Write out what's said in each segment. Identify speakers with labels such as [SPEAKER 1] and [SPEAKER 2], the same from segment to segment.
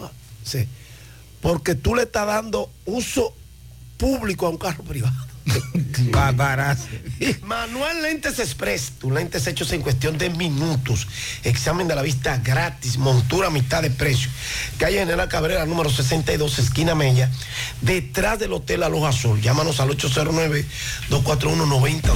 [SPEAKER 1] llévase. Porque tú le estás dando uso público a un carro privado. Manuel Lentes Express, tus lentes hechos en cuestión de minutos. Examen de la vista gratis, montura a mitad de precio. Calle General Cabrera, número 62, esquina Mella, detrás del Hotel Aloja Sol. Llámanos al 809-241-9088.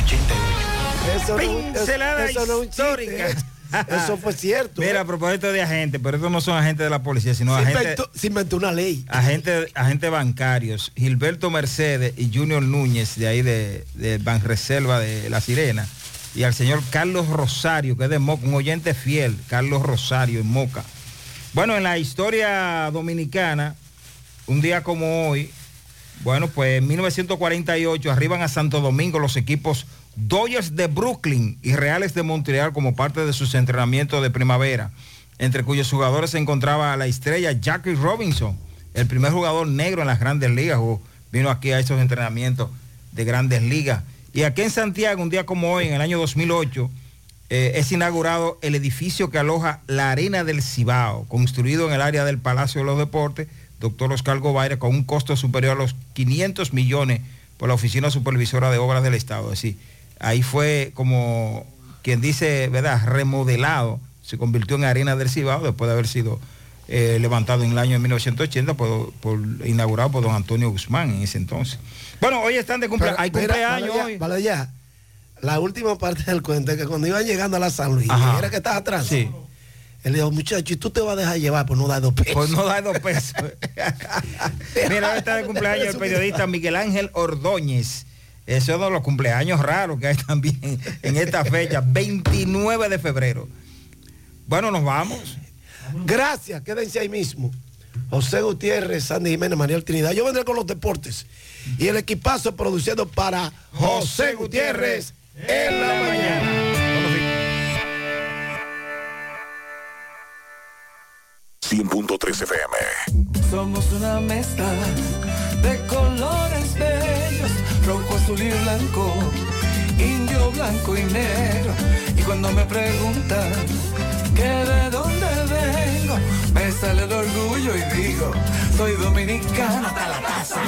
[SPEAKER 1] Eso no-
[SPEAKER 2] Pincelada
[SPEAKER 1] eso no es un
[SPEAKER 2] histórica.
[SPEAKER 1] Eso fue cierto.
[SPEAKER 2] Mira, a propósito de agentes, pero estos no son agentes de la policía, sino
[SPEAKER 1] Se
[SPEAKER 2] agentes,
[SPEAKER 1] inventó, se inventó una ley.
[SPEAKER 2] agentes, agentes bancarios. Gilberto Mercedes y Junior Núñez, de ahí de, de Banreserva de La Sirena. Y al señor Carlos Rosario, que es de Moca, un oyente fiel, Carlos Rosario en Moca. Bueno, en la historia dominicana, un día como hoy, bueno, pues en 1948 arriban a Santo Domingo los equipos Dodgers de Brooklyn y Reales de Montreal como parte de sus entrenamientos de primavera, entre cuyos jugadores se encontraba la estrella Jackie Robinson, el primer jugador negro en las grandes ligas, vino aquí a esos entrenamientos de grandes ligas. Y aquí en Santiago, un día como hoy, en el año 2008, eh, es inaugurado el edificio que aloja la Arena del Cibao, construido en el área del Palacio de los Deportes, doctor Oscar Gobaira, con un costo superior a los 500 millones por la Oficina Supervisora de Obras del Estado. Ahí fue como quien dice, ¿verdad?, remodelado, se convirtió en Arena del Cibao después de haber sido eh, levantado en el año de 1980, por, por- inaugurado por don Antonio Guzmán en ese entonces. Bueno, hoy están de cumpleaños, hay
[SPEAKER 1] Mira,
[SPEAKER 2] cumpleaños
[SPEAKER 1] vale ya,
[SPEAKER 2] hoy.
[SPEAKER 1] vale ya. La última parte del cuento es que cuando iban llegando a la San Luis,
[SPEAKER 2] Ajá.
[SPEAKER 1] era que estaba atrás.
[SPEAKER 2] Sí.
[SPEAKER 1] Él dijo, muchacho, ¿y tú te vas a dejar llevar por no dar dos pesos?
[SPEAKER 2] Pues no da dos pesos. Mira, hoy está de cumpleaños el periodista Miguel Ángel Ordóñez. Ese es uno de los cumpleaños raros que hay también en esta fecha, 29 de febrero. Bueno, nos vamos.
[SPEAKER 1] Gracias, quédense ahí mismo. José Gutiérrez, Sandy Jiménez, Manuel Trinidad. Yo vendré con los deportes. Y el equipazo producido para José Gutiérrez en la mañana.
[SPEAKER 3] 100.3 FM.
[SPEAKER 4] Somos una mezcla de colores bellos, rojo, azul y blanco, indio, blanco y negro. Y cuando me preguntan que de dónde vengo, me sale el orgullo y digo, soy dominicano hasta la taza.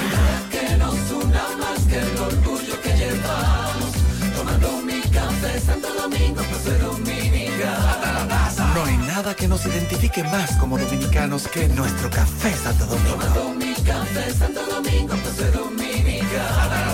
[SPEAKER 4] Que nos una más que el orgullo que llevamos, tomando mi café Santo Domingo, pues soy dominicano hasta la taza. No hay nada que nos identifique más como dominicanos que nuestro café Santo Domingo. Tomando mi café Santo Domingo, pues soy dominicano hasta la.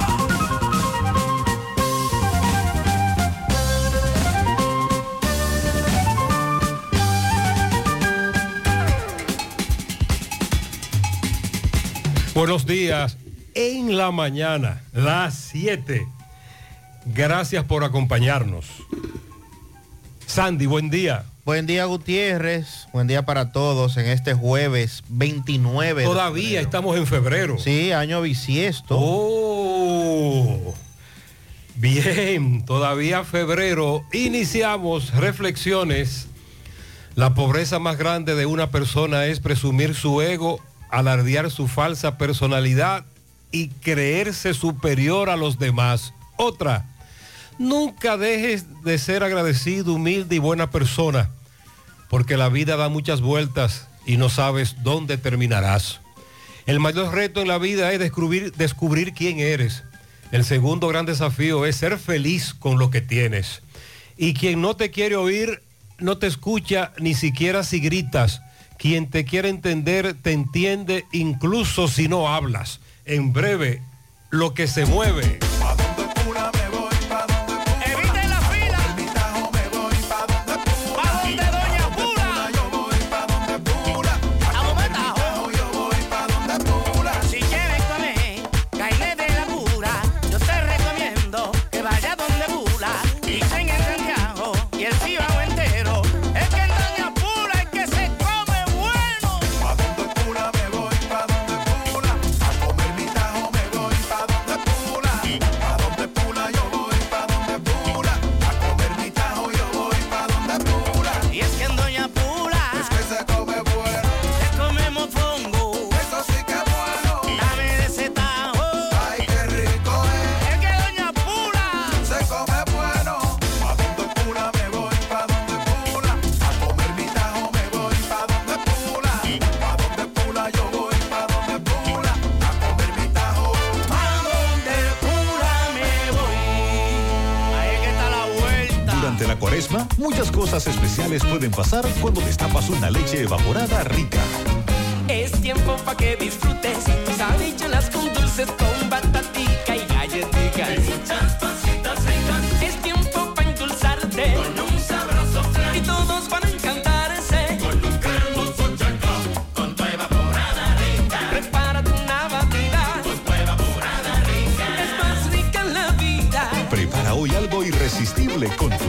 [SPEAKER 5] Buenos días. En la mañana, las 7. Gracias por acompañarnos. Sandy, buen día.
[SPEAKER 6] Buen día Gutiérrez, buen día para todos en este jueves 29. de
[SPEAKER 5] Todavía estamos en febrero.
[SPEAKER 6] Sí, año bisiesto.
[SPEAKER 5] Oh, bien, todavía febrero. Iniciamos reflexiones. La pobreza más grande de una persona es presumir su ego, alardear su falsa personalidad y creerse superior a los demás. Otra, nunca dejes de ser agradecido, humilde y buena persona, porque la vida da muchas vueltas y no sabes dónde terminarás. El mayor reto en la vida es descubrir, descubrir quién eres. El segundo gran desafío es ser feliz con lo que tienes. Y quien no te quiere oír, no te escucha ni siquiera si gritas. Quien te quiere entender, te entiende incluso si no hablas. En breve, lo que se mueve.
[SPEAKER 7] Cuaresma, muchas cosas especiales pueden pasar cuando destapas una leche evaporada rica.
[SPEAKER 8] Es tiempo pa' que disfrutes Sabrichuelas con dulces Con batatica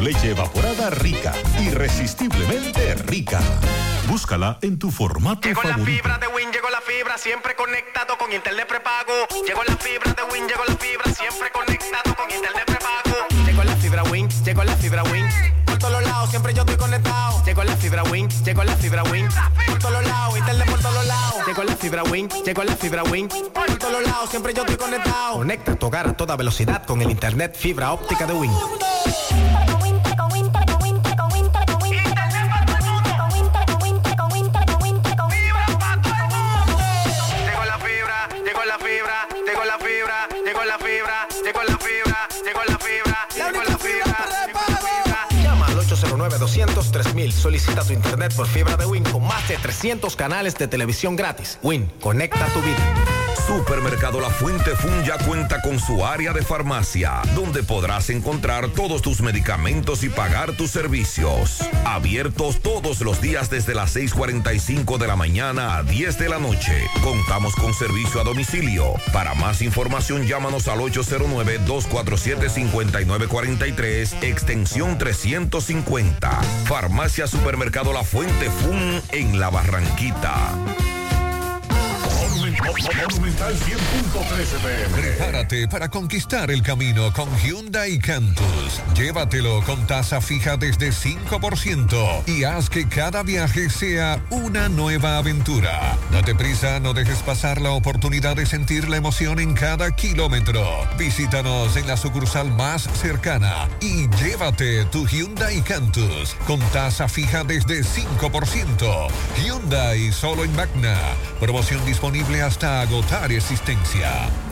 [SPEAKER 7] leche evaporada rica. Irresistiblemente rica. Búscala en tu formato
[SPEAKER 9] Llegó la
[SPEAKER 7] favorito.
[SPEAKER 9] fibra de Win, llegó la fibra, siempre conectado con internet prepago. Llegó la fibra de Win, llegó la fibra, siempre conectado con internet prepago. Llegó la fibra Win, llegó la fibra Win. Por todos lados, siempre yo estoy conectado. Llegó la fibra Win, llegó la fibra Win. Por todos lados, internet por todos lados. Llegó la fibra Win, llegó la fibra Win. Por todos lados, siempre yo estoy conectado. Conecta tu hogar a toda velocidad con el internet fibra óptica de Win. 809-203 Solicita tu internet por fibra de Win con más de 300 canales de televisión gratis. Win, conecta tu vida.
[SPEAKER 10] Supermercado La Fuente Fun ya cuenta con su área de farmacia, donde podrás encontrar todos tus medicamentos y pagar tus servicios. Abiertos todos los días desde las 6:45 de la mañana a 10 de la noche. Contamos con servicio a domicilio. Para más información, llámanos al 809-247-5943, extensión 350. Farmacia Supermercado La Fuente Fun en La Barranquita.
[SPEAKER 7] Monumental 100.13 pm.
[SPEAKER 11] Prepárate para conquistar el camino con Hyundai Cantus. Llévatelo con tasa fija desde 5% y haz que cada viaje sea una nueva aventura. Date prisa, no dejes pasar la oportunidad de sentir la emoción en cada kilómetro. Visítanos en la sucursal más cercana y llévate tu Hyundai Cantus con tasa fija desde 5%. Hyundai solo en Magna. Promoción disponible hasta agotar existencia.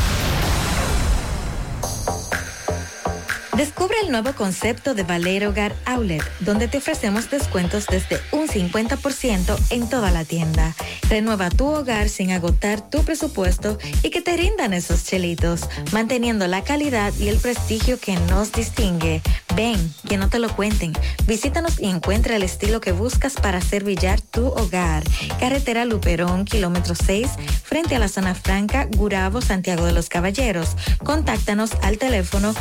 [SPEAKER 12] Descubre el nuevo concepto de Valero Hogar Outlet, donde te ofrecemos descuentos desde un 50% en toda la tienda. Renueva tu hogar sin agotar tu presupuesto y que te rindan esos chelitos, manteniendo la calidad y el prestigio que nos distingue. Ven, que no te lo cuenten. Visítanos y encuentra el estilo que buscas para hacer brillar tu hogar. Carretera Luperón, kilómetro 6, frente a la zona franca, Gurabo, Santiago de los Caballeros. Contáctanos al teléfono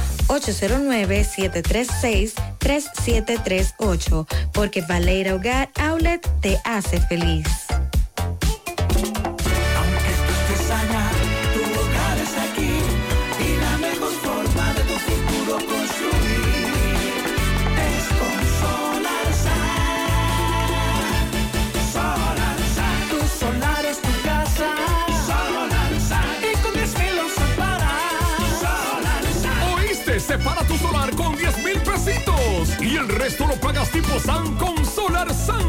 [SPEAKER 12] 809-736-3738, porque Valera Hogar Outlet te hace feliz.
[SPEAKER 7] SAN con Solar SAN.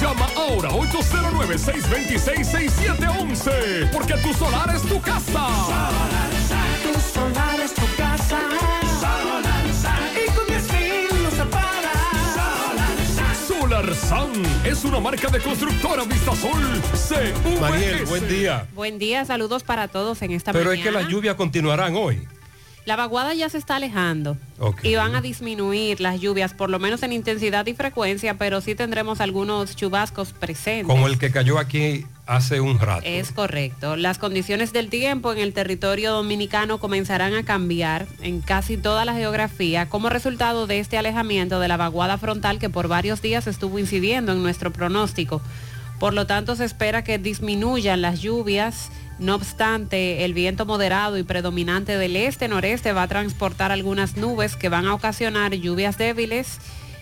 [SPEAKER 7] Llama ahora 809-626-6711 porque tu solar es tu casa.
[SPEAKER 8] Tu solar es tu casa. Solarzán. Y con 10 mil lo separas. Solarzán.
[SPEAKER 7] Solar SAN es una marca de constructora Vistasol CVS.
[SPEAKER 5] Mariel, buen día.
[SPEAKER 13] Buen día, saludos para todos en esta
[SPEAKER 5] Pero
[SPEAKER 13] mañana.
[SPEAKER 5] es que las lluvias continuarán hoy.
[SPEAKER 13] La vaguada ya se está alejando y van a disminuir las lluvias, por lo menos en intensidad y frecuencia, pero sí tendremos algunos chubascos presentes.
[SPEAKER 5] Como el que cayó aquí hace un rato.
[SPEAKER 13] Es correcto. Las condiciones del tiempo en el territorio dominicano comenzarán a cambiar en casi toda la geografía como resultado de este alejamiento de la vaguada frontal que por varios días estuvo incidiendo en nuestro pronóstico. Por lo tanto, se espera que disminuyan las lluvias. No obstante, el viento moderado y predominante del este-noreste va a transportar algunas nubes que van a ocasionar lluvias débiles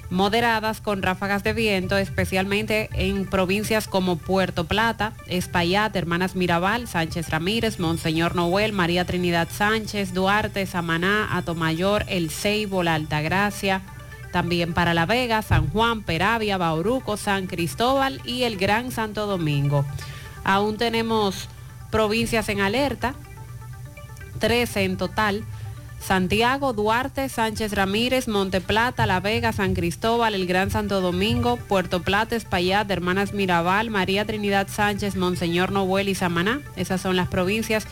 [SPEAKER 13] moderadas con ráfagas de viento, especialmente en provincias como Puerto Plata, Espaillat, Hermanas Mirabal, Sánchez Ramírez, Monseñor Noel, María Trinidad Sánchez, Duarte, Samaná, Atomayor, El Ceibo, La Altagracia, también para La Vega, San Juan, Peravia, Bauruco, San Cristóbal y el Gran Santo Domingo. Aún tenemos provincias en alerta, 13 en total. Santiago, Duarte, Sánchez Ramírez, Monteplata, La Vega, San Cristóbal, el Gran Santo Domingo, Puerto Plata, Espaillat, Hermanas Mirabal, María Trinidad Sánchez, Monseñor Noel y Samaná. Esas son las provincias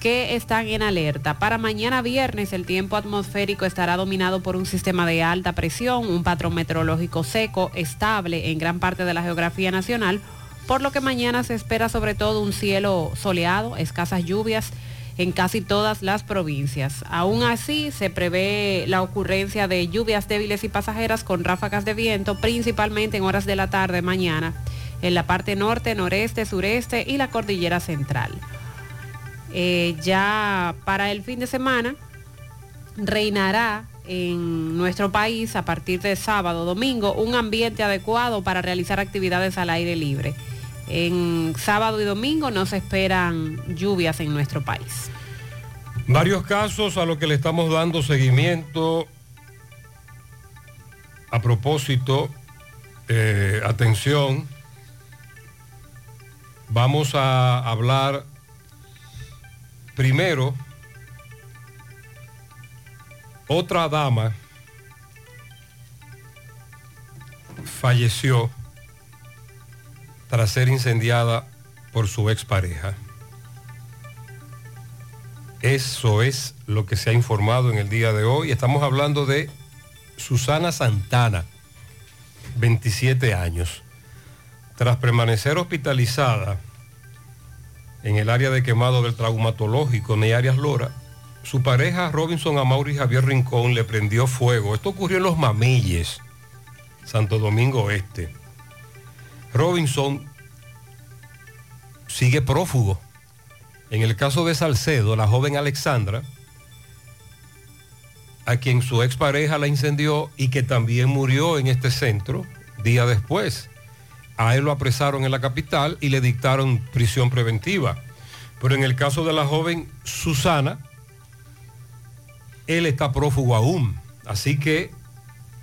[SPEAKER 13] que están en alerta. Para mañana viernes el tiempo atmosférico estará dominado por un sistema de alta presión, un patrón meteorológico seco, estable en gran parte de la geografía nacional, por lo que mañana se espera sobre todo un cielo soleado, escasas lluvias en casi todas las provincias. Aún así, se prevé la ocurrencia de lluvias débiles y pasajeras con ráfagas de viento, principalmente en horas de la tarde mañana, en la parte norte, noreste, sureste y la cordillera central. Eh, ya para el fin de semana reinará en nuestro país a partir de sábado, domingo, un ambiente adecuado para realizar actividades al aire libre. En sábado y domingo no se esperan lluvias en nuestro país.
[SPEAKER 5] Varios casos a los que le estamos dando seguimiento. A propósito, eh, atención, vamos a hablar primero, otra dama falleció tras ser incendiada por su expareja. Eso es lo que se ha informado en el día de hoy. Estamos hablando de Susana Santana, 27 años. Tras permanecer hospitalizada en el área de quemado del traumatológico Ney Arias Lora, su pareja Robinson Amaury Javier Rincón le prendió fuego. Esto ocurrió en Los Mamilles, Santo Domingo Este. Robinson sigue prófugo. En el caso de Salcedo, la joven Alexandra, a quien su expareja la incendió y que también murió en este centro día después. A él lo apresaron en la capital y le dictaron prisión preventiva. Pero en el caso de la joven Susana, él está prófugo aún. Así que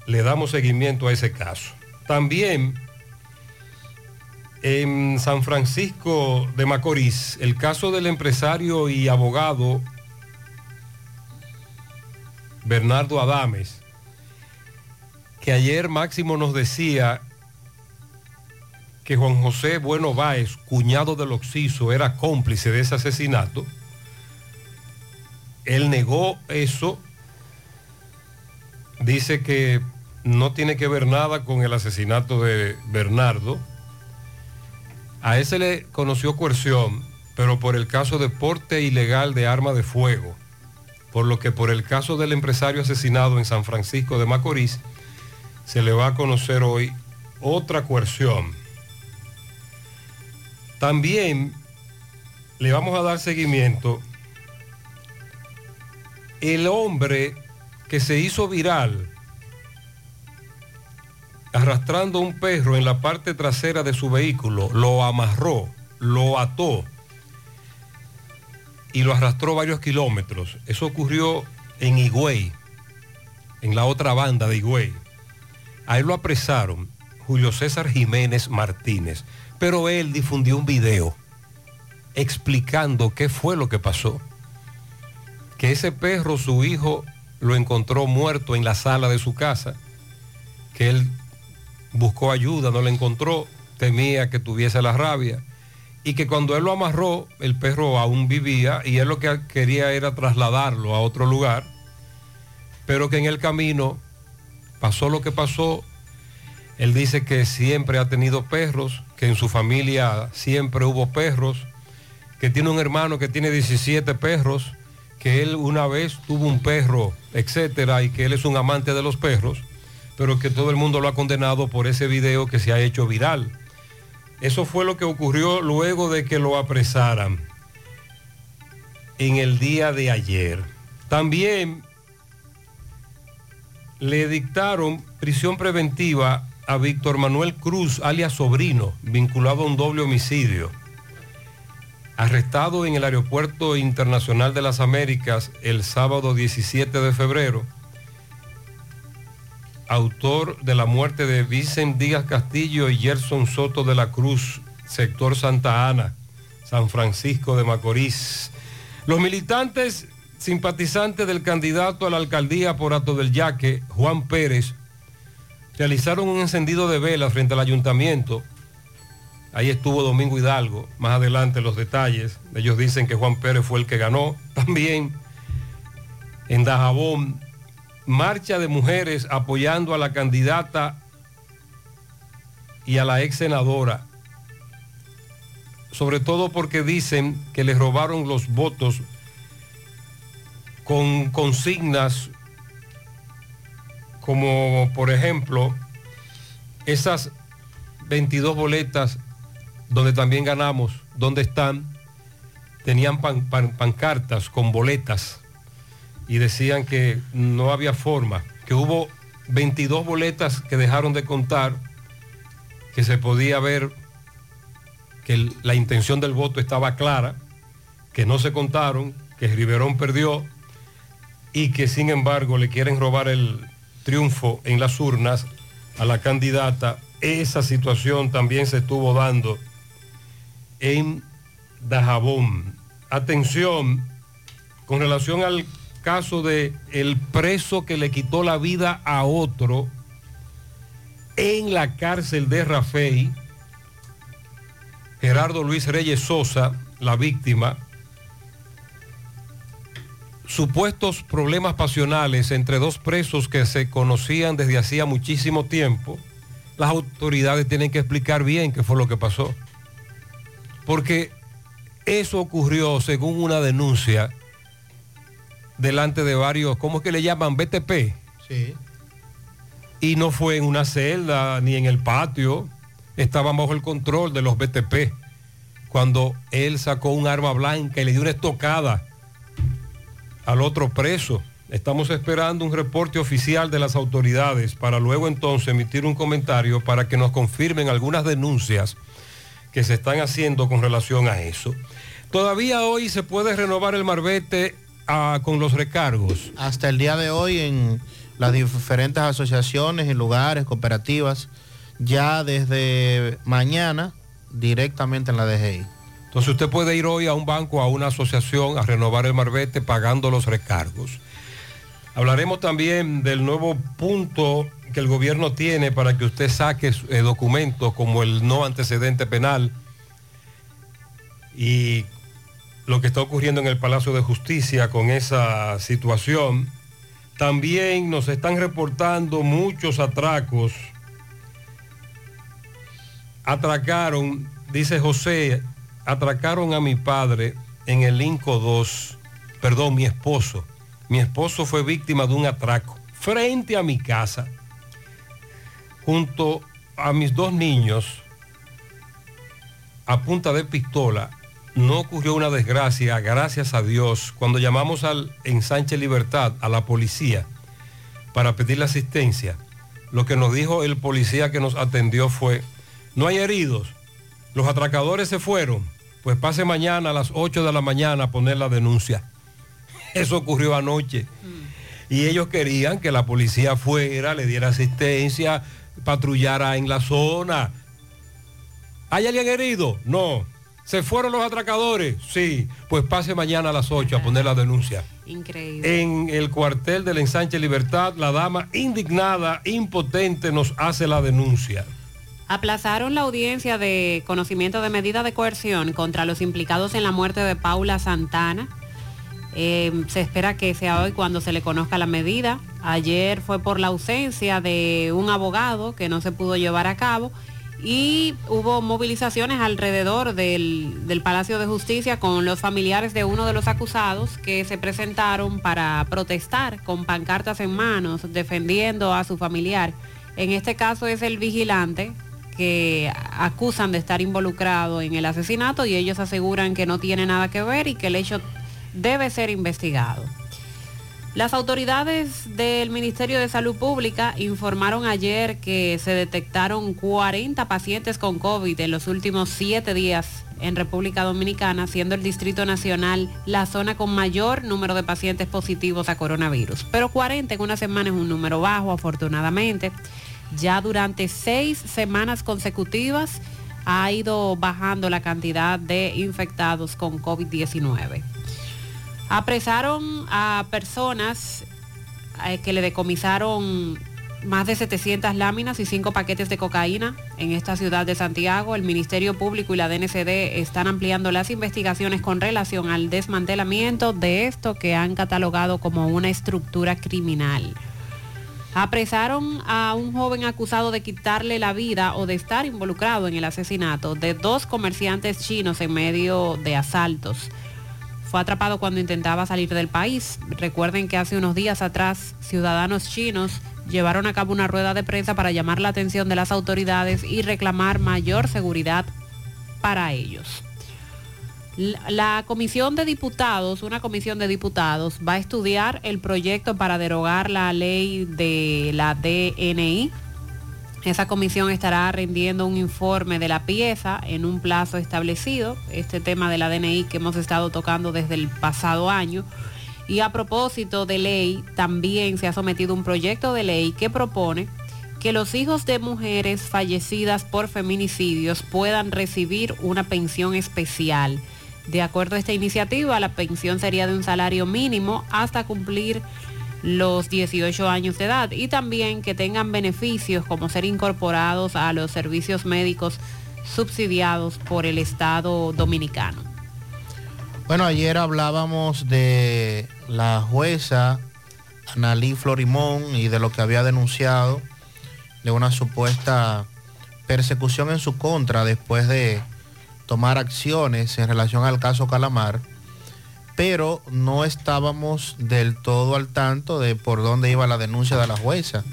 [SPEAKER 5] le damos seguimiento a ese caso. También en San Francisco de Macorís, el caso del empresario y abogado Bernardo Adames, que ayer Máximo nos decía que Juan José Bueno Báez, cuñado del Oxiso, era cómplice de ese asesinato. Él negó eso, dice que no tiene que ver nada con el asesinato de Bernardo. A ese le conoció coerción, pero por el caso de porte ilegal de arma de fuego, por lo que por el caso del empresario asesinado en San Francisco de Macorís, se le va a conocer hoy otra coerción. También le vamos a dar seguimiento el hombre que se hizo viral arrastrando un perro en la parte trasera de su vehículo, lo amarró, lo ató y lo arrastró varios kilómetros. Eso ocurrió en Higüey, en la otra banda de Higüey. A él lo apresaron Julio César Jiménez Martínez, pero él difundió un video explicando qué fue lo que pasó. Que ese perro, su hijo, lo encontró muerto en la sala de su casa, que él buscó ayuda, no la encontró, temía que tuviese la rabia y que cuando él lo amarró, el perro aún vivía y él lo que quería era trasladarlo a otro lugar, pero que en el camino pasó lo que pasó. Él dice que siempre ha tenido perros, que en su familia siempre hubo perros, que tiene un hermano que tiene 17 perros, que él una vez tuvo un perro, etcétera, y que él es un amante de los perros, pero que todo el mundo lo ha condenado por ese video que se ha hecho viral. Eso fue lo que ocurrió luego de que lo apresaran en el día de ayer. También le dictaron prisión preventiva a Víctor Manuel Cruz, alias Sobrino, vinculado a un doble homicidio. Arrestado en el Aeropuerto Internacional de las Américas el sábado 17 de febrero, autor de la muerte de Vicente Díaz Castillo y Gerson Soto de la Cruz, sector Santa Ana, San Francisco de Macorís. Los militantes simpatizantes del candidato a la alcaldía por Ato del Yaque, Juan Pérez, realizaron un encendido de velas frente al ayuntamiento. Ahí estuvo Domingo Hidalgo, más adelante los detalles. Ellos dicen que Juan Pérez fue el que ganó. También en Dajabón, marcha de mujeres apoyando a la candidata y a la ex senadora. Sobre todo porque dicen que les robaron los votos con consignas como por ejemplo esas 22 boletas donde también ganamos, donde están, tenían pan- pan- pancartas con boletas y decían que no había forma, que hubo 22 boletas que dejaron de contar, que se podía ver que la intención del voto estaba clara, que no se contaron, que Riverón perdió y que sin embargo le quieren robar el triunfo en las urnas a la candidata. Esa situación también se estuvo dando en Dajabón. Atención con relación al caso de el preso que le quitó la vida a otro en la cárcel de Rafey, Gerardo Luis Reyes Sosa, la víctima, supuestos problemas pasionales entre dos presos que se conocían desde hacía muchísimo tiempo, las autoridades tienen que explicar bien qué fue lo que pasó. Porque eso ocurrió según una denuncia delante de varios, ¿cómo es que le llaman? BTP.
[SPEAKER 14] Sí.
[SPEAKER 5] Y no fue en una celda ni en el patio, estaban bajo el control de los BTP. Cuando él sacó un arma blanca y le dio una estocada al otro preso. Estamos esperando un reporte oficial de las autoridades para luego entonces emitir un comentario para que nos confirmen algunas denuncias que se están haciendo con relación a eso. Todavía hoy se puede renovar el marbete ah, con los recargos.
[SPEAKER 14] Hasta el día de hoy en las diferentes asociaciones y lugares, cooperativas, ya desde mañana directamente en la DGI.
[SPEAKER 5] Entonces usted puede ir hoy a un banco, a una asociación, a renovar el marbete pagando los recargos. Hablaremos también del nuevo punto que el gobierno tiene para que usted saque eh, documentos como el no antecedente penal y lo que está ocurriendo en el Palacio de Justicia con esa situación. También nos están reportando muchos atracos. Atracaron, dice José, atracaron a mi padre en el Inco 2, perdón, mi esposo. Mi esposo fue víctima de un atraco frente a mi casa, junto a mis dos niños, a punta de pistola. No ocurrió una desgracia, gracias a Dios, cuando llamamos al ensanche Libertad, a la policía, para pedirle asistencia. Lo que nos dijo el policía que nos atendió fue, no hay heridos, los atracadores se fueron, pues pase mañana a las 8 de la mañana a poner la denuncia. Eso ocurrió anoche. Y ellos querían que la policía fuera, le diera asistencia, patrullara en la zona. ¿Hay alguien herido? No. ¿Se fueron los atracadores? Sí. Pues pase mañana a las 8 a poner la denuncia.
[SPEAKER 13] Increíble.
[SPEAKER 5] En el cuartel del ensanche Libertad, la dama indignada, impotente, nos hace la denuncia.
[SPEAKER 13] Aplazaron la audiencia de conocimiento de medida de coerción contra los implicados en la muerte de Paula Santana. Eh, se espera que sea hoy cuando se le conozca la medida. Ayer fue por la ausencia de un abogado que no se pudo llevar a cabo y hubo movilizaciones alrededor del, del Palacio de Justicia con los familiares de uno de los acusados que se presentaron para protestar con pancartas en manos defendiendo a su familiar. En este caso es el vigilante que acusan de estar involucrado en el asesinato y ellos aseguran que no tiene nada que ver y que el hecho debe ser investigado. Las autoridades del Ministerio de Salud Pública informaron ayer que se detectaron 40 pacientes con COVID en los últimos siete días en República Dominicana, siendo el Distrito Nacional la zona con mayor número de pacientes positivos a coronavirus. Pero 40 en una semana es un número bajo, afortunadamente. Ya durante seis semanas consecutivas ha ido bajando la cantidad de infectados con COVID-19. Apresaron a personas eh, que le decomisaron más de 700 láminas y 5 paquetes de cocaína en esta ciudad de Santiago. El Ministerio Público y la DNCD están ampliando las investigaciones con relación al desmantelamiento de esto que han catalogado como una estructura criminal. Apresaron a un joven acusado de quitarle la vida o de estar involucrado en el asesinato de dos comerciantes chinos en medio de asaltos. Fue atrapado cuando intentaba salir del país. Recuerden que hace unos días atrás ciudadanos chinos llevaron a cabo una rueda de prensa para llamar la atención de las autoridades y reclamar mayor seguridad para ellos. La, comisión de diputados, una comisión de diputados, va a estudiar el proyecto para derogar la ley de la DNI. Esa comisión estará rendiendo un informe de la pieza en un plazo establecido, este tema de la DNI que hemos estado tocando desde el pasado año. Y a propósito de ley, también se ha sometido un proyecto de ley que propone que los hijos de mujeres fallecidas por feminicidios puedan recibir una pensión especial. De acuerdo a esta iniciativa, la pensión sería de un salario mínimo hasta cumplir los 18 años de edad y también que tengan beneficios como ser incorporados a los servicios médicos subsidiados por el Estado dominicano.
[SPEAKER 6] Bueno, ayer hablábamos de la jueza Analí Florimón y de lo que había denunciado de una supuesta persecución en su contra después de tomar acciones en relación al caso Calamar, pero no estábamos del todo al tanto de por dónde iba la denuncia de la jueza.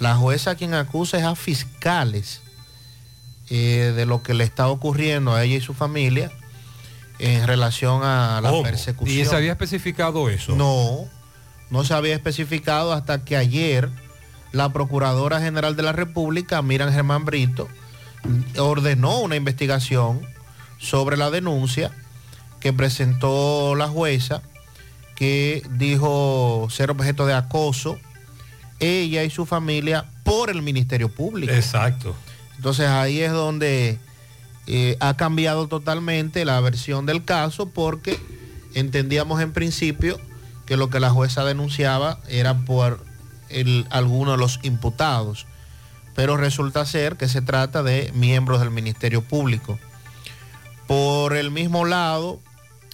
[SPEAKER 6] La jueza quien acusa es a fiscales eh, de lo que le está ocurriendo a ella y su familia en relación a la
[SPEAKER 5] ¿Cómo?
[SPEAKER 6] persecución.
[SPEAKER 5] ¿Y se había especificado eso?
[SPEAKER 6] No, no se había especificado hasta que ayer la Procuradora General de la República, Miran Germán Brito, ordenó una investigación sobre la denuncia que presentó la jueza, que dijo ser objeto de acoso ella y su familia por el Ministerio Público.
[SPEAKER 5] Exacto.
[SPEAKER 6] Entonces ahí es donde eh, ha cambiado totalmente la versión del caso porque entendíamos en principio que lo que la jueza denunciaba era por el, alguno de los imputados, pero resulta ser que se trata de miembros del Ministerio Público. Por el mismo lado,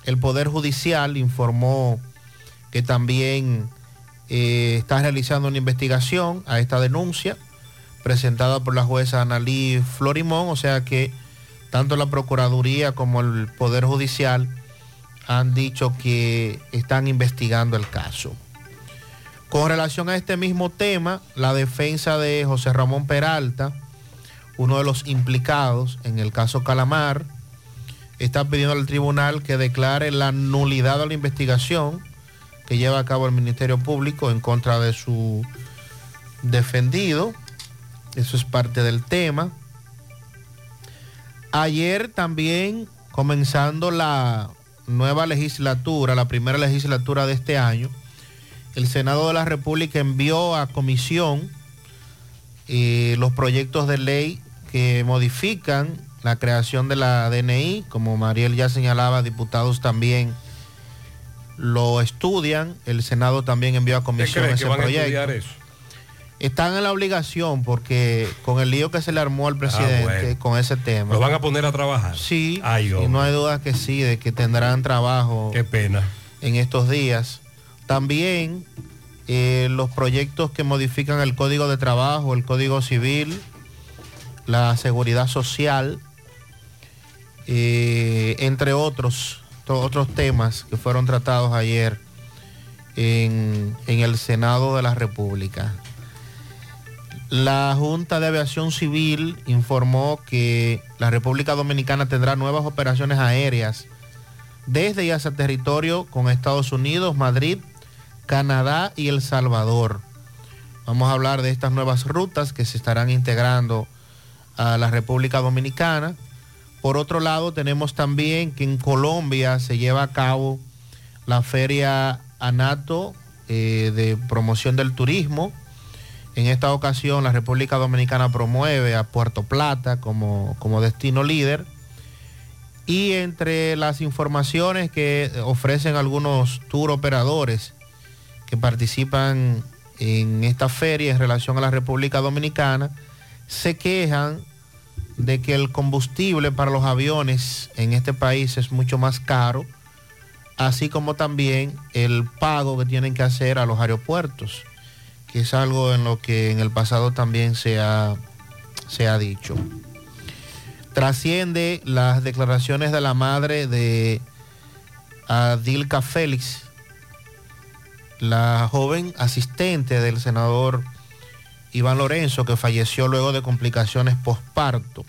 [SPEAKER 6] el Poder Judicial informó que también eh, está realizando una investigación a esta denuncia presentada por la jueza Analí Florimón, o sea que tanto la Procuraduría como el Poder Judicial han dicho que están investigando el caso. Con relación a este mismo tema, la defensa de José Ramón Peralta, uno de los implicados en el caso Calamar, está pidiendo al tribunal que declare la nulidad de la investigación que lleva a cabo el Ministerio Público en contra de su defendido. Eso es parte del tema. Ayer también, comenzando la nueva legislatura, la primera legislatura de este año, el Senado de la República envió a comisión eh, los proyectos de ley que modifican la creación de la DNI, como Mariel ya señalaba, diputados también lo estudian, el Senado también envió a
[SPEAKER 5] ¿Qué
[SPEAKER 6] comisión ese proyecto.
[SPEAKER 5] eso?
[SPEAKER 6] Están en la obligación porque con el lío que se le armó al presidente
[SPEAKER 5] bueno.
[SPEAKER 6] con ese tema.
[SPEAKER 5] ¿Lo van a poner a trabajar?
[SPEAKER 6] Sí,
[SPEAKER 5] Ay,
[SPEAKER 6] y no hay duda que sí, de que tendrán trabajo.
[SPEAKER 5] Qué pena.
[SPEAKER 6] En estos días. También eh, los proyectos que modifican el Código de Trabajo, el Código Civil, la Seguridad Social, entre otros, otros temas que fueron tratados ayer en el Senado de la República. La Junta de Aviación Civil informó que la República Dominicana tendrá nuevas operaciones aéreas desde y hacia territorio con Estados Unidos, Madrid, Canadá y El Salvador. Vamos a hablar de estas nuevas rutas que se estarán integrando a la República Dominicana. Por otro lado, tenemos también que en Colombia se lleva a cabo la feria ANATO eh, de promoción del turismo. En esta ocasión, la República Dominicana promueve a Puerto Plata como, como destino líder. Y entre las informaciones que ofrecen algunos tour operadores que participan en esta feria en relación a la República Dominicana, se quejan de que el combustible para los aviones en este país es mucho más caro, así como también el pago que tienen que hacer a los aeropuertos, que es algo en lo que en el pasado también se ha, se ha dicho. Trasciende las declaraciones de la madre de Adilka Félix, la joven asistente del senador Iván Lorenzo, que falleció luego de complicaciones posparto.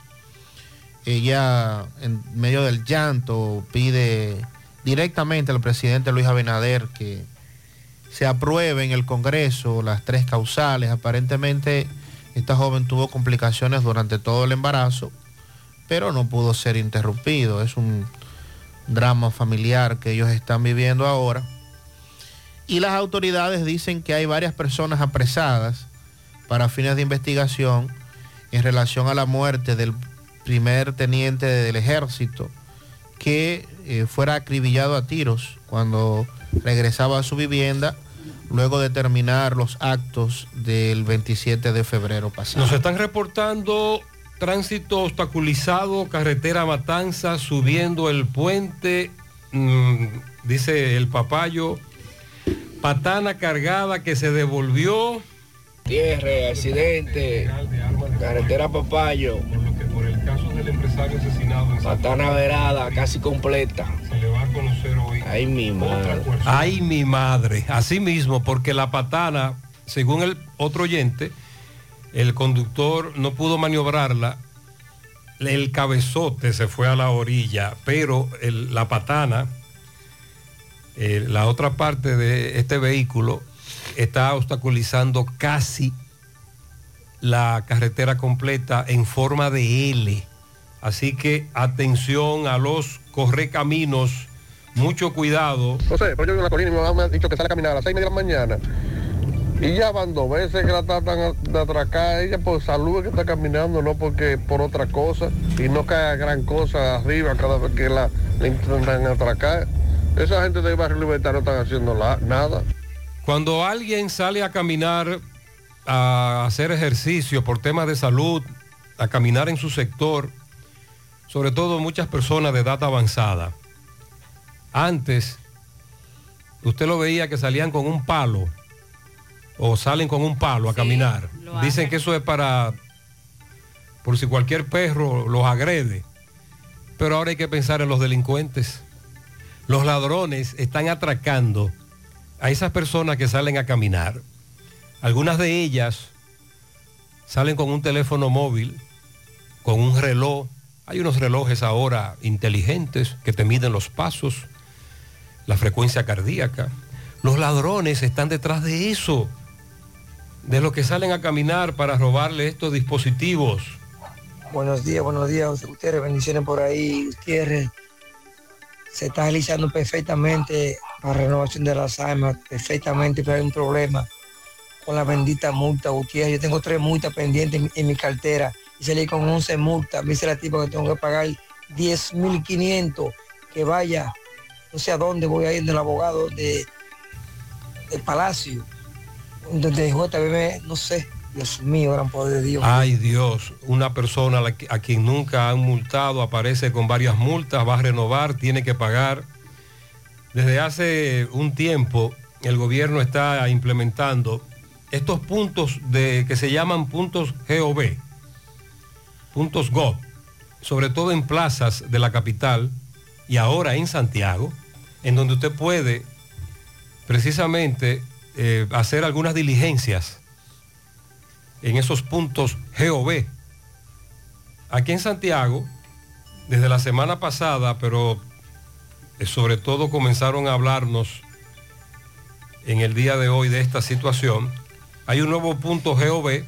[SPEAKER 6] Ella, en medio del llanto, pide directamente al presidente Luis Abinader que se apruebe en el Congreso las tres causales. Aparentemente, esta joven tuvo complicaciones durante todo el embarazo, pero no pudo ser interrumpido. Es un drama familiar que ellos están viviendo ahora. Y las autoridades dicen que hay varias personas apresadas para fines de investigación en relación a la muerte del primer teniente del ejército que eh, fuera acribillado a tiros cuando regresaba a su vivienda luego de terminar los actos del 27 de febrero pasado.
[SPEAKER 5] Nos están reportando tránsito obstaculizado, carretera Matanza, subiendo el puente, mm, dice el papayo, patana cargada que se devolvió.
[SPEAKER 15] Tierra, accidente, carretera Papayo, Patana Verada, casi completa.
[SPEAKER 5] Se le va a conocer hoy.
[SPEAKER 15] Ahí mismo.
[SPEAKER 5] Ay, mi madre. Así mismo, porque la patana, según el otro oyente, el conductor no pudo maniobrarla. El cabezote se fue a la orilla, pero la patana, eh, la otra parte de este vehículo, está obstaculizando casi la carretera completa en forma de L. Así que atención a los correcaminos, mucho cuidado.
[SPEAKER 16] No sé, pero yo en la colina y me ha dicho que sale a caminar a las 6 y media de la mañana. Y ya van dos veces que la tratan de atracar. Ella por salud que está caminando, no porque por otra cosa. Y no cae gran cosa arriba cada vez que la, intentan atracar. Esa gente del barrio Libertad no están haciendo nada.
[SPEAKER 5] Cuando alguien sale a caminar, a hacer ejercicio por temas de salud, a caminar en su sector, sobre todo muchas personas de edad avanzada, antes usted lo veía que salían con un palo o salen con un palo a caminar. Dicen que eso es para, por si cualquier perro los agrede. Pero ahora hay que pensar en los delincuentes. Los ladrones están atracando a esas personas que salen a caminar. Algunas de ellas salen con un teléfono móvil, con un reloj. Hay unos relojes ahora inteligentes que te miden los pasos, la frecuencia cardíaca. Los ladrones están detrás de eso, de los que salen a caminar para robarle estos dispositivos.
[SPEAKER 17] Buenos días, buenos días, Gutiérrez, bendiciones por ahí, Gutiérrez. Se está realizando perfectamente la renovación de las armas, perfectamente, pero hay un problema con la bendita multa, Gutiérrez. Yo tengo tres multas pendientes en, mi cartera y salí con 11 multas. Me dice la tipa que tengo que pagar 10.500, que vaya, no sé a dónde voy a ir del abogado de, del Palacio, donde JBM, no sé, Dios mío, gran poder de Dios.
[SPEAKER 5] Ay Dios, una persona a quien nunca han multado aparece con varias multas, va a renovar, tiene que pagar. Desde hace un tiempo el gobierno está implementando estos puntos de, que se llaman puntos GOV, puntos GOV, sobre todo en plazas de la capital y ahora en Santiago, en donde usted puede precisamente eh, hacer algunas diligencias en esos puntos GOV. Aquí en Santiago, desde la semana pasada, pero sobre todo comenzaron a hablarnos en el día de hoy de esta situación, hay un nuevo punto GOV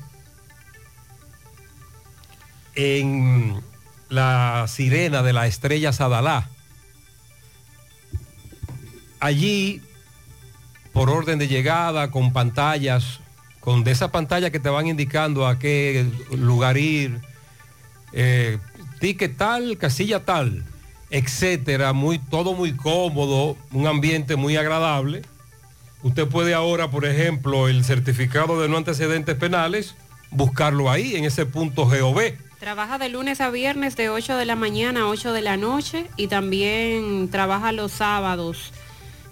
[SPEAKER 5] en la sirena de la estrella Sadalá. Allí, por orden de llegada, con pantallas, con de esa pantalla que te van indicando a qué lugar ir, eh, ticket tal, casilla tal, etcétera, muy, todo muy cómodo, un ambiente muy agradable. Usted puede ahora, por ejemplo, el certificado de no antecedentes penales, buscarlo ahí, en ese punto GOV.
[SPEAKER 13] Trabaja de lunes a viernes de 8 de la mañana a 8 de la noche y también trabaja los sábados.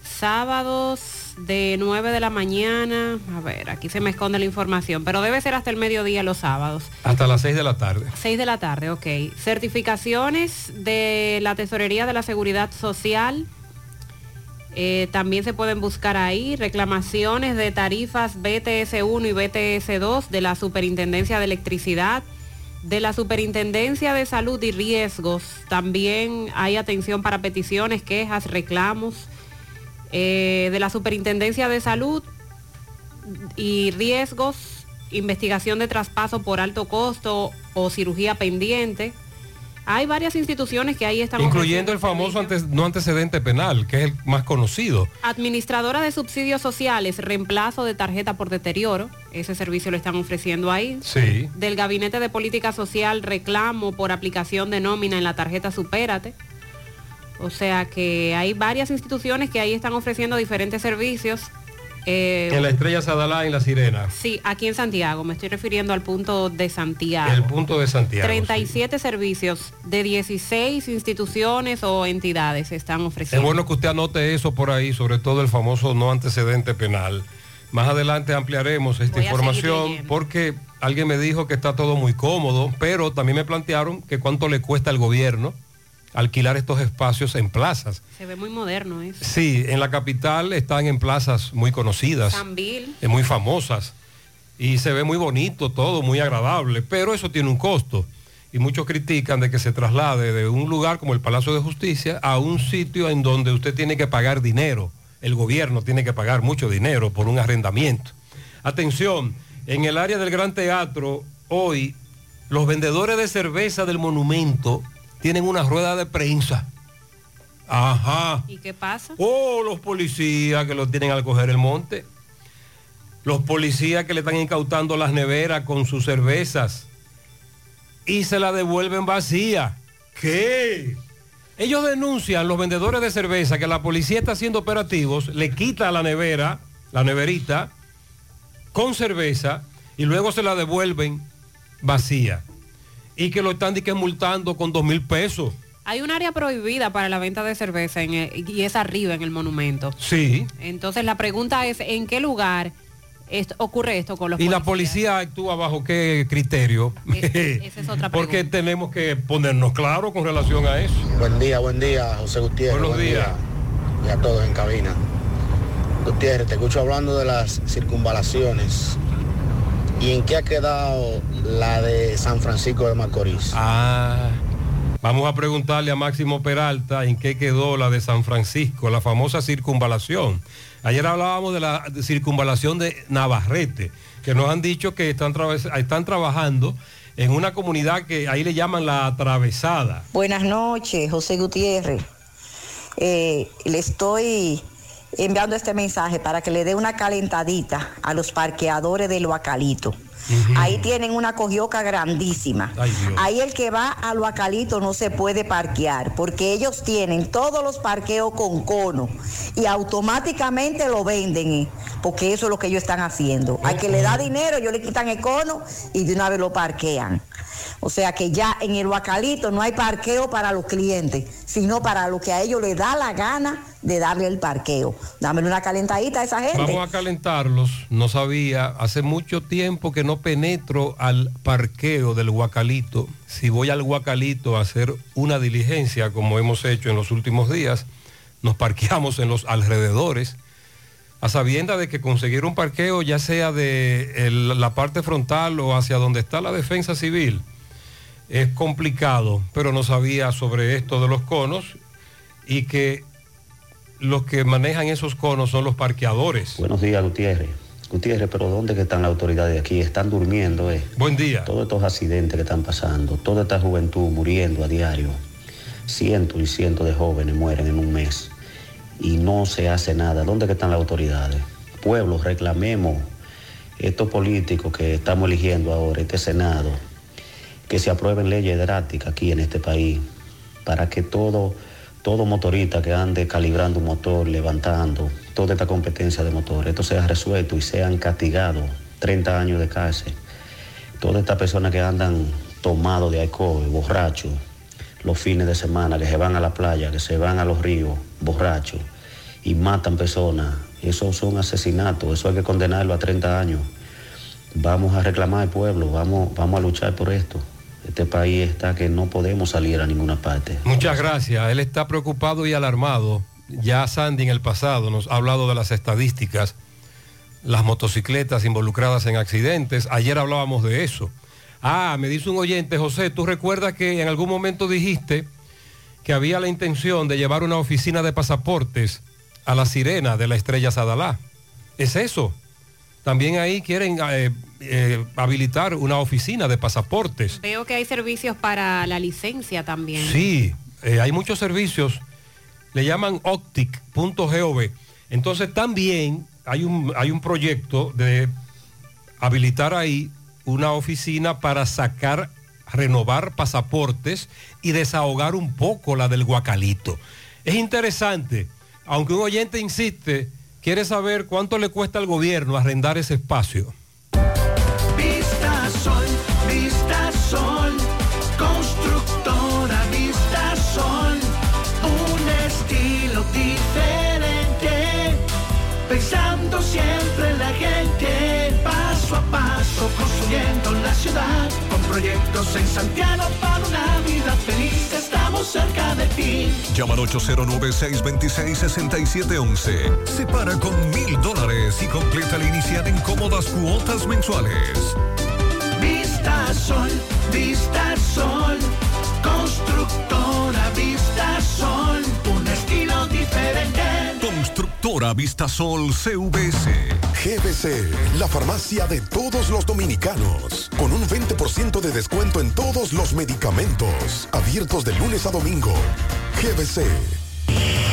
[SPEAKER 13] Sábados de 9 de la mañana. A ver, aquí se me esconde la información, pero debe ser hasta el mediodía los sábados.
[SPEAKER 5] Hasta las 6 de la tarde.
[SPEAKER 13] 6 de la tarde, ok. Certificaciones de la Tesorería de la Seguridad Social. eh, también se pueden buscar ahí reclamaciones de tarifas BTS1 y BTS2 de la Superintendencia de Electricidad, de la Superintendencia de Salud y Riesgos. También hay atención para peticiones, quejas, reclamos. Eh, de la Superintendencia de Salud y Riesgos, investigación de traspaso por alto costo o cirugía pendiente. Hay varias instituciones que ahí están
[SPEAKER 5] Incluyendo el famoso antes- no antecedente penal, que es el más conocido.
[SPEAKER 13] Administradora de subsidios sociales, reemplazo de tarjeta por deterioro. Ese servicio lo están ofreciendo ahí.
[SPEAKER 5] Sí.
[SPEAKER 13] Del Gabinete de Política Social, reclamo por aplicación de nómina en la tarjeta Supérate. O sea que hay varias instituciones que ahí están ofreciendo diferentes servicios. Eh,
[SPEAKER 5] En la estrella Sadalá, en la Sirena.
[SPEAKER 13] Sí, aquí en Santiago. Me estoy refiriendo al punto de Santiago.
[SPEAKER 5] El punto de Santiago.
[SPEAKER 13] 37 servicios de 16 instituciones o entidades se están
[SPEAKER 5] Es
[SPEAKER 13] ofreciendo.
[SPEAKER 5] bueno que usted anote eso por ahí, sobre todo el famoso no antecedente penal. Más adelante ampliaremos esta
[SPEAKER 13] Voy
[SPEAKER 5] información porque alguien me dijo que está todo muy cómodo, pero también me plantearon que cuánto le cuesta al gobierno alquilar estos espacios en plazas.
[SPEAKER 13] Se ve muy moderno eso.
[SPEAKER 5] Sí, en la capital están en plazas muy conocidas, eh, muy famosas, y se ve muy bonito todo, muy agradable, pero eso tiene un costo. Y muchos critican de que se traslade de un lugar como el Palacio de Justicia a un sitio en donde usted tiene que pagar dinero. El gobierno tiene que pagar mucho dinero por un arrendamiento. Atención, en el área del Gran Teatro, hoy los vendedores de cerveza del monumento tienen una rueda de prensa. Ajá.
[SPEAKER 13] ¿Y qué pasa?
[SPEAKER 5] Oh, los policías que lo tienen al coger el monte. Los policías que le están incautando las neveras con sus cervezas y se la devuelven vacía. ¿Qué? Ellos denuncian, los vendedores de cerveza, que la policía está haciendo operativos, le quita la nevera, la neverita, con cerveza y luego se la devuelven vacía. Y que lo están dique multando con dos mil pesos.
[SPEAKER 13] Hay un área prohibida para la venta de cerveza en el- y es arriba en el monumento.
[SPEAKER 5] Sí.
[SPEAKER 13] Entonces la pregunta es, ¿en qué lugar esto- ocurre esto con los
[SPEAKER 5] ¿Y la policía actúa bajo qué criterio?
[SPEAKER 13] Esa es otra
[SPEAKER 5] Porque tenemos que ponernos claros con relación a eso.
[SPEAKER 18] Buen día, buen día, José Gutiérrez.
[SPEAKER 5] Buenos
[SPEAKER 18] buen
[SPEAKER 5] días.
[SPEAKER 18] día. Y a todos en cabina. Gutiérrez, te escucho hablando de las circunvalaciones. ¿Y en qué ha quedado la de San Francisco de Macorís?
[SPEAKER 5] Ah, vamos a preguntarle a Máximo Peralta en qué quedó la de San Francisco, la famosa circunvalación. Ayer hablábamos de la circunvalación de Navarrete, que nos han dicho que están, están trabajando en una comunidad que ahí le llaman la atravesada.
[SPEAKER 19] Buenas noches, José Gutiérrez. Eh, le estoy enviando este mensaje para que le dé una calentadita a los parqueadores del Bacalito.
[SPEAKER 20] Ahí tienen una cogioca grandísima.
[SPEAKER 5] Ay.
[SPEAKER 20] Ahí el que va al Huacalito no se puede parquear porque ellos tienen todos los parqueos con cono y automáticamente lo venden, eh, porque eso es lo que ellos están haciendo. Al que le da dinero, ellos le quitan el cono y de una vez lo parquean. O sea que ya en el Huacalito no hay parqueo para los clientes, sino para lo que a ellos les da la gana de darle el parqueo. Dame una calentadita a esa gente.
[SPEAKER 5] Vamos a calentarlos. No sabía, hace mucho tiempo que no penetro al parqueo del Huacalito. Si voy al Huacalito a hacer una diligencia, como hemos hecho en los últimos días, nos parqueamos en los alrededores, a sabienda de que conseguir un parqueo, ya sea de la parte frontal o hacia donde está la defensa civil, es complicado, pero no sabía sobre esto de los conos y que los que manejan esos conos son los parqueadores.
[SPEAKER 21] Buenos días, Gutiérrez. Gutiérrez, pero ¿dónde que están las autoridades de aquí? Están durmiendo, ¿eh?
[SPEAKER 5] Buen día.
[SPEAKER 21] Todos estos accidentes que están pasando, toda esta juventud muriendo a diario. Cientos y cientos de jóvenes mueren en un mes y no se hace nada. ¿Dónde que están las autoridades? Pueblo, reclamemos estos políticos que estamos eligiendo ahora, este Senado, que se aprueben leyes drásticas aquí en este país para que todo, todo motorista que ande calibrando un motor, levantando, toda esta competencia de motor, esto sea resuelto y sean castigados 30 años de cárcel. Todas estas personas que andan tomados de alcohol, borrachos, los fines de semana, que se van a la playa, que se van a los ríos, borrachos, y matan personas, eso son asesinatos, eso hay que condenarlo a 30 años. Vamos a reclamar al pueblo, vamos, vamos a luchar por esto. Este país está que no podemos salir a ninguna parte.
[SPEAKER 5] Muchas gracias. Él está preocupado y alarmado. Ya Sandy en el pasado nos ha hablado de las estadísticas, las motocicletas involucradas en accidentes. Ayer hablábamos de eso. Ah, me dice un oyente, José, ¿tú recuerdas que en algún momento dijiste que había la intención de llevar una oficina de pasaportes a la sirena de la estrella Sadalá? ¿Es eso? También ahí quieren eh, eh, habilitar una oficina de pasaportes.
[SPEAKER 13] Veo que hay servicios para la licencia también.
[SPEAKER 5] Sí, eh, hay muchos servicios, le llaman optic.gov. Entonces también hay un, hay un proyecto de habilitar ahí una oficina para sacar, renovar pasaportes y desahogar un poco la del guacalito. Es interesante, aunque un oyente insiste, quiere saber cuánto le cuesta al gobierno arrendar ese espacio.
[SPEAKER 22] Vista Sol, Vista Sol, constructora Vista Sol, un estilo diferente, pensando siempre en la gente, paso a paso construyendo la ciudad, con proyectos en Santiago para una vida feliz, estamos cerca de ti.
[SPEAKER 23] Llama al 809-626-6711. Separa con mil dólares y completa la inicial en cómodas cuotas mensuales.
[SPEAKER 22] Vista Sol, Vista Sol, constructora Vista Sol, un estilo diferente.
[SPEAKER 23] Constructora Vistasol CVS.
[SPEAKER 24] GBC, la farmacia de todos los dominicanos, con un 20% de descuento en todos los medicamentos, abiertos de lunes a domingo. GBC.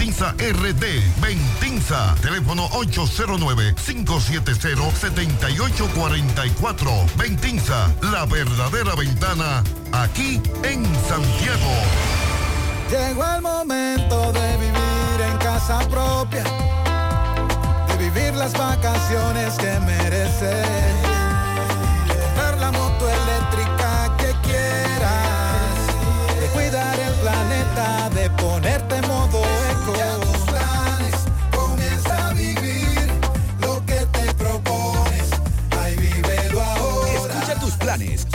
[SPEAKER 25] RD. Ventinza, teléfono 809-570-7844. Ventinza, la verdadera ventana, aquí en Santiago.
[SPEAKER 4] Llegó el momento de vivir en casa propia, de vivir las vacaciones que mereces,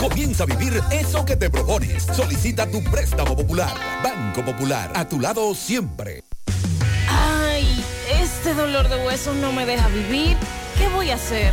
[SPEAKER 4] comienza a vivir
[SPEAKER 26] eso que te propones. Solicita tu préstamo popular. Banco Popular, a tu lado siempre.
[SPEAKER 27] Ay, este dolor de huesos no me deja vivir. ¿Qué voy a hacer?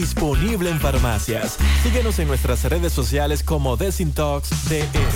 [SPEAKER 28] disponible en farmacias. Síguenos en nuestras redes sociales como Desintox.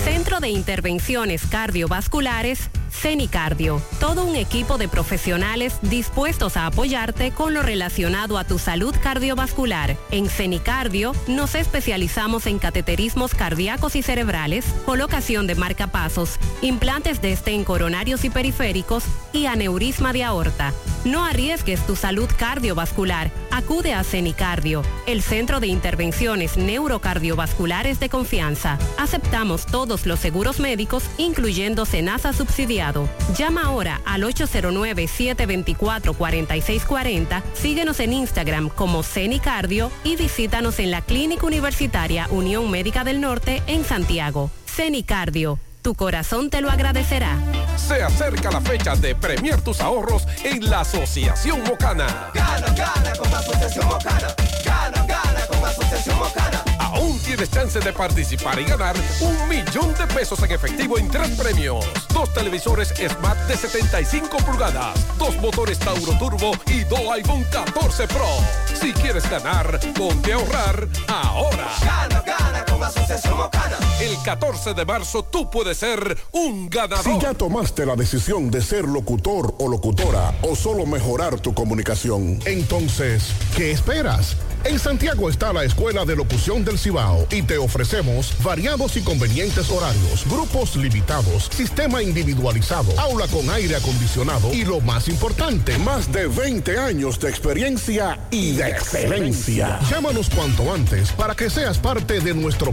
[SPEAKER 29] Centro de Intervenciones Cardiovasculares, CENICardio. Todo un equipo de profesionales dispuestos a apoyarte con lo relacionado a tu salud cardiovascular. En CENICardio nos especializamos en cateterismos cardíacos y cerebrales, colocación de marcapasos, implantes de estén coronarios y periféricos y aneurisma de aorta. No arriesgues tu salud cardiovascular. Acude a CENICardio, el centro de intervenciones neurocardiovasculares de confianza. Aceptamos todos los seguros médicos, incluyendo Senasa subsidiado. Llama ahora al 809-724-4640, síguenos en Instagram como CENICardio y visítanos en la Clínica Universitaria Unión Médica del Norte en Santiago. CENICardio, tu corazón te lo agradecerá.
[SPEAKER 7] Se acerca la fecha de premiar tus ahorros en la Asociación Mocana.
[SPEAKER 22] Gana, gana con la Asociación Mocana. Gana, gana con la Asociación Mocana.
[SPEAKER 7] Aún tienes chance de participar y ganar un millón de pesos en efectivo en tres premios. Dos televisores Smart de 75 pulgadas, dos motores Tauro Turbo y dos iPhone 14 Pro. Si quieres ganar, ponte a ahorrar ahora.
[SPEAKER 22] Gana, gana con Asociación Mocana.
[SPEAKER 7] El 14 de marzo tú puedes ser un ganador.
[SPEAKER 24] Si ya tomaste la decisión de ser locutor o locutora o solo mejorar tu comunicación, entonces, ¿qué esperas? En Santiago está la Escuela de Locución del Cibao y te ofrecemos variados y convenientes horarios, grupos limitados, sistema individualizado, aula con aire acondicionado y lo más importante, más de 20 años de experiencia y de excelencia. Llámanos cuanto antes para que seas parte de nuestro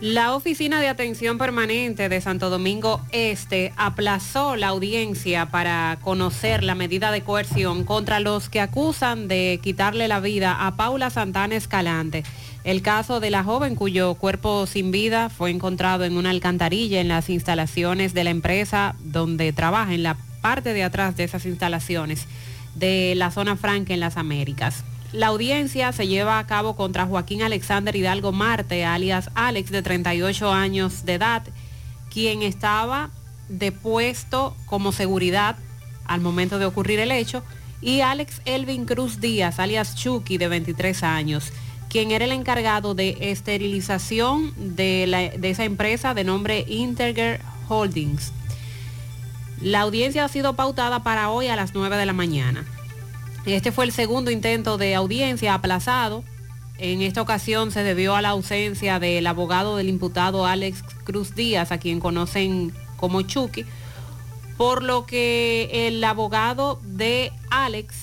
[SPEAKER 13] La Oficina de Atención Permanente de Santo Domingo Este aplazó la audiencia para conocer la medida de coerción contra los que acusan de quitarle la vida a Paula Santana Escalante. El caso de la joven cuyo cuerpo sin vida fue encontrado en una alcantarilla en las instalaciones de la empresa donde trabaja, en la parte de atrás de esas instalaciones de la zona franca en las Américas. La audiencia se lleva a cabo contra Joaquín Alexander Hidalgo Marte, alias Alex, de 38 años de edad, quien estaba depuesto como seguridad al momento de ocurrir el hecho, y Alex Elvin Cruz Díaz, alias Chucky, de 23 años, quien era el encargado de esterilización de, la- de esa empresa de nombre Integer Holdings. La audiencia ha sido pautada para hoy a las 9 de la mañana. Este fue el segundo intento de audiencia aplazado. En esta ocasión se debió a la ausencia del abogado del imputado Alex Cruz Díaz, a quien conocen como Chucky, por lo que el abogado de Alex,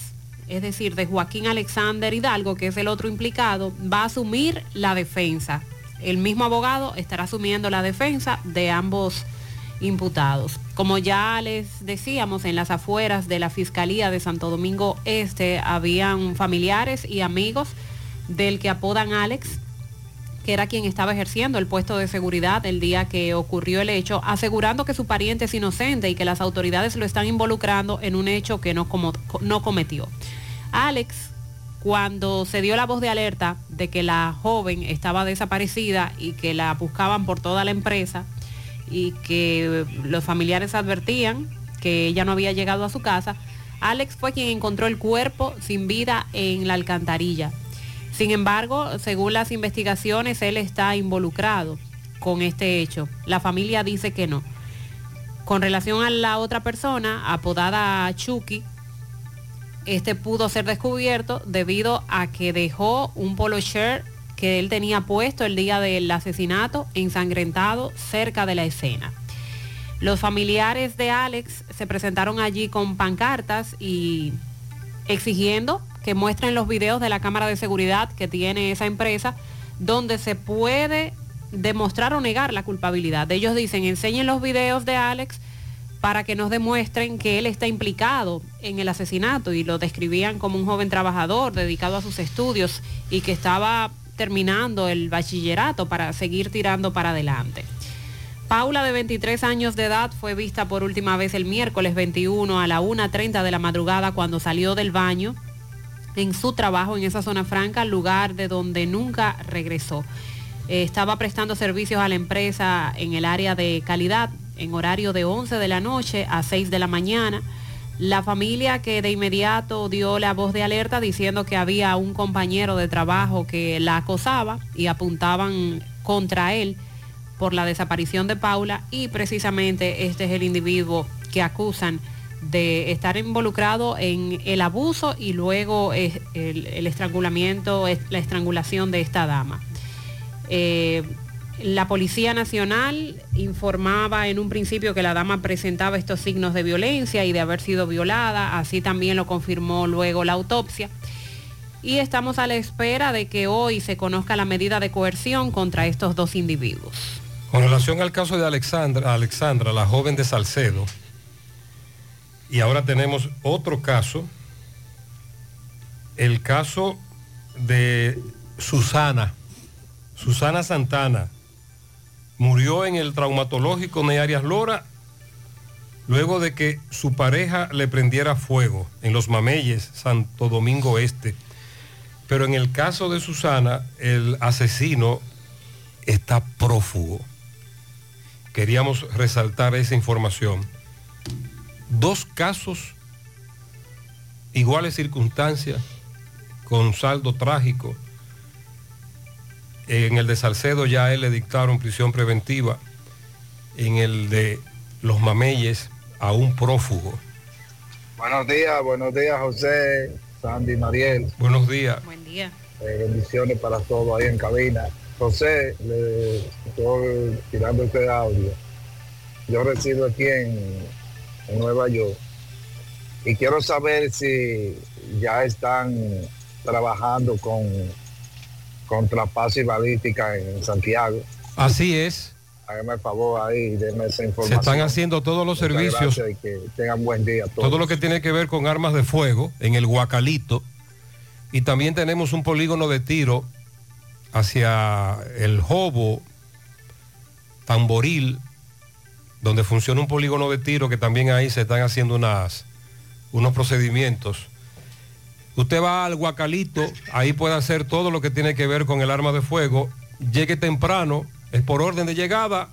[SPEAKER 13] es decir, de Joaquín Alexander Hidalgo, que es el otro implicado, va a asumir la defensa. El mismo abogado estará asumiendo la defensa de ambos imputados. Como ya les decíamos, en las afueras de la Fiscalía de Santo Domingo Este habían familiares y amigos del que apodan Alex, que era quien estaba ejerciendo el puesto de seguridad el día que ocurrió el hecho, asegurando que su pariente es inocente y que las autoridades lo están involucrando en un hecho que no, no cometió. Alex, cuando se dio la voz de alerta de que la joven estaba desaparecida y que la buscaban por toda la empresa y que los familiares advertían que ella no había llegado a su casa, Alex fue quien encontró el cuerpo sin vida en la alcantarilla. Sin embargo, según las investigaciones, él está involucrado con este hecho. La familia dice que no. Con relación a la otra persona, apodada Chucky, este pudo ser descubierto debido a que dejó un polo shirt que él tenía puesto el día del asesinato ensangrentado cerca de la escena. Los familiares de Alex se presentaron allí con pancartas y exigiendo que muestren los videos de la cámara de seguridad que tiene esa empresa, donde se puede demostrar o negar la culpabilidad. Ellos dicen, enseñen los videos de Alex para que nos demuestren que él está implicado en el asesinato y lo describían como un joven trabajador dedicado a sus estudios y que estaba terminando el bachillerato para seguir tirando para adelante. Paula, de 23 años de edad, fue vista por última vez el miércoles 21 a la 1.30 de la madrugada cuando salió del baño en su trabajo en esa zona franca, lugar de donde nunca regresó. Eh, estaba prestando servicios a la empresa en el área de calidad en horario de 11 de la noche a 6 de la mañana. La familia que de inmediato dio la voz de alerta diciendo que había un compañero de trabajo que la acosaba y apuntaban contra él por la desaparición de Paula y precisamente este es el individuo que acusan de estar involucrado en el abuso y luego el, el estrangulamiento, la estrangulación de esta dama. Eh, la Policía Nacional informaba en un principio que la dama presentaba estos signos de violencia y de haber sido violada, así también lo confirmó luego la autopsia. Y estamos a la espera de que hoy se conozca la medida de coerción contra estos dos individuos.
[SPEAKER 5] Con relación al caso de Alexandra, Alexandra, la joven de Salcedo, y ahora tenemos otro caso, el caso de Susana, Susana Santana, murió en el traumatológico de Arias Lora luego de que su pareja le prendiera fuego en los Mameyes, Santo Domingo Este. Pero en el caso de Susana, el asesino está prófugo. Queríamos resaltar esa información dos casos, iguales circunstancias, con saldo trágico. En el de Salcedo ya a él le dictaron prisión preventiva. En el de Los Mameyes a un prófugo.
[SPEAKER 30] Buenos días, buenos días José, Sandy, Mariel.
[SPEAKER 5] Buenos días.
[SPEAKER 13] Buen día.
[SPEAKER 30] Eh, bendiciones para todos ahí en cabina. José, le estoy tirando este audio. Yo resido aquí en en Nueva York. Y quiero saber si ya están trabajando con, con traspaso y balística en Santiago.
[SPEAKER 5] Así es.
[SPEAKER 30] Hágame el favor ahí, denme esa información.
[SPEAKER 5] Se están haciendo todos los
[SPEAKER 30] Muchas
[SPEAKER 5] servicios.
[SPEAKER 30] gracias y que tengan buen día. todos.
[SPEAKER 5] Todo lo que tiene que ver con armas de fuego en el Guacalito. Y también tenemos un polígono de tiro hacia el Jobo, Tamboril, donde funciona un polígono de tiro que también ahí se están haciendo unas, unos procedimientos. Usted va al Guacalito, ahí puede hacer todo lo que tiene que ver con el arma de fuego. Llegue temprano, es por orden de llegada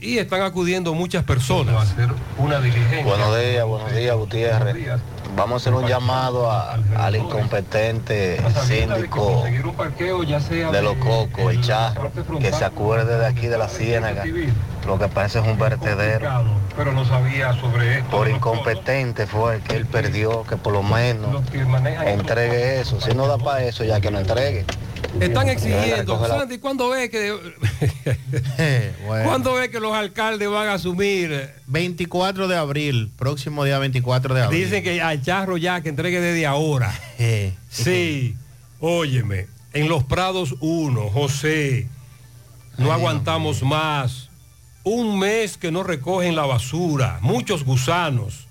[SPEAKER 5] y están acudiendo muchas personas. Una diligencia.
[SPEAKER 18] Buenos días, buenos días, Gutiérrez. Vamos a hacer un llamado a- al incompetente síndico de los cocos, el charro, que se acuerde de aquí de la ciénaga. Lo que parece es un vertedero.
[SPEAKER 5] Pero no sabía sobre esto.
[SPEAKER 18] Por incompetente fue que él perdió, que por lo menos entregue eso. Si no da para eso, ya que no entregue.
[SPEAKER 5] Están exigiendo, Sandy, ¿cuándo ve que ¿Cuándo ve que los alcaldes van a asumir?
[SPEAKER 6] 24 de abril, próximo día 24 de abril.
[SPEAKER 5] Dicen que al charro ya que entregue desde ahora. Sí, óyeme, en los Prados 1, José, no aguantamos más. Un mes que no recogen la basura, muchos gusanos.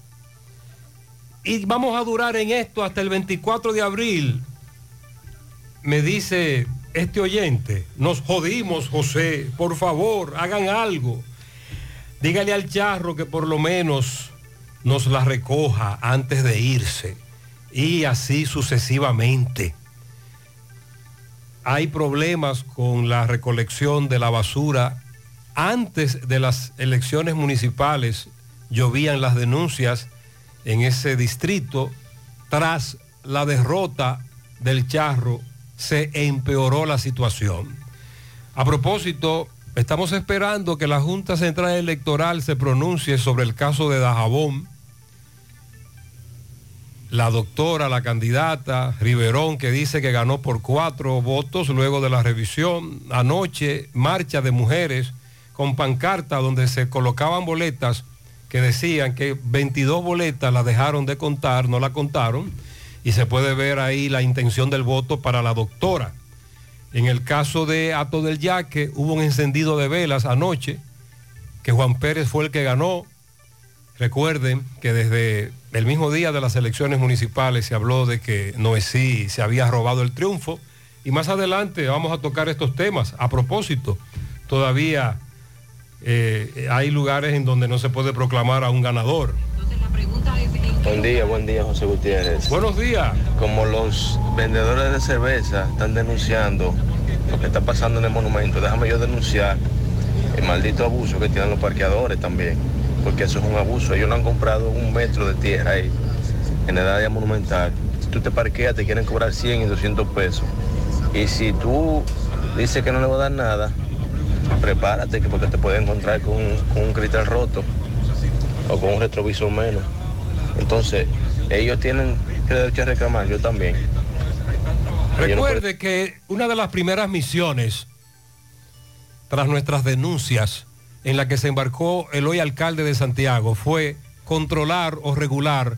[SPEAKER 5] Y vamos a durar en esto hasta el 24 de abril. Me dice este oyente, nos jodimos, José, por favor, hagan algo. Dígale al charro que por lo menos nos la recoja antes de irse. Y así sucesivamente. Hay problemas con la recolección de la basura. Antes de las elecciones municipales llovían las denuncias en ese distrito. Tras la derrota del charro se empeoró la situación. A propósito, estamos esperando que la Junta Central Electoral se pronuncie sobre el caso de Dajabón. La doctora, la candidata Riverón, que dice que ganó por cuatro votos luego de la revisión. Anoche, marcha de mujeres con pancarta donde se colocaban boletas que decían que 22 boletas las dejaron de contar, no la contaron y se puede ver ahí la intención del voto para la doctora. En el caso de Ato del Yaque hubo un encendido de velas anoche, que Juan Pérez fue el que ganó. Recuerden que desde el mismo día de las elecciones municipales se habló de que Noesí se había robado el triunfo y más adelante vamos a tocar estos temas. A propósito, todavía eh, hay lugares en donde no se puede proclamar a un ganador.
[SPEAKER 31] Buen día, buen día, José Gutiérrez.
[SPEAKER 5] Buenos días.
[SPEAKER 31] Como los vendedores de cerveza están denunciando lo que está pasando en el monumento, déjame yo denunciar el maldito abuso que tienen los parqueadores también, porque eso es un abuso. Ellos no han comprado un metro de tierra ahí, en el área monumental. Si tú te parqueas, te quieren cobrar 100 y 200 pesos. Y si tú dices que no le va a dar nada, prepárate, que porque te puedes encontrar con, con un cristal roto o con un retrovisor menos. Entonces, ellos tienen derecho a reclamar, yo también.
[SPEAKER 5] Recuerde que una de las primeras misiones, tras nuestras denuncias, en la que se embarcó el hoy alcalde de Santiago, fue controlar o regular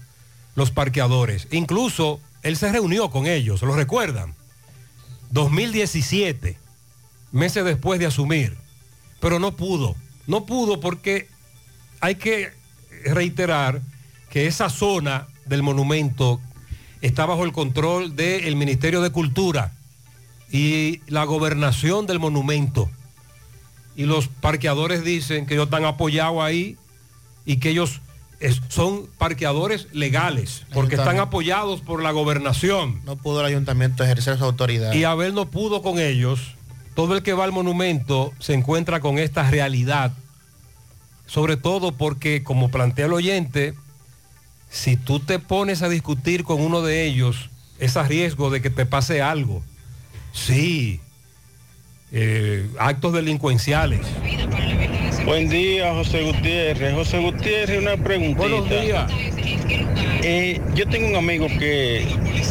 [SPEAKER 5] los parqueadores. Incluso él se reunió con ellos, ¿lo recuerdan? 2017, meses después de asumir, pero no pudo. No pudo porque hay que reiterar que esa zona del monumento está bajo el control del Ministerio de Cultura y la gobernación del monumento. Y los parqueadores dicen que ellos están apoyados ahí y que ellos es- son parqueadores legales, porque están apoyados por la gobernación.
[SPEAKER 6] No pudo el ayuntamiento ejercer su autoridad.
[SPEAKER 5] Y Abel no pudo con ellos. Todo el que va al monumento se encuentra con esta realidad. Sobre todo porque, como plantea el oyente, si tú te pones a discutir con uno de ellos, es a riesgo de que te pase algo. Sí, eh, actos delincuenciales.
[SPEAKER 32] Buen día, José Gutiérrez. José Gutiérrez, una preguntita.
[SPEAKER 5] Buenos días.
[SPEAKER 32] Eh, yo tengo un amigo que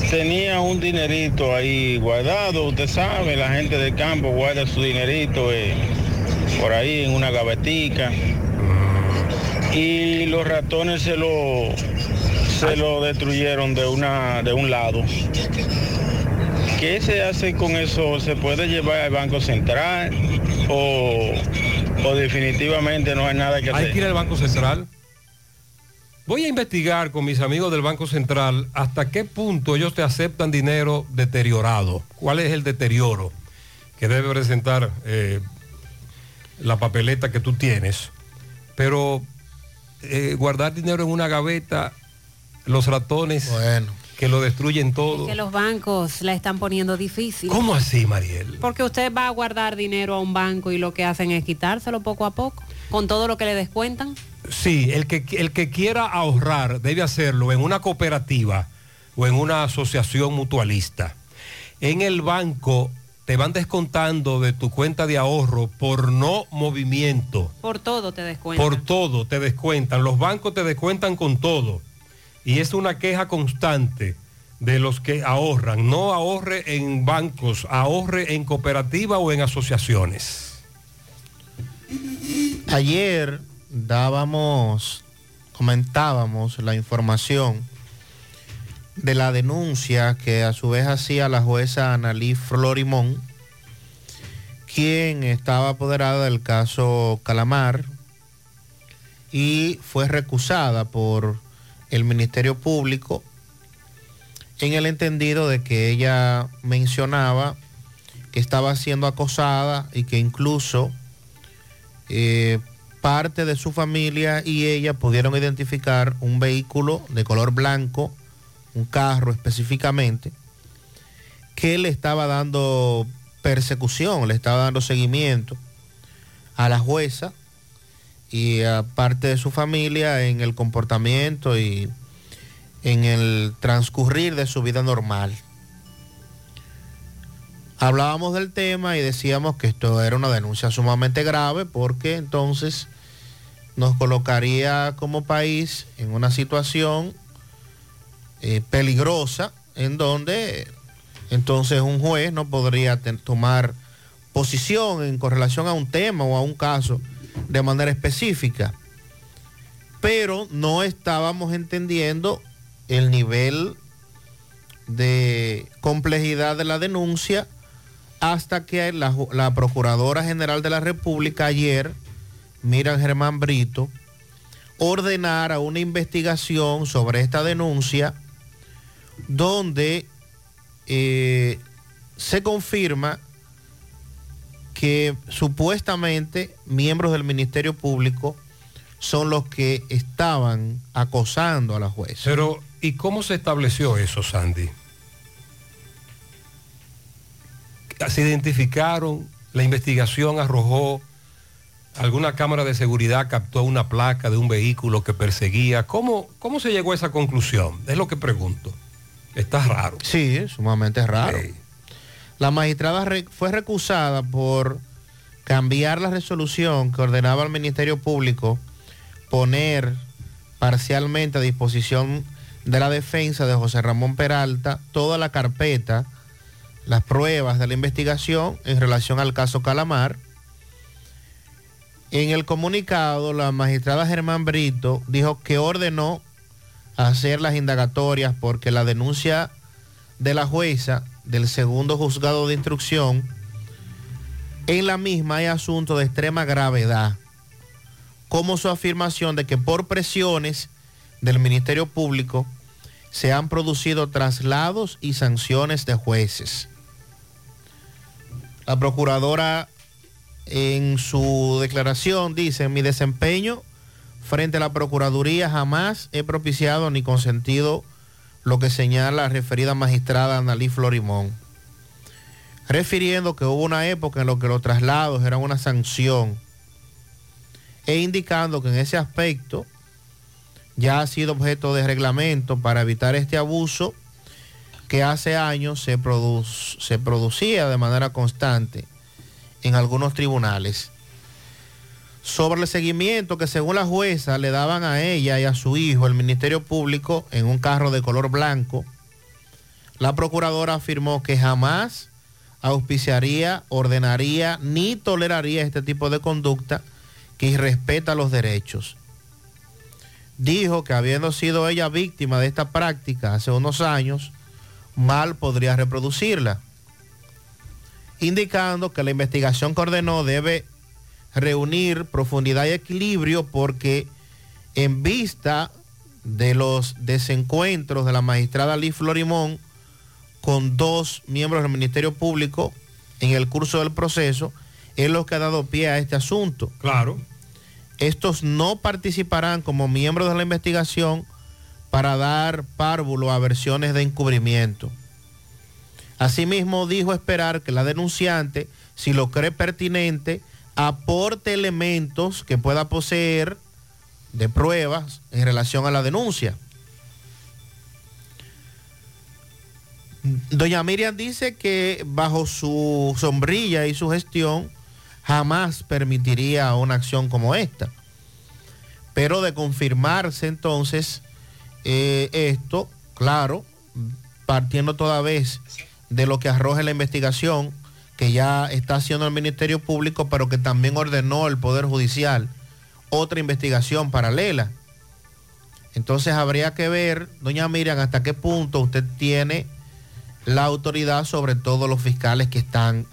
[SPEAKER 32] tenía un dinerito ahí guardado. Usted sabe, la gente del campo guarda su dinerito eh, por ahí en una gavetica. Y los ratones se lo, se lo destruyeron de, una, de un lado. ¿Qué se hace con eso? ¿Se puede llevar al Banco Central o, o definitivamente no hay nada que hacer?
[SPEAKER 5] Hay que ir al Banco Central. Voy a investigar con mis amigos del Banco Central hasta qué punto ellos te aceptan dinero deteriorado. ¿Cuál es el deterioro que debe presentar eh, la papeleta que tú tienes? Pero eh, guardar dinero en una gaveta, los ratones que lo destruyen todo.
[SPEAKER 13] Que los bancos la están poniendo difícil.
[SPEAKER 5] ¿Cómo así, Mariel?
[SPEAKER 13] Porque usted va a guardar dinero a un banco y lo que hacen es quitárselo poco a poco, con todo lo que le descuentan.
[SPEAKER 5] Sí, el que, el que quiera ahorrar debe hacerlo en una cooperativa o en una asociación mutualista. En el banco te van descontando de tu cuenta de ahorro por no movimiento.
[SPEAKER 13] Por todo te descuentan.
[SPEAKER 5] Por todo te descuentan. Los bancos te descuentan con todo. Y es una queja constante de los que ahorran. No ahorre en bancos, ahorre en cooperativa o en asociaciones.
[SPEAKER 6] Ayer dábamos, comentábamos la información de la denuncia que a su vez hacía la jueza Analí Florimón, quien estaba apoderada del caso Calamar y fue recusada por el Ministerio Público en el entendido de que ella mencionaba que estaba siendo acosada y que incluso eh, parte de su familia y ella pudieron identificar un vehículo de color blanco, un carro específicamente, que le estaba dando persecución, le estaba dando seguimiento a la jueza y a parte de su familia en el comportamiento y en el transcurrir de su vida normal. Hablábamos del tema y decíamos que esto era una denuncia sumamente grave porque entonces nos colocaría como país en una situación eh, peligrosa en donde entonces un juez no podría tomar posición en correlación a un tema o a un caso de manera específica. Pero no estábamos entendiendo el nivel de complejidad de la denuncia hasta que la, Procuradora General de la República ayer, Miran Germán Brito, ordenara una investigación sobre esta denuncia donde eh, se confirma que supuestamente miembros del Ministerio Público son los que estaban acosando a la jueza.
[SPEAKER 5] Pero, ¿y cómo se estableció eso, Sandy? se identificaron, la investigación arrojó, alguna cámara de seguridad captó una placa de un vehículo que perseguía. ¿Cómo, cómo se llegó a esa conclusión? Es lo que pregunto. Está raro.
[SPEAKER 6] Sí, sumamente raro. La magistrada fue recusada por cambiar la resolución que ordenaba al Ministerio Público poner parcialmente a disposición de la defensa de José Ramón Peralta toda la carpeta las pruebas de la investigación en relación al caso Calamar. En el comunicado, la magistrada Germán Brito dijo que ordenó hacer las indagatorias porque la denuncia de la jueza del segundo juzgado de instrucción, en la misma hay asunto de extrema gravedad, como su afirmación de que por presiones del Ministerio Público se han producido traslados y sanciones de jueces. La procuradora en su declaración dice, mi desempeño frente a la Procuraduría jamás he propiciado ni consentido lo que señala la referida magistrada Analí Florimón, refiriendo que hubo una época en la que los traslados eran una sanción e indicando que en ese aspecto ya ha sido objeto de reglamento para evitar este abuso que hace años se, se producía de manera constante en algunos tribunales sobre el seguimiento que según la jueza le daban a ella y a su hijo el Ministerio Público en un carro de color blanco, la procuradora afirmó que jamás auspiciaría, ordenaría ni toleraría este tipo de conducta que irrespeta los derechos. Dijo que habiendo sido ella víctima de esta práctica hace unos años, mal podría reproducirla, indicando que la investigación que ordenó debe reunir profundidad y equilibrio porque en vista de los desencuentros de la magistrada Liz Florimón con dos miembros del Ministerio Público en el curso del proceso, es lo que ha dado pie a este asunto.
[SPEAKER 5] Claro.
[SPEAKER 6] Estos no participarán como miembros de la investigación para dar párvulo a versiones de encubrimiento. Asimismo, dijo esperar que la denunciante, si lo cree pertinente, aporte elementos que pueda poseer de pruebas en relación a la denuncia. Doña Miriam dice que bajo su sombrilla y su gestión jamás permitiría una acción como esta. Pero de confirmarse entonces eh, esto, claro, partiendo toda vez de lo que arroja la investigación que ya está haciendo el Ministerio Público, pero que también ordenó el Poder Judicial otra investigación paralela. Entonces habría que ver, doña Miriam, hasta qué punto usted tiene la autoridad sobre todos los fiscales que están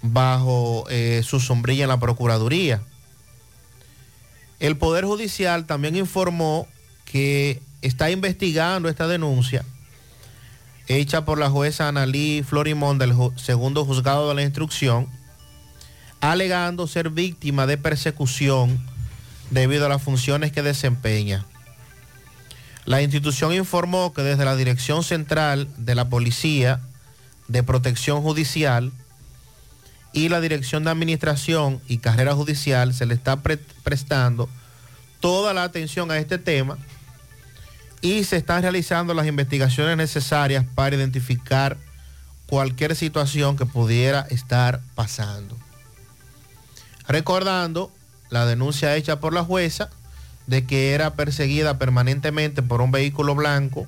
[SPEAKER 6] bajo eh, su sombrilla en la Procuraduría. El Poder Judicial también informó que está investigando esta denuncia hecha por la jueza Analí Florimón del segundo juzgado de la instrucción, alegando ser víctima de persecución debido a las funciones que desempeña. La institución informó que desde la Dirección Central de la Policía de Protección Judicial y la Dirección de Administración y Carrera Judicial se le está pre- prestando toda la atención a este tema y se están realizando las investigaciones necesarias para identificar cualquier situación que pudiera estar pasando. Recordando la denuncia hecha por la jueza de que era perseguida permanentemente por un vehículo blanco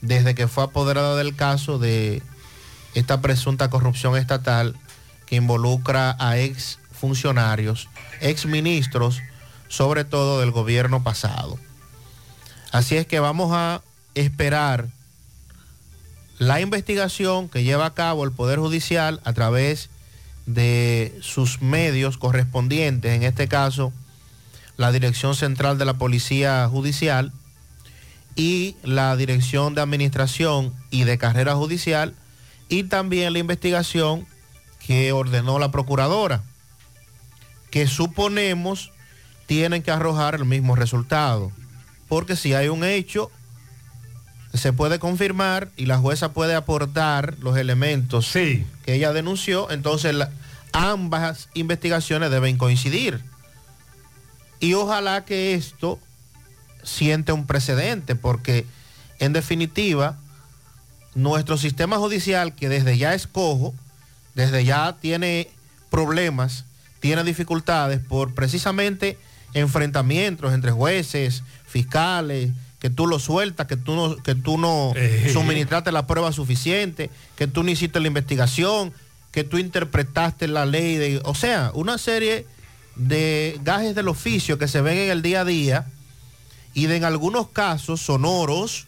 [SPEAKER 6] desde que fue apoderada del caso de esta presunta corrupción estatal que involucra a ex funcionarios, ex ministros, sobre todo del gobierno pasado. Así es que vamos a esperar la investigación que lleva a cabo el Poder Judicial a través de sus medios correspondientes, en este caso la Dirección Central de la Policía Judicial y la Dirección de Administración y de Carrera Judicial y también la investigación que ordenó la Procuradora, que suponemos tienen que arrojar el mismo resultado, porque si hay un hecho se puede confirmar y la jueza puede aportar los elementos que ella denunció, entonces la- ambas investigaciones deben coincidir. Y ojalá que esto siente un precedente, porque en definitiva, nuestro sistema judicial, que desde ya es cojo, desde ya tiene problemas, tiene dificultades por precisamente enfrentamientos entre jueces, fiscales, que tú lo sueltas, que tú no, que tú no suministraste la prueba suficiente, que tú no hiciste la investigación, que tú interpretaste la ley de, o sea, una serie de gajes del oficio que se ven en el día a día y de en algunos casos sonoros,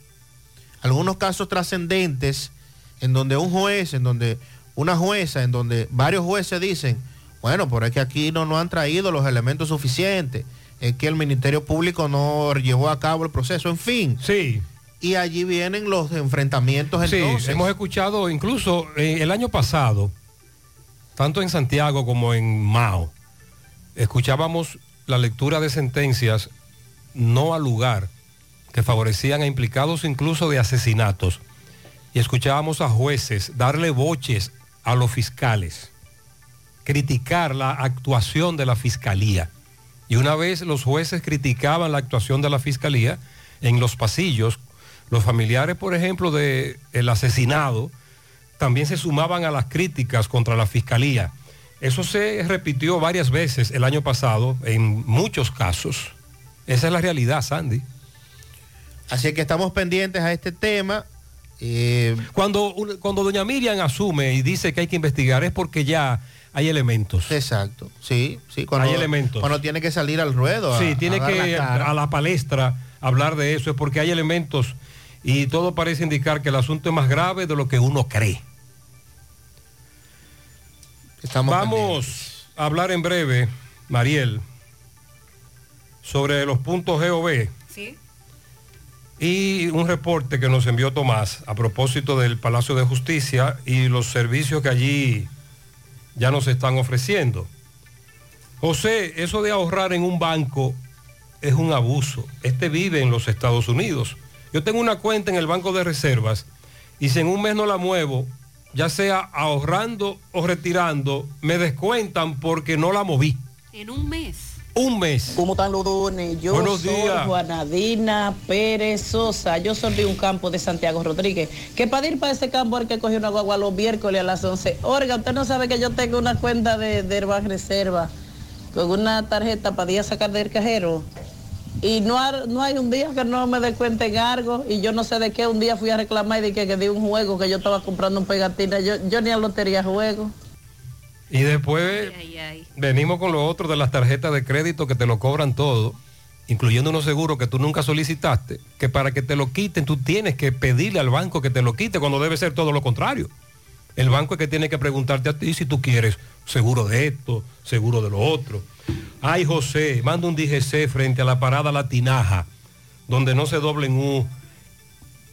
[SPEAKER 6] algunos casos trascendentes, en donde un juez, en donde una jueza, en donde varios jueces dicen, bueno, pero es que aquí no nos han traído los elementos suficientes, es que el Ministerio Público no llevó a cabo el proceso, en fin.
[SPEAKER 5] Sí.
[SPEAKER 6] Y allí vienen los enfrentamientos
[SPEAKER 5] Sí,
[SPEAKER 6] entonces.
[SPEAKER 5] hemos escuchado incluso eh, el año pasado, tanto en Santiago como en Mao, escuchábamos la lectura de sentencias no al lugar que favorecían a implicados incluso de asesinatos. Y escuchábamos a jueces darle boches a los fiscales, criticar la actuación de la fiscalía. Y una vez los jueces criticaban la actuación de la fiscalía en los pasillos, los familiares, por ejemplo, del el asesinado, también se sumaban a las críticas contra la fiscalía. Eso se repitió varias veces el año pasado en muchos casos. Esa es la realidad, Sandy.
[SPEAKER 6] Así que estamos pendientes a este tema. Eh,
[SPEAKER 5] Cuando, cuando doña Miriam asume y dice que hay que investigar es porque ya hay elementos.
[SPEAKER 6] Exacto, sí, sí. Cuando,
[SPEAKER 5] hay elementos.
[SPEAKER 6] Cuando tiene que salir al ruedo. a-
[SPEAKER 5] Sí, tiene
[SPEAKER 6] a dar
[SPEAKER 5] que
[SPEAKER 6] la
[SPEAKER 5] a la palestra hablar de eso, es porque hay elementos y todo parece indicar que el asunto es más grave de lo que uno cree. Vamos a hablar en breve, Mariel, sobre los puntos GOV
[SPEAKER 13] Sí.
[SPEAKER 5] y un reporte que nos envió Tomás a propósito del Palacio de Justicia y los servicios que allí ya nos están ofreciendo. José, eso de ahorrar en un banco es un abuso. Este vive en los Estados Unidos. Yo tengo una cuenta en el Banco de Reservas y si en un mes no la muevo, ya sea ahorrando o retirando, me descuentan porque no la moví.
[SPEAKER 13] En un mes.
[SPEAKER 5] Un mes.
[SPEAKER 33] ¿Cómo están los dones? Yo
[SPEAKER 5] Buenos
[SPEAKER 33] soy
[SPEAKER 5] días.
[SPEAKER 33] Juanadina Pérez Sosa. Yo soy de un campo de Santiago Rodríguez. Que para ir para ese campo hay que coger una guagua los miércoles a las 11. Oiga, usted no sabe que yo tengo una cuenta de, de Herban Reserva con una tarjeta para ir a sacar del cajero. Y no, ha- no hay un día que no me descuenten algo. Y yo no sé de qué. Un día fui a reclamar y dije que di un juego que yo estaba comprando un pegatina. Yo, yo ni a lotería juego.
[SPEAKER 5] Y después venimos con lo otro de las tarjetas de crédito que te lo cobran todo, incluyendo unos seguros que tú nunca solicitaste, que para que te lo quiten tú tienes que pedirle al banco que te lo quite cuando debe ser todo lo contrario. El banco es que tiene que preguntarte a ti si tú quieres seguro de esto, seguro de lo otro. Ay, José, manda un DGC frente a la parada La Tinaja, donde no se doble en U.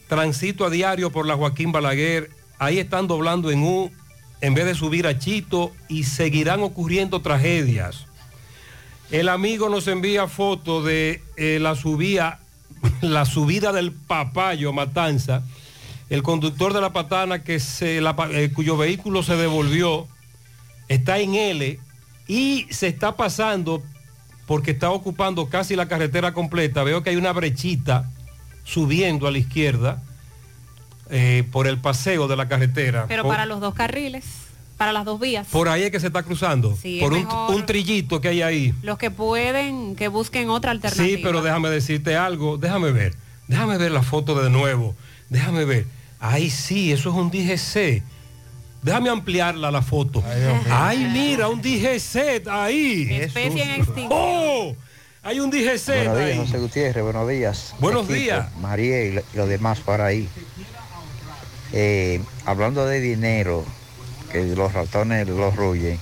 [SPEAKER 5] transito a diario por la Joaquín Balaguer, ahí están doblando en U en vez de subir a Chito y seguirán ocurriendo tragedias. El amigo nos envía foto de eh, la subida, la subida del papayo Matanza. El conductor de la patana eh, cuyo vehículo se devolvió está en L y se está pasando porque está ocupando casi la carretera completa. Veo que hay una brechita subiendo a la izquierda eh, por el paseo de la carretera.
[SPEAKER 13] Pero
[SPEAKER 5] Por-
[SPEAKER 13] para los dos carriles, para las dos vías.
[SPEAKER 5] por ahí es que se está cruzando.
[SPEAKER 13] Sí,
[SPEAKER 5] por
[SPEAKER 13] es
[SPEAKER 5] un,
[SPEAKER 13] mejor.
[SPEAKER 5] un trillito que hay ahí.
[SPEAKER 13] Los que pueden, que busquen otra alternativa.
[SPEAKER 5] Sí, pero déjame decirte algo. Déjame ver. Déjame ver la foto de nuevo. Déjame ver. Ahí sí, eso es un DGC. Déjame ampliarla la foto. Ay, mira, un DGC ahí.
[SPEAKER 13] Especie en extinción.
[SPEAKER 5] ¡Oh! Hay un DGC
[SPEAKER 34] Buenos días,
[SPEAKER 5] ahí.
[SPEAKER 34] José Gutiérrez, buenos días.
[SPEAKER 5] Buenos
[SPEAKER 34] Equipo,
[SPEAKER 5] días.
[SPEAKER 34] María y, lo- y los demás por ahí. Eh, hablando de dinero, que los ratones los ruyen,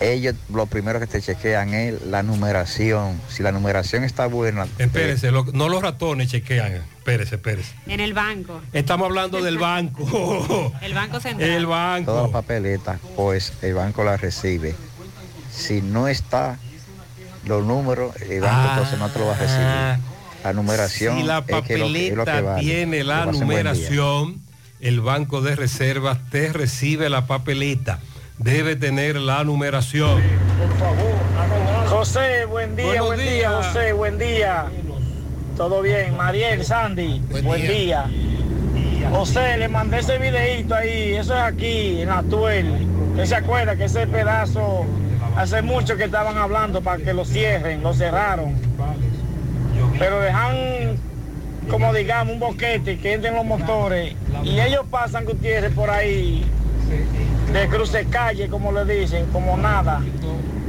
[SPEAKER 34] ellos lo primero que te chequean es la numeración. Si la numeración está buena,
[SPEAKER 5] Espérese, lo- no los ratones chequean. Espérese, espérese.
[SPEAKER 13] En el banco.
[SPEAKER 5] Estamos hablando del banco.
[SPEAKER 13] El banco central.
[SPEAKER 5] El banco.
[SPEAKER 34] toda la papeleta, pues el banco la recibe. Si no está los números, el banco entonces no te lo va a recibir. La numeración.
[SPEAKER 5] Si la
[SPEAKER 34] que que-
[SPEAKER 5] papeleta
[SPEAKER 34] que vale.
[SPEAKER 5] tiene la numeración, el Banco de Reservas te recibe la papeleta. Debe tener la numeración.
[SPEAKER 35] José, buen día,
[SPEAKER 5] Buenos
[SPEAKER 35] buen día. José, buen día. Todo bien, Mariel, Sandy, buen, día. José, le mandé ese videito ahí, eso es aquí, en Atuel. ¿Usted se acuerda que ese pedazo, hace mucho que estaban hablando para que lo cierren, lo cerraron? Pero dejan, como digamos, un boquete que entren los motores y ellos pasan, Gutiérrez, por ahí de cruce calle, como le dicen, como nada.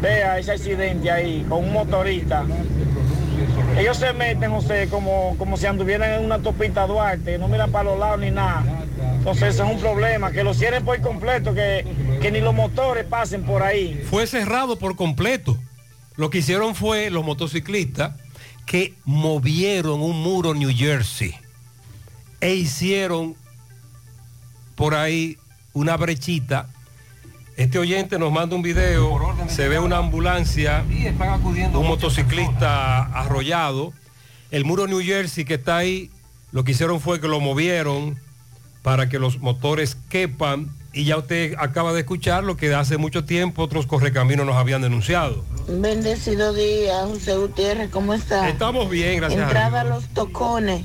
[SPEAKER 35] Vea ese accidente ahí, con un motorista. Ellos se meten, José, como, como si anduvieran en una autopista Duarte, no miran para los lados ni nada. Entonces ese es un problema, que lo cierren por completo, que, que ni los motores pasen por ahí.
[SPEAKER 5] Fue cerrado por completo. Lo que hicieron fue los motociclistas que movieron un muro New Jersey e hicieron por ahí una brechita. Este oyente nos manda un video, se ve una ambulancia, un motociclista arrollado. El muro New Jersey que está ahí, lo que hicieron fue que lo movieron para que los motores quepan y ya usted acaba de escuchar lo que hace mucho tiempo otros correcaminos nos habían denunciado.
[SPEAKER 36] Bendecido día, José Gutiérrez, ¿cómo está?
[SPEAKER 5] Estamos bien, gracias
[SPEAKER 36] Entrada a
[SPEAKER 5] Dios.
[SPEAKER 36] los tocones.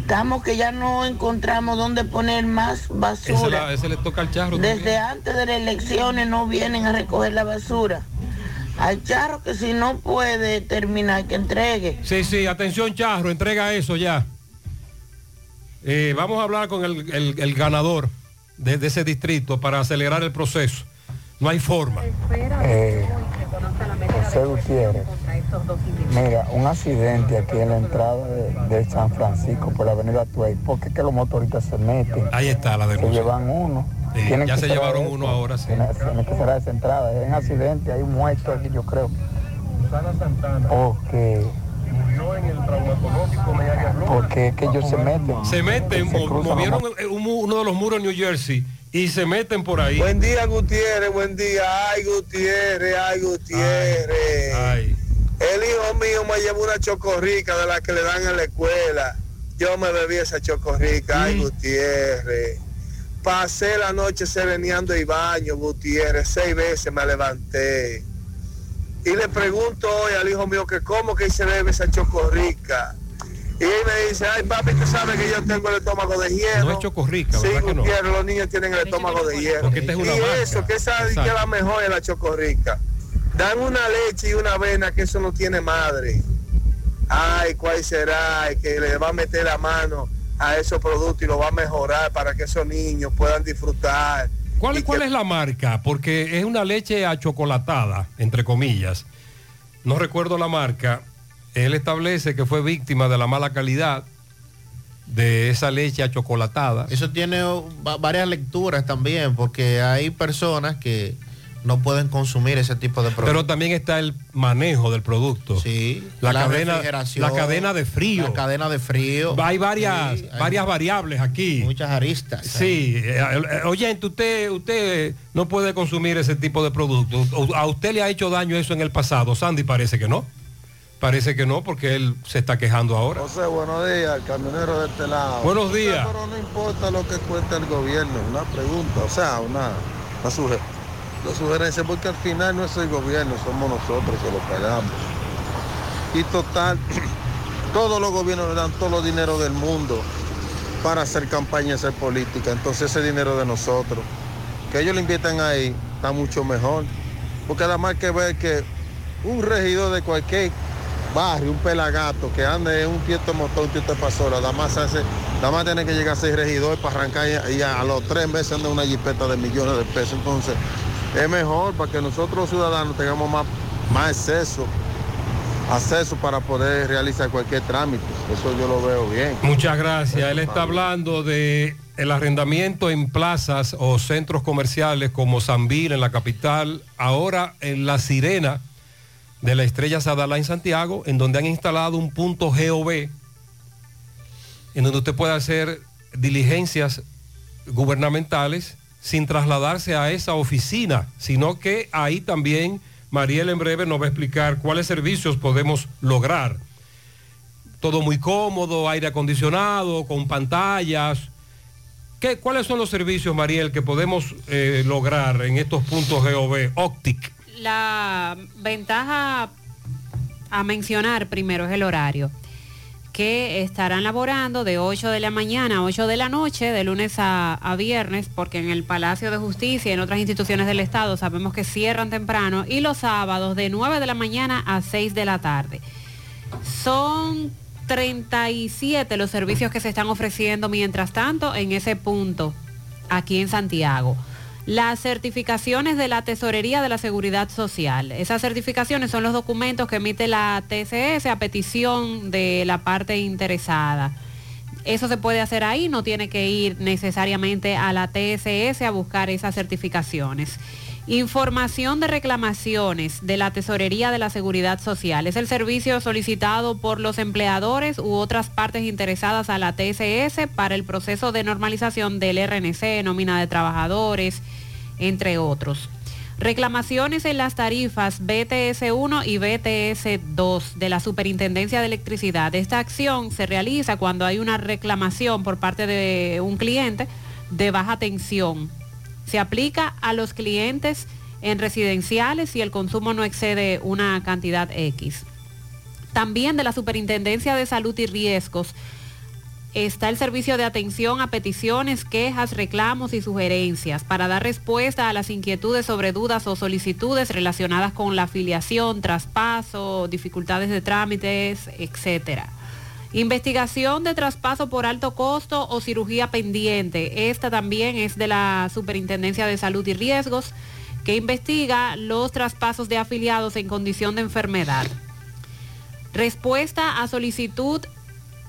[SPEAKER 36] Estamos que ya no encontramos dónde poner más basura.
[SPEAKER 5] ese le toca al charro.
[SPEAKER 36] Desde
[SPEAKER 5] también.
[SPEAKER 36] antes de las elecciones no vienen a recoger la basura. Al charro que si no puede terminar, que entregue.
[SPEAKER 5] Sí, sí, atención Charro, entrega eso ya. Eh, vamos a hablar con el, el- el ganador de, de ese distrito para acelerar el proceso. No hay forma.
[SPEAKER 30] Eh, José Gutiérrez, mira, un accidente aquí en la entrada de, de San Francisco por la avenida Tuey, porque es que los motoristas se meten.
[SPEAKER 5] Ahí está la
[SPEAKER 30] Se
[SPEAKER 5] denuncia.
[SPEAKER 30] llevan uno.
[SPEAKER 5] Sí, ya
[SPEAKER 30] que
[SPEAKER 5] se llevaron uno ahora, sí.
[SPEAKER 30] Tiene, tiene que cerrar esa entrada. Hay un accidente, hay un muerto aquí, yo creo. Porque, porque es que ellos se meten.
[SPEAKER 5] Se meten,
[SPEAKER 30] Se
[SPEAKER 5] mo-
[SPEAKER 30] cruzan
[SPEAKER 5] movieron uno de los muros de New Jersey y se meten por ahí.
[SPEAKER 37] Buen día, Gutiérrez, buen día. Ay, Gutiérrez, ay, Gutiérrez. El hijo mío me llevó una chocorrica de la que le dan en la escuela. Yo me bebí esa chocorrica, ay, Gutiérrez. Pasé la noche sereneando y baño, Gutiérrez. Seis veces me levanté. Y le pregunto hoy al hijo mío que cómo que se bebe esa chocorrica. Y él me dice, ay papi, tú sabes que yo tengo el estómago de hierro.
[SPEAKER 5] No es chocorrica,
[SPEAKER 37] Sí,
[SPEAKER 5] ¿verdad que no?
[SPEAKER 37] Gutiérrez, los niños tienen el estómago de hierro.
[SPEAKER 5] Porque esta es una
[SPEAKER 37] y
[SPEAKER 5] marca.
[SPEAKER 37] eso, que esa que la mejor es la chocorrica. Dan una leche y una avena que eso no tiene madre. Ay, ¿cuál será? Ay, que le va a meter la mano a esos productos y lo va a mejorar para que esos niños puedan disfrutar.
[SPEAKER 5] ¿Cuál, cuál es la marca? Porque es una leche achocolatada, entre comillas. No recuerdo la marca. Él establece que fue víctima de la mala calidad de esa leche achocolatada.
[SPEAKER 6] Eso tiene va- varias lecturas también, porque hay personas que no pueden consumir ese tipo de productos.
[SPEAKER 5] Pero también está el manejo del producto.
[SPEAKER 6] Sí.
[SPEAKER 5] La, cadena,
[SPEAKER 6] refrigeración,
[SPEAKER 5] la cadena de frío.
[SPEAKER 6] La cadena de frío.
[SPEAKER 5] Hay varias,
[SPEAKER 6] Sí, hay
[SPEAKER 5] varias variables aquí.
[SPEAKER 6] Muchas aristas.
[SPEAKER 5] Sí, eh, eh, oyente, usted, usted no puede consumir ese tipo de productos. O- ¿A usted le ha hecho daño eso en el pasado? Sandy parece que no. Parece que no, porque él se está quejando ahora.
[SPEAKER 38] José, buenos días, el camionero de este lado.
[SPEAKER 5] Buenos días.
[SPEAKER 38] Pero no importa lo que cueste el gobierno, una pregunta, o sea, una, una, una sugerencia, porque al final no es el gobierno, somos nosotros que lo pagamos. Y total, todos los gobiernos le dan todo los dinero del mundo para hacer campaña y hacer política. Entonces ese dinero de nosotros, que ellos lo inviertan ahí, está mucho mejor. Porque además que ver que un regidor de cualquier barrio, un pelagato que ande en un tieto motor, un tieto pasola, nada más hace, nada tiene que llegar a ser regidor para arrancar y, y a, los tres meses anda una jipeta de millones de pesos. Entonces, es mejor para que nosotros los ciudadanos tengamos más, más acceso, acceso para poder realizar cualquier trámite. Eso yo lo veo bien.
[SPEAKER 5] Muchas gracias. Él está hablando de el arrendamiento en plazas o centros comerciales como Sanvil en la capital, ahora en La Sirena de la Estrella Sadala en Santiago, en donde han instalado un punto GOV, en donde usted puede hacer diligencias gubernamentales sin trasladarse a esa oficina, sino que ahí también Mariel en breve nos va a explicar cuáles servicios podemos lograr todo muy cómodo, aire acondicionado, con pantallas. ¿Qué, ¿Cuáles son los servicios, Mariel, que podemos eh, lograr en estos puntos GOV? Optic.
[SPEAKER 13] La ventaja a mencionar primero es el horario, que estarán laborando de 8 de la mañana a 8 de la noche, de lunes a, viernes, porque en el Palacio de Justicia y en otras instituciones del Estado sabemos que cierran temprano, y los sábados de 9 de la mañana a 6 de la tarde. Son 37 los servicios que se están ofreciendo mientras tanto en ese punto, aquí en Santiago. Las certificaciones de la Tesorería de la Seguridad Social. Esas certificaciones son los documentos que emite la TCS a petición de la parte interesada. Eso se puede hacer ahí, no tiene que ir necesariamente a la TSS a buscar esas certificaciones. Información de reclamaciones de la Tesorería de la Seguridad Social. Es el servicio solicitado por los empleadores u otras partes interesadas a la TSS para el proceso de normalización del RNC, nómina de trabajadores, entre otros. Reclamaciones en las tarifas BTS 1 y BTS 2 de la Superintendencia de Electricidad. Esta acción se realiza cuando hay una reclamación por parte de un cliente de baja tensión. Se aplica a los clientes en residenciales si el consumo no excede una cantidad X. También de la Superintendencia de Salud y Riesgos está el servicio de atención a peticiones, quejas, reclamos y sugerencias para dar respuesta a las inquietudes sobre dudas o solicitudes relacionadas con la afiliación, traspaso, dificultades de trámites, etcétera. Investigación de traspaso por alto costo o cirugía pendiente. Esta también es de la Superintendencia de Salud y Riesgos, que investiga los traspasos de afiliados en condición de enfermedad. Respuesta a solicitud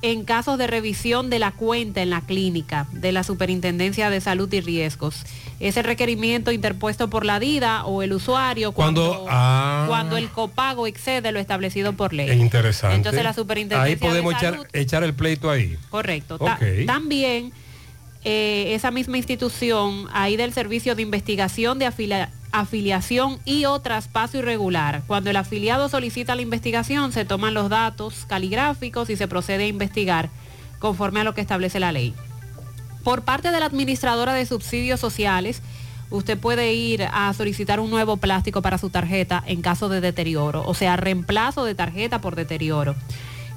[SPEAKER 13] en casos de revisión de la cuenta en la clínica de la Superintendencia de Salud y Riesgos. Ese requerimiento interpuesto por la DIDA o el usuario cuando,
[SPEAKER 5] Cuando, ah,
[SPEAKER 13] cuando el copago excede lo establecido por ley.
[SPEAKER 5] es interesante.
[SPEAKER 13] Entonces la Superintendencia
[SPEAKER 5] Ahí podemos
[SPEAKER 13] de
[SPEAKER 5] echar,
[SPEAKER 13] Salud
[SPEAKER 5] echar el pleito ahí.
[SPEAKER 13] Correcto. Ta- también eh, esa misma institución, ahí del Servicio de Investigación de Afila- Afiliación y o traspaso irregular. Cuando el afiliado solicita la investigación, se toman los datos caligráficos y se procede a investigar conforme a lo que establece la ley. Por parte de la administradora de subsidios sociales, usted puede ir a solicitar un nuevo plástico para su tarjeta en caso de deterioro, o sea, reemplazo de tarjeta por deterioro.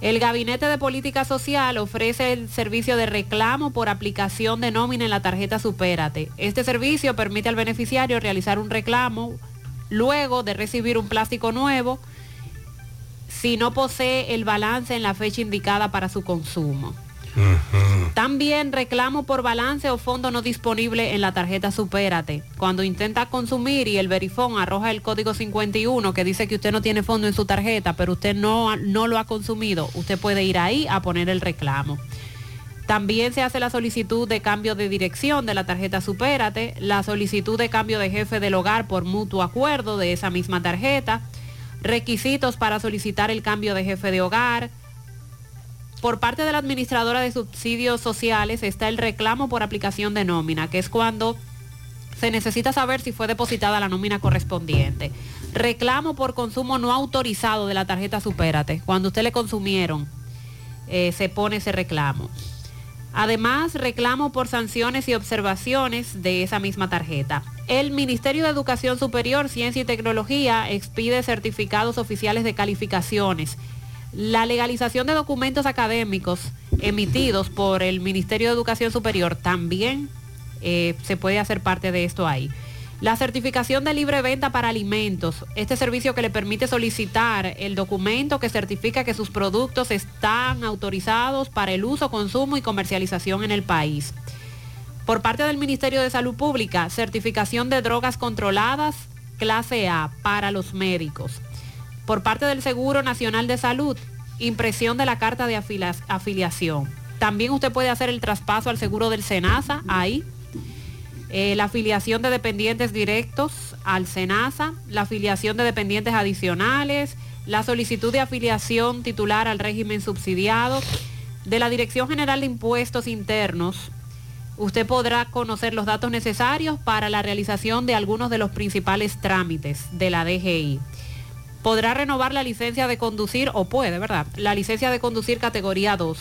[SPEAKER 13] El Gabinete de Política Social ofrece el servicio de reclamo por aplicación de nómina en la tarjeta Supérate. Este servicio permite al beneficiario realizar un reclamo luego de recibir un plástico nuevo si no posee el balance en la fecha indicada para su consumo. También reclamo por balance o fondo no disponible en la tarjeta Supérate. Cuando intenta consumir y el verifón arroja el código 51 que dice que usted no tiene fondo en su tarjeta, pero usted no, no lo ha consumido, usted puede ir ahí a poner el reclamo. También se hace la solicitud de cambio de dirección de la tarjeta Supérate, la solicitud de cambio de jefe del hogar por mutuo acuerdo de esa misma tarjeta, requisitos para solicitar el cambio de jefe de hogar. Por parte de la administradora de subsidios sociales está el reclamo por aplicación de nómina, que es cuando se necesita saber si fue depositada la nómina correspondiente. Reclamo por consumo no autorizado de la tarjeta Supérate. Cuando usted le consumieron, eh, se pone ese reclamo. Además, reclamo por sanciones y observaciones de esa misma tarjeta. El Ministerio de Educación Superior, Ciencia y Tecnología expide certificados oficiales de calificaciones. La legalización de documentos académicos emitidos por el Ministerio de Educación Superior también eh, se puede hacer parte de esto ahí. La certificación de libre venta para alimentos, este servicio que le permite solicitar el documento que certifica que sus productos están autorizados para el uso, consumo y comercialización en el país. Por parte del Ministerio de Salud Pública, certificación de drogas controladas clase A para los médicos. Por parte del Seguro Nacional de Salud, impresión de la carta de afiliación. También usted puede hacer el traspaso al seguro del SENASA ahí eh, la afiliación de dependientes directos al SENASA, la afiliación de dependientes adicionales, la solicitud de afiliación titular al régimen subsidiado. De la Dirección General de Impuestos Internos, usted podrá conocer los datos necesarios para la realización de algunos de los principales trámites de la DGI. Podrá renovar la licencia de conducir, o puede, ¿verdad? La licencia de conducir categoría 2.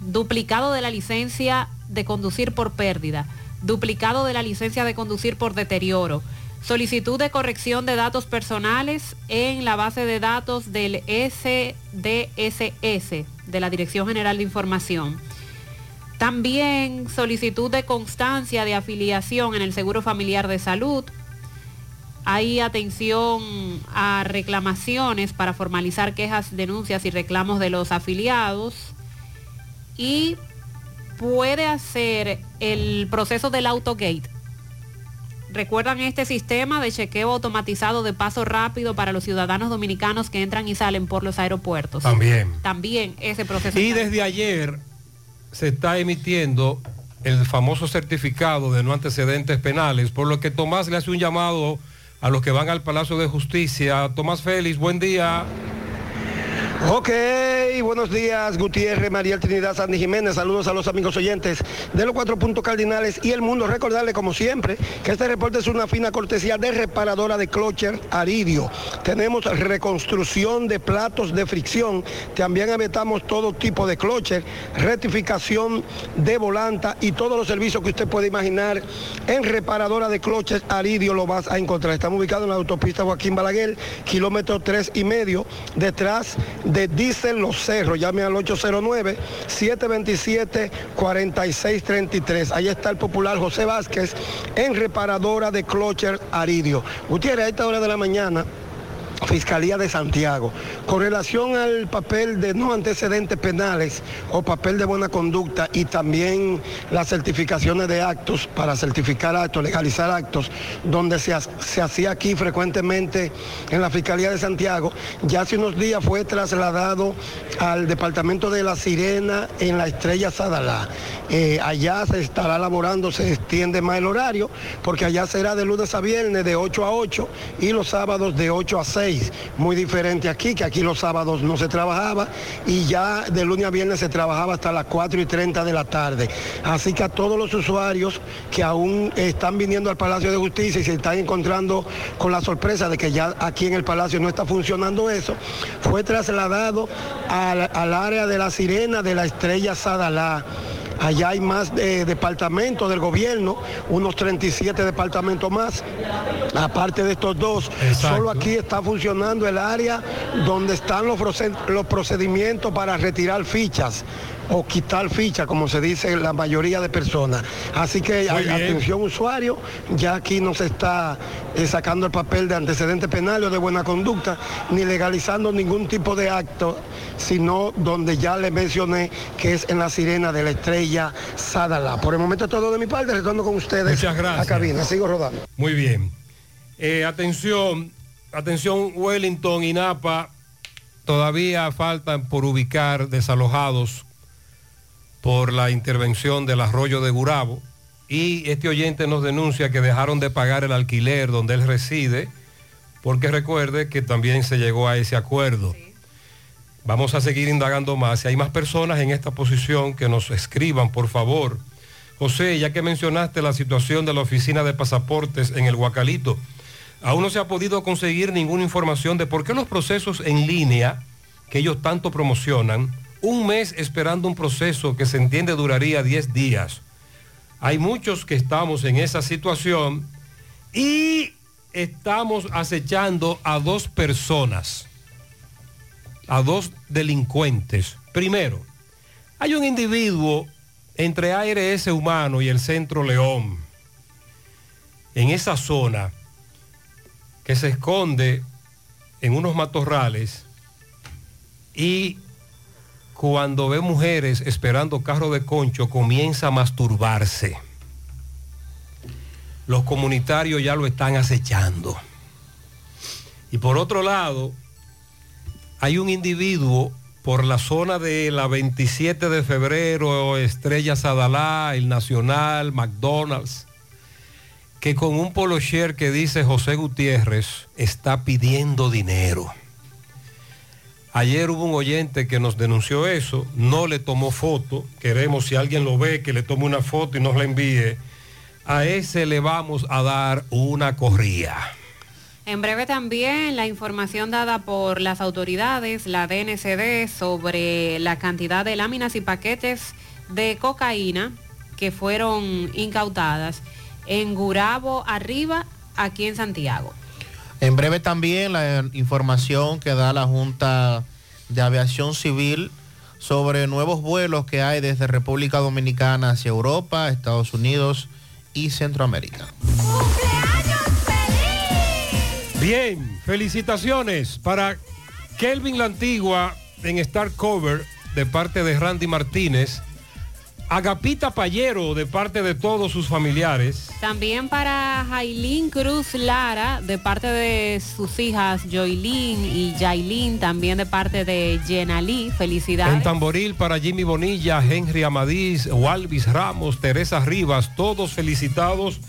[SPEAKER 13] Duplicado de la licencia de conducir por pérdida duplicado de la licencia de conducir por deterioro, solicitud de corrección de datos personales en la base de datos del SDSS, de la Dirección General de Información. También solicitud de constancia de afiliación en el Seguro Familiar de Salud. Hay atención a reclamaciones para formalizar quejas, denuncias y reclamos de los afiliados. Y puede hacer el proceso del autogate. ¿Recuerdan este sistema de chequeo automatizado de paso rápido para los ciudadanos dominicanos que entran y salen por los aeropuertos?
[SPEAKER 5] También.
[SPEAKER 13] También ese proceso.
[SPEAKER 5] Y desde ayer se está emitiendo el famoso certificado de no antecedentes penales, por lo que Tomás le hace un llamado a los que van al Palacio de Justicia. Tomás Félix, buen día.
[SPEAKER 39] Ok, buenos días, Gutiérrez, María Trinidad, Sandy Jiménez, saludos a los amigos oyentes de los cuatro puntos cardinales y el mundo. Recordarle, como siempre, que este reporte es una fina cortesía de reparadora de Clocher Aridio. Tenemos reconstrucción de platos de fricción, también habitamos todo tipo de Clocher, rectificación de volanta y todos los servicios que usted puede imaginar en reparadora de Clocher Aridio lo vas a encontrar. Estamos ubicados en la autopista Joaquín Balaguer, kilómetro tres y medio, detrás de Diesel Los Cerros. Llame al 809-727-4633. Ahí está el popular José Vázquez en reparadora de Clocher Aridio. Gutiérrez, a esta hora de la mañana Fiscalía de Santiago. Con relación al papel de no antecedentes penales o papel de buena conducta y también las certificaciones de actos para certificar actos, legalizar actos, donde se, se hacía aquí frecuentemente en la Fiscalía de Santiago, ya hace unos días fue trasladado al Departamento de la Sirena en la Estrella Sadalá. Eh, allá se estará laborando, se extiende más el horario, porque allá será de lunes a viernes de 8 a 8 y los sábados de 8 a 6. Muy diferente aquí, que aquí los sábados no se trabajaba y ya de lunes a viernes se trabajaba hasta las 4 y 30 de la tarde. Así que a todos los usuarios que aún están viniendo al Palacio de Justicia y se están encontrando con la sorpresa de que ya aquí en el Palacio no está funcionando eso, fue trasladado al, al área de la Sirena de la Estrella Sadalá. Allá hay más eh, departamentos del gobierno, unos 37 departamentos más, aparte de estos dos. Solo aquí está funcionando el área donde están los, los procedimientos para retirar fichas o quitar ficha, como se dice la mayoría de personas. Así que atención usuario, ya aquí no se está eh, sacando el papel de antecedente penal o de buena conducta, ni legalizando ningún tipo de acto, sino donde ya le mencioné que es en la sirena de la estrella Sadala. Por el momento todo de mi parte, retorno con ustedes
[SPEAKER 5] Muchas gracias.
[SPEAKER 39] a cabina. Sigo rodando.
[SPEAKER 5] Muy bien. Eh, atención, atención Wellington y Napa, todavía faltan por ubicar desalojados por la intervención del arroyo de Gurabo. Y este oyente nos denuncia que dejaron de pagar el alquiler donde él reside, porque recuerde que también se llegó a ese acuerdo. Vamos a seguir indagando más. Si hay más personas en esta posición, que nos escriban, por favor. José, ya que mencionaste la situación de la oficina de pasaportes en el Huacalito, aún no se ha podido conseguir ninguna información de por qué los procesos en línea que ellos tanto promocionan, un mes esperando un proceso que se entiende duraría 10 días. Hay muchos que estamos en esa situación y estamos acechando a dos personas, a dos delincuentes. Primero, hay un individuo entre ARS Humano y el Centro León, en esa zona, que se esconde en unos matorrales y cuando ve mujeres esperando carro de concho comienza a masturbarse. Los comunitarios ya lo están acechando. Y por otro lado, hay un individuo por la zona de la 27 de febrero, Estrella Sadalá, el Nacional, McDonald's, que con un polo share que dice José Gutiérrez está pidiendo dinero. Ayer hubo un oyente que nos denunció eso, no le tomó foto, queremos si alguien lo ve que le tome una foto y nos la envíe, a ese le vamos a dar una corría.
[SPEAKER 13] En breve también la información dada por las autoridades, la DNCD, sobre la cantidad de láminas y paquetes de cocaína que fueron incautadas en Gurabo arriba, aquí en Santiago.
[SPEAKER 6] En breve también la información que da la Junta de Aviación Civil sobre nuevos vuelos que hay desde República Dominicana hacia Europa, Estados Unidos y Centroamérica.
[SPEAKER 5] Bien, felicitaciones para Kelvin La Antigua en Star Cover de parte de Randy Martínez. Agapita Payero de parte de todos sus familiares.
[SPEAKER 13] También para Jailín Cruz Lara de parte de sus hijas Joylín y Jailín, también de parte de Jenalí. Felicidades.
[SPEAKER 5] En Tamboril para Jimmy Bonilla, Henry Amadís, Walvis Ramos, Teresa Rivas, todos felicitados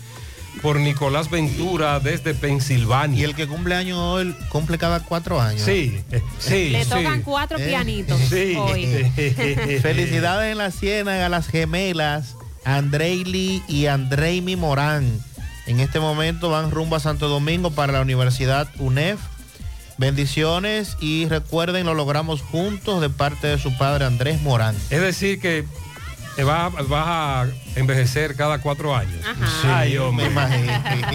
[SPEAKER 5] por Nicolás Ventura desde Pensilvania.
[SPEAKER 6] Y el que cumple años hoy cumple cada cuatro años.
[SPEAKER 5] Sí, sí.
[SPEAKER 13] Le
[SPEAKER 5] sí.
[SPEAKER 13] tocan cuatro
[SPEAKER 6] Eh,
[SPEAKER 13] pianitos
[SPEAKER 5] Sí.
[SPEAKER 13] hoy.
[SPEAKER 6] Felicidades en la Ciénaga a las gemelas, Andreili y Andreimi Morán. En este momento van rumbo a Santo Domingo para la Universidad UNEF. Bendiciones y recuerden, lo logramos juntos de parte de su padre Andrés Morán.
[SPEAKER 5] Es decir que te vas, vas a envejecer cada cuatro años.
[SPEAKER 13] Ajá.
[SPEAKER 5] Ay,
[SPEAKER 6] Sí,
[SPEAKER 5] hombre.
[SPEAKER 6] me imagino.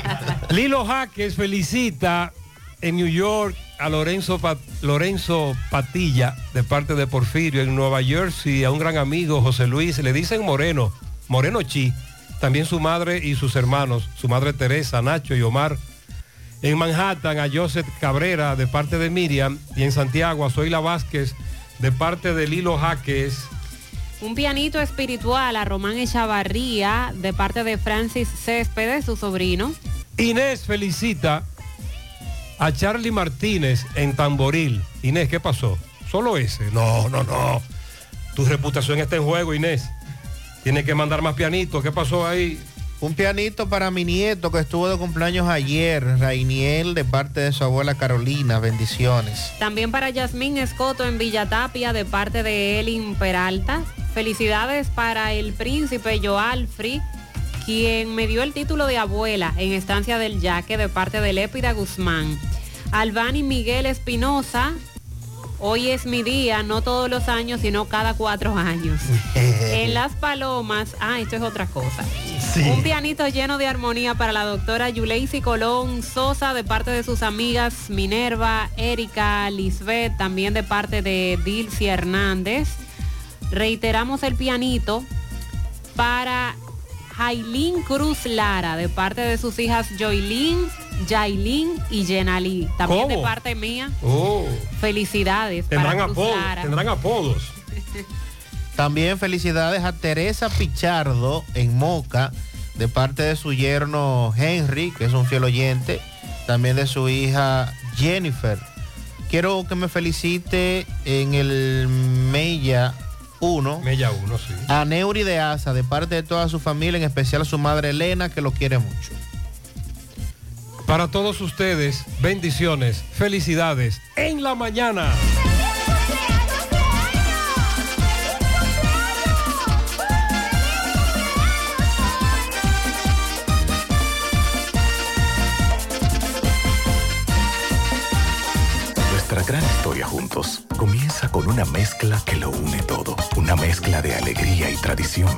[SPEAKER 5] Lilo Jaques felicita en New York a Lorenzo, Lorenzo Patilla de parte de Porfirio. En Nueva Jersey a un gran amigo, José Luis, le dicen Moreno, Moreno Chi. También su madre y sus hermanos, su madre Teresa, Nacho y Omar. En Manhattan a Joseph Cabrera de parte de Miriam. Y en Santiago a Zoila Vázquez de parte de Lilo Jaques.
[SPEAKER 13] Un pianito espiritual a Román Echavarría de parte de Francis Céspedes, su sobrino.
[SPEAKER 5] Inés felicita a Charlie Martínez en Tamboril. Inés, ¿qué pasó? Solo ese. No, no, no. Tu reputación está en juego, Inés. Tienes que mandar más pianitos. ¿Qué pasó ahí?
[SPEAKER 6] Un pianito para mi nieto que estuvo de cumpleaños ayer, Rainiel, de parte de su abuela Carolina. Bendiciones.
[SPEAKER 13] También para Yasmín Escoto en Villatapia de parte de Elin Peralta. Felicidades para el príncipe Joalfri, quien me dio el título de abuela en Estancia del Yaque de parte de Lépida Guzmán. Albani Miguel Espinosa, hoy es mi día, no todos los años, sino cada cuatro años. en Las Palomas, ah, esto es otra cosa. Un pianito lleno de armonía para la doctora Yuleisi Colón Sosa de parte de sus amigas Minerva, Erika, Lisbeth, también de parte de Dilcy Hernández. Reiteramos el pianito para Jailín Cruz Lara de parte de sus hijas Joylín, Jailín y Yenalí. También de parte mía.
[SPEAKER 5] Oh,
[SPEAKER 13] Felicidades
[SPEAKER 5] tendrán,
[SPEAKER 13] para Cruz
[SPEAKER 5] apodos,
[SPEAKER 13] Lara.
[SPEAKER 5] tendrán apodos.
[SPEAKER 6] También felicidades a Teresa Pichardo en Moca, de parte de su yerno Henry, que es un fiel oyente, también de su hija Jennifer. Quiero que me felicite en el Mella 1.
[SPEAKER 5] Mella 1, sí.
[SPEAKER 6] A Neuri de Asa, de parte de toda su familia, en especial a su madre Elena, que lo quiere mucho.
[SPEAKER 5] Para todos ustedes, bendiciones, felicidades en la mañana.
[SPEAKER 40] Juntos comienza con una mezcla que lo une todo. Una mezcla de alegría y tradición.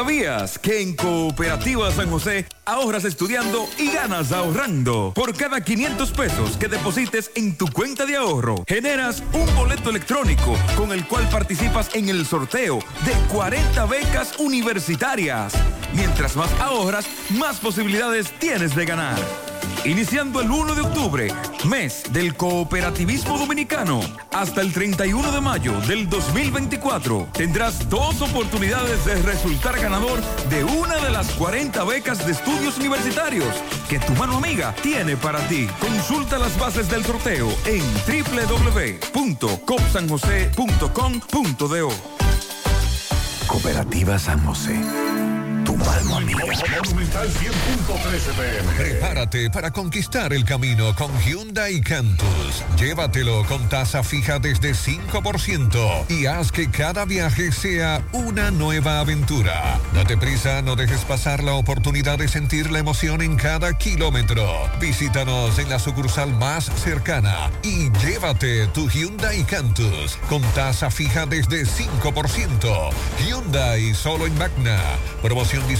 [SPEAKER 41] ¿Sabías que en Cooperativa San José ahorras estudiando y ganas ahorrando? Por cada 500 pesos que deposites en tu cuenta de ahorro, generas un boleto electrónico con el cual participas en el sorteo de 40 becas universitarias. Mientras más ahorras, más posibilidades tienes de ganar. Iniciando el 1 de octubre, mes del cooperativismo dominicano, hasta el 31 de mayo del 2024, tendrás dos oportunidades de resultar ganador de una de las 40 becas de estudios universitarios que tu mano amiga tiene para ti. Consulta las bases del sorteo en www.copsanjose.com.do.
[SPEAKER 40] Cooperativa San José. Tu mano amiga.
[SPEAKER 42] Monumental 100.13 pm.
[SPEAKER 11] Prepárate para conquistar el camino con Hyundai Cantus. Llévatelo con tasa fija desde 5% y haz que cada viaje sea una nueva aventura. Date prisa, no dejes pasar la oportunidad de sentir la emoción en cada kilómetro. Visítanos en la sucursal más cercana y llévate tu Hyundai Cantus con tasa fija desde 5%. Hyundai solo en Magna. Promoción disponible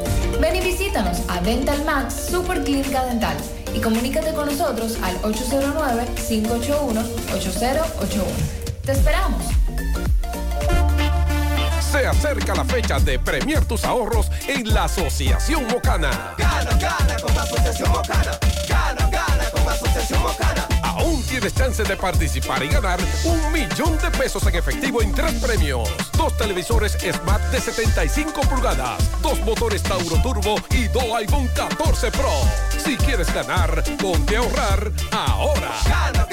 [SPEAKER 39] Ven y visítanos a Dental Max Super Clínica Dental y comunícate con nosotros al 809-581-8081. ¡Te esperamos!
[SPEAKER 7] Se acerca la fecha de premiar tus ahorros en la Asociación Mocana.
[SPEAKER 43] Gana, gana con la Asociación Mocana.
[SPEAKER 7] Aún tienes chance de participar y ganar un millón de pesos en efectivo en tres premios. Dos televisores Smart de 75 pulgadas, dos motores Tauro Turbo y dos iPhone 14 Pro. Si quieres ganar, ponte a ahorrar ahora.
[SPEAKER 43] Gana,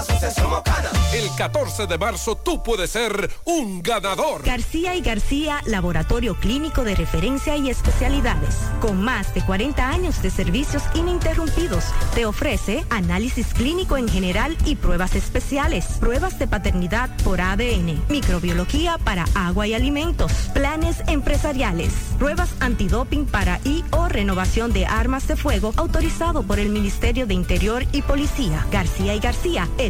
[SPEAKER 43] Asociación Mocana.
[SPEAKER 7] El 14 de marzo tú puedes ser un ganador.
[SPEAKER 44] García y García, laboratorio clínico de referencia y especialidades. Con más de 40 años de servicios ininterrumpidos, te ofrece análisis clínico en general y pruebas especiales, pruebas de paternidad por ADN, microbiología para agua y alimentos, planes empresariales, pruebas antidoping para y o renovación de armas de fuego autorizado por el Ministerio de Interior y Policía. García y García, el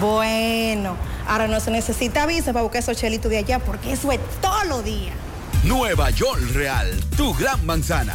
[SPEAKER 45] Bueno, ahora no se necesita visa para buscar esos chelitos de allá porque eso es todo lo día.
[SPEAKER 46] Nueva York Real, tu gran manzana.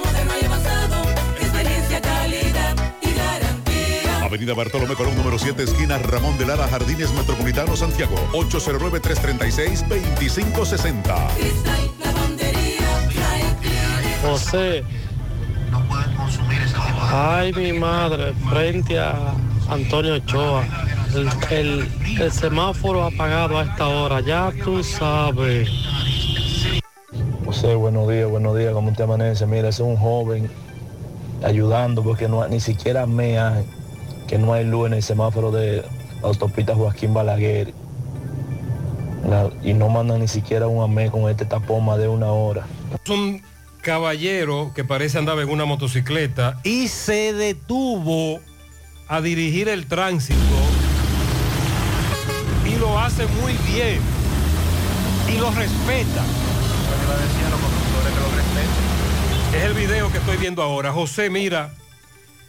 [SPEAKER 24] Avenida Bartolomé Colón, número 7, esquina Ramón de Lara, Jardines Metropolitano, Santiago. 809-336-2560.
[SPEAKER 22] Cristal, lavandería, dry cleaner.
[SPEAKER 47] José. Ay, mi madre, frente a Antonio Ochoa. El, el- el semáforo apagado a esta hora, ya tú sabes.
[SPEAKER 48] José, buenos días, buenos días, ¿cómo te amanece? Mira, es un joven ayudando porque no hay- ni siquiera me hay, que no hay luz en el semáforo de autopista Joaquín Balaguer. La- y no mandan ni siquiera un AME con este tapón más de una hora.
[SPEAKER 5] Un caballero que parece andaba en una motocicleta y se detuvo a dirigir el tránsito y lo hace muy bien y lo respeta. Es el video que estoy viendo ahora. José, mira,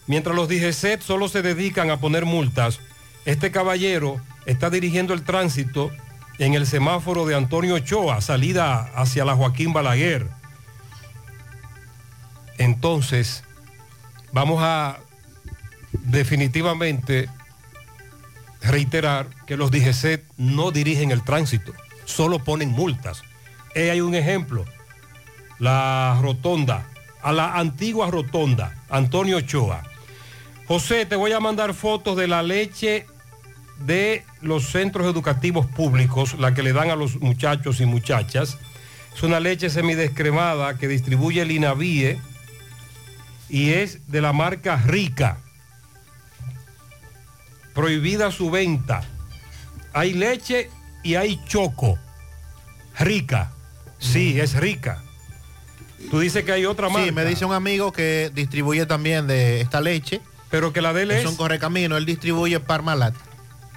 [SPEAKER 5] mientras los DGCET solo se dedican a poner multas, este caballero está dirigiendo el tránsito en el semáforo de Antonio Ochoa, salida hacia la Joaquín Balaguer. Entonces, vamos a definitivamente reiterar que los DGCET no dirigen el tránsito, solo ponen multas. Eh, hay un ejemplo, la rotonda, a la antigua rotonda, Antonio Ochoa. José, te voy a mandar fotos de la leche de los centros educativos públicos, la que le dan a los muchachos y muchachas. Es una leche semidescremada que distribuye el INAVIE y es de la marca Rica. Prohibida su venta. Hay leche y hay choco. Rica. Sí, es rica. Tú dices que hay otra marca.
[SPEAKER 6] Sí, me dice un amigo que distribuye también de esta leche.
[SPEAKER 5] Pero que la de él
[SPEAKER 6] es
[SPEAKER 5] es-
[SPEAKER 6] un correcamino, él distribuye Parmalat.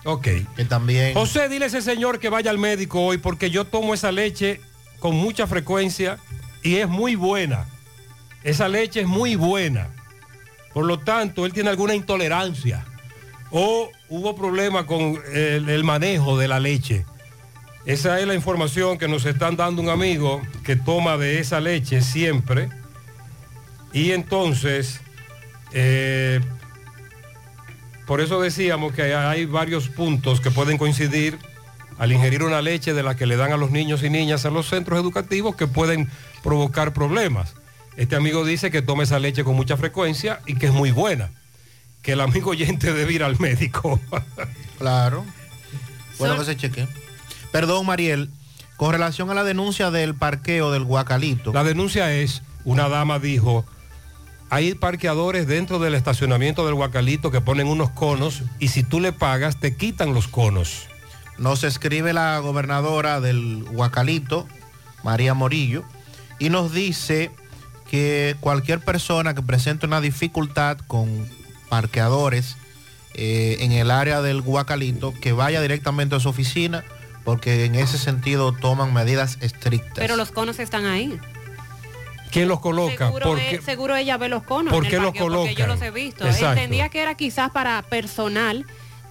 [SPEAKER 5] Ok.
[SPEAKER 6] Que también.
[SPEAKER 5] José, dile a ese señor que vaya al médico hoy porque yo tomo esa leche con mucha frecuencia y es muy buena. Esa leche es muy buena. Por lo tanto, él tiene alguna intolerancia o hubo problema con el, el manejo de la leche. Esa es la información que nos están dando un amigo que toma de esa leche siempre. Y entonces, eh, por eso decíamos que hay varios puntos que pueden coincidir al ingerir una leche de la que le dan a los niños y niñas en los centros educativos que pueden provocar problemas. Este amigo dice que toma esa leche con mucha frecuencia y que es muy buena. Que el amigo oyente debe ir al médico.
[SPEAKER 6] Claro. Bueno que se cheque. Perdón, Mariel. Con relación a la denuncia del parqueo del Guacalito.
[SPEAKER 5] La denuncia es, una dama dijo, hay parqueadores dentro del estacionamiento del Guacalito que ponen unos conos y si tú le pagas te quitan los conos.
[SPEAKER 6] Nos escribe la gobernadora del Huacalito, María Morillo, y nos dice que cualquier persona que presente una dificultad con parqueadores eh, en el área del Guacalito, que vaya directamente a su oficina, porque en ese sentido toman medidas estrictas.
[SPEAKER 13] Pero los conos están ahí.
[SPEAKER 5] ¿Quién los coloca?
[SPEAKER 13] Seguro,
[SPEAKER 5] ¿Por
[SPEAKER 13] e-
[SPEAKER 5] qué?
[SPEAKER 13] seguro ella ve los conos.
[SPEAKER 5] ¿Por
[SPEAKER 13] en
[SPEAKER 5] qué
[SPEAKER 13] el
[SPEAKER 5] los
[SPEAKER 13] Porque yo los he visto.
[SPEAKER 5] Exacto.
[SPEAKER 13] Entendía que era quizás para personal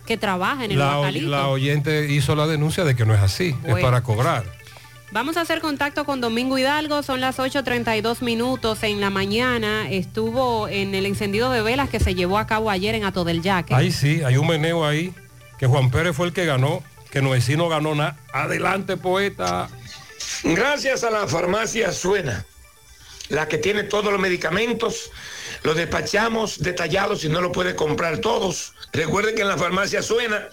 [SPEAKER 13] que trabaja en el
[SPEAKER 5] La, la oyente hizo la denuncia de que no es así, es para cobrar.
[SPEAKER 13] Vamos a hacer contacto con Domingo Hidalgo, son las 8.32 minutos en la mañana. Estuvo en el encendido de velas que se llevó a cabo ayer en Ato del Yaque.
[SPEAKER 5] Ahí sí, hay un meneo ahí, que Juan Pérez fue el que ganó, que Noesí no ganó nada. Adelante, poeta.
[SPEAKER 49] Gracias a la farmacia Suena, la que tiene todos los medicamentos, los despachamos detallados y no lo puede comprar todos. Recuerde que en la farmacia Suena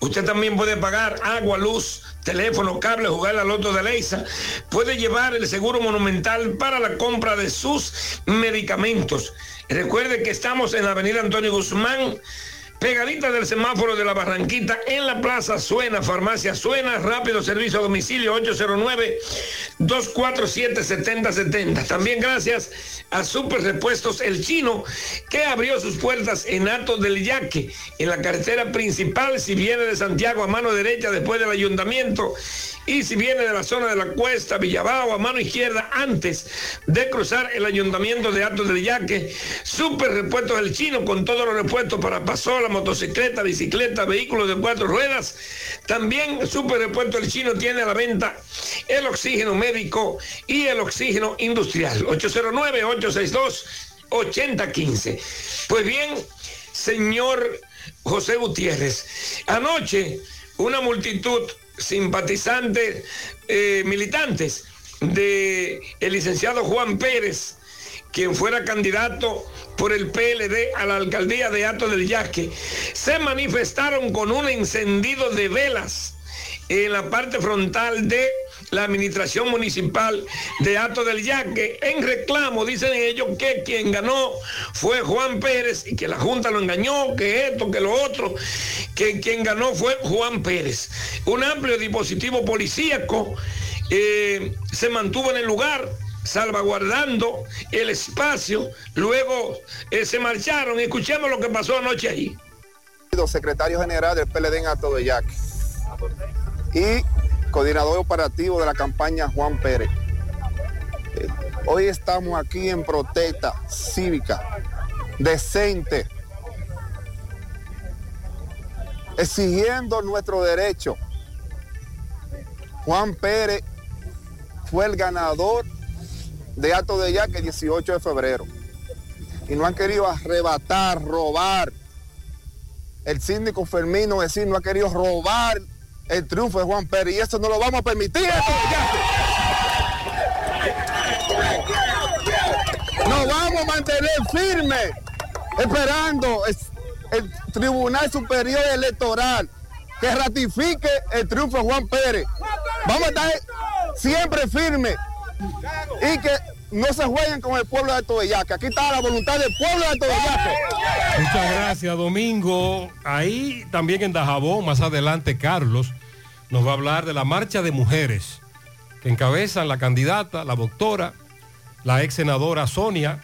[SPEAKER 49] usted también puede pagar agua, luz, teléfono, cable, jugar la loto de Leisa. Puede llevar el seguro monumental para la compra de sus medicamentos. Recuerde que estamos en la avenida Antonio Guzmán. Pegadita del semáforo de la Barranquita en la Plaza Suena, Farmacia Suena, rápido servicio a domicilio 809-247-7070. También gracias a Super Repuestos El Chino, que abrió sus puertas en Ato del Yaque, en la carretera principal, si viene de Santiago a mano derecha después del ayuntamiento. Y si viene de la zona de la cuesta, Villabao, a mano izquierda, antes de cruzar el ayuntamiento de Atos del Yaque, super repuestos del chino con todos los repuestos para pasola, motocicleta, bicicleta, vehículos de cuatro ruedas. También super repuesto del chino tiene a la venta el oxígeno médico y el oxígeno industrial. 809-862-8015. Pues bien, señor José Gutiérrez, anoche una multitud simpatizantes, eh, militantes de el licenciado Juan Pérez, quien fuera candidato por el PLD a la alcaldía de Ato del Yaque, se manifestaron con un encendido de velas en la parte frontal de la administración municipal de Ato del Yaque en reclamo, dicen ellos que quien ganó fue Juan Pérez y que la Junta lo engañó, que esto, que lo otro, que quien ganó fue Juan Pérez. Un amplio dispositivo policíaco eh, se mantuvo en el lugar salvaguardando el espacio, luego eh, se marcharon, escuchemos lo que pasó anoche ahí.
[SPEAKER 50] secretario general del PLD en Alto de Yaque y coordinador operativo de la campaña Juan Pérez. Eh, Hoy estamos aquí en protesta cívica, decente, exigiendo nuestro derecho. Juan Pérez fue el ganador de Alto de Yaque el 18 de febrero. Y no han querido arrebatar, robar. El síndico Fermino decir no ha querido robar el triunfo de Juan Pérez. Y eso no lo vamos a permitir. Alto de Yaque. Nos vamos a mantener firmes esperando es- el Tribunal Superior Electoral que ratifique el triunfo de Juan Pérez. Vamos a estar siempre firmes y que no se jueguen con el pueblo de Alto. Aquí está la voluntad del pueblo de Alto.
[SPEAKER 5] Muchas gracias, Domingo. Ahí también en Dajabón, más adelante, Carlos nos va a hablar de la marcha de mujeres que encabezan la candidata, la doctora, la ex senadora Sonia,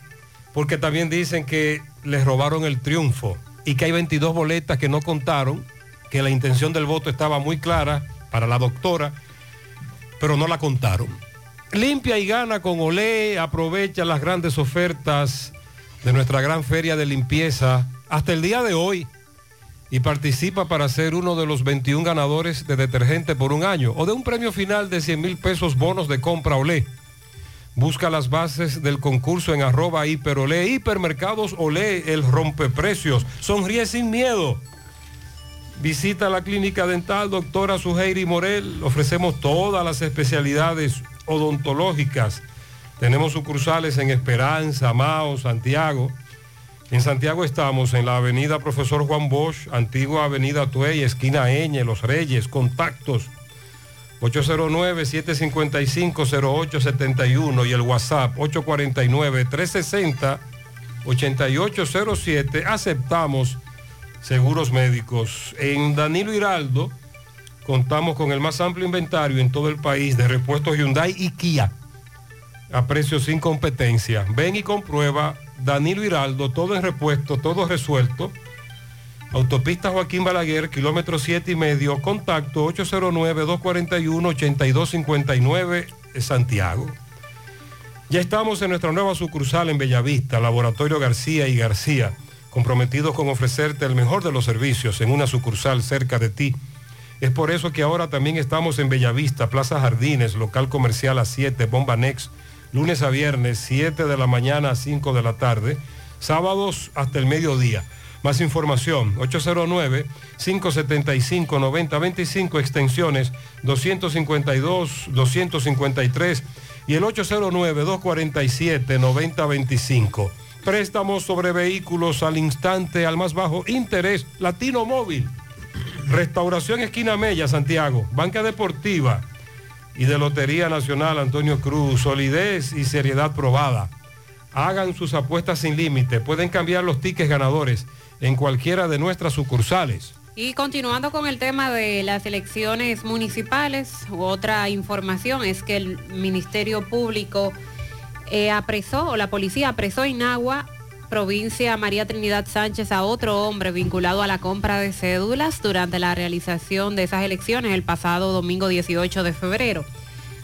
[SPEAKER 5] porque también dicen que les robaron el triunfo y que hay 22 boletas que no contaron, que la intención del voto estaba muy clara para la doctora, pero no la contaron. Limpia y gana con Olé, aprovecha las grandes ofertas de nuestra gran feria de limpieza hasta el día de hoy y participa para ser uno de los 21 ganadores de detergente por un año o de un premio final de 100 mil pesos bonos de compra Olé. Busca las bases del concurso en arroba hiperolé, hipermercados Olé, el rompeprecios. Sonríe sin miedo. Visita la clínica dental doctora Suheiri Morel. Ofrecemos todas las especialidades odontológicas. Tenemos sucursales en Esperanza, Mao, Santiago. En Santiago estamos en la avenida Profesor Juan Bosch, antigua avenida Tuey, esquina Eñe, Los Reyes, contactos 809-755-0871 y el WhatsApp 849-360-8807. Aceptamos seguros médicos. En Danilo Hiraldo contamos con el más amplio inventario en todo el país de repuestos Hyundai y Kia a precios sin competencia. Ven y comprueba Danilo Hiraldo, todo en repuesto, todo resuelto. Autopista Joaquín Balaguer, kilómetro 7 y medio, contacto 809-241-8259, Santiago. Ya estamos en nuestra nueva sucursal en Bellavista, Laboratorio García y García, comprometidos con ofrecerte el mejor de los servicios en una sucursal cerca de ti. Es por eso que ahora también estamos en Bellavista, Plaza Jardines, local comercial a 7, Bomba Next, lunes a viernes, 7 de la mañana a 5 de la tarde, sábados hasta el mediodía. Más información, 809-575-9025, extensiones 252, 253 y el 809-247-9025. Préstamos sobre vehículos al instante, al más bajo interés, Latino Móvil. Restauración Esquina Mella, Santiago. Banca Deportiva y de Lotería Nacional Antonio Cruz. Solidez y seriedad probada. Hagan sus apuestas sin límite. Pueden cambiar los tickets ganadores en cualquiera de nuestras sucursales.
[SPEAKER 13] Y continuando con el tema de las elecciones municipales, otra información es que el Ministerio Público eh, apresó, o la policía apresó en Agua, provincia María Trinidad Sánchez, a otro hombre vinculado a la compra de cédulas durante la realización de esas elecciones el pasado domingo 18 de febrero.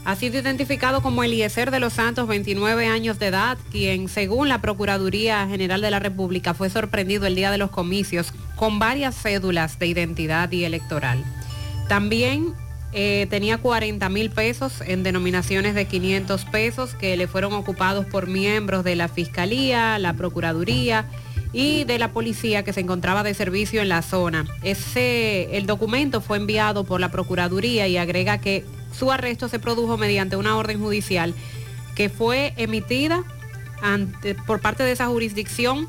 [SPEAKER 13] Ha sido identificado como Eliezer de los Santos, 29 años de edad, quien según la Procuraduría General de la República fue sorprendido el día de los comicios con varias cédulas de identidad y electoral. También eh, tenía 40 mil pesos en denominaciones de 500 pesos que le fueron ocupados por miembros de la Fiscalía, la Procuraduría y de la policía que se encontraba de servicio en la zona. Ese, el documento fue enviado por la Procuraduría y agrega que su arresto se produjo mediante una orden judicial que fue emitida por parte de esa jurisdicción,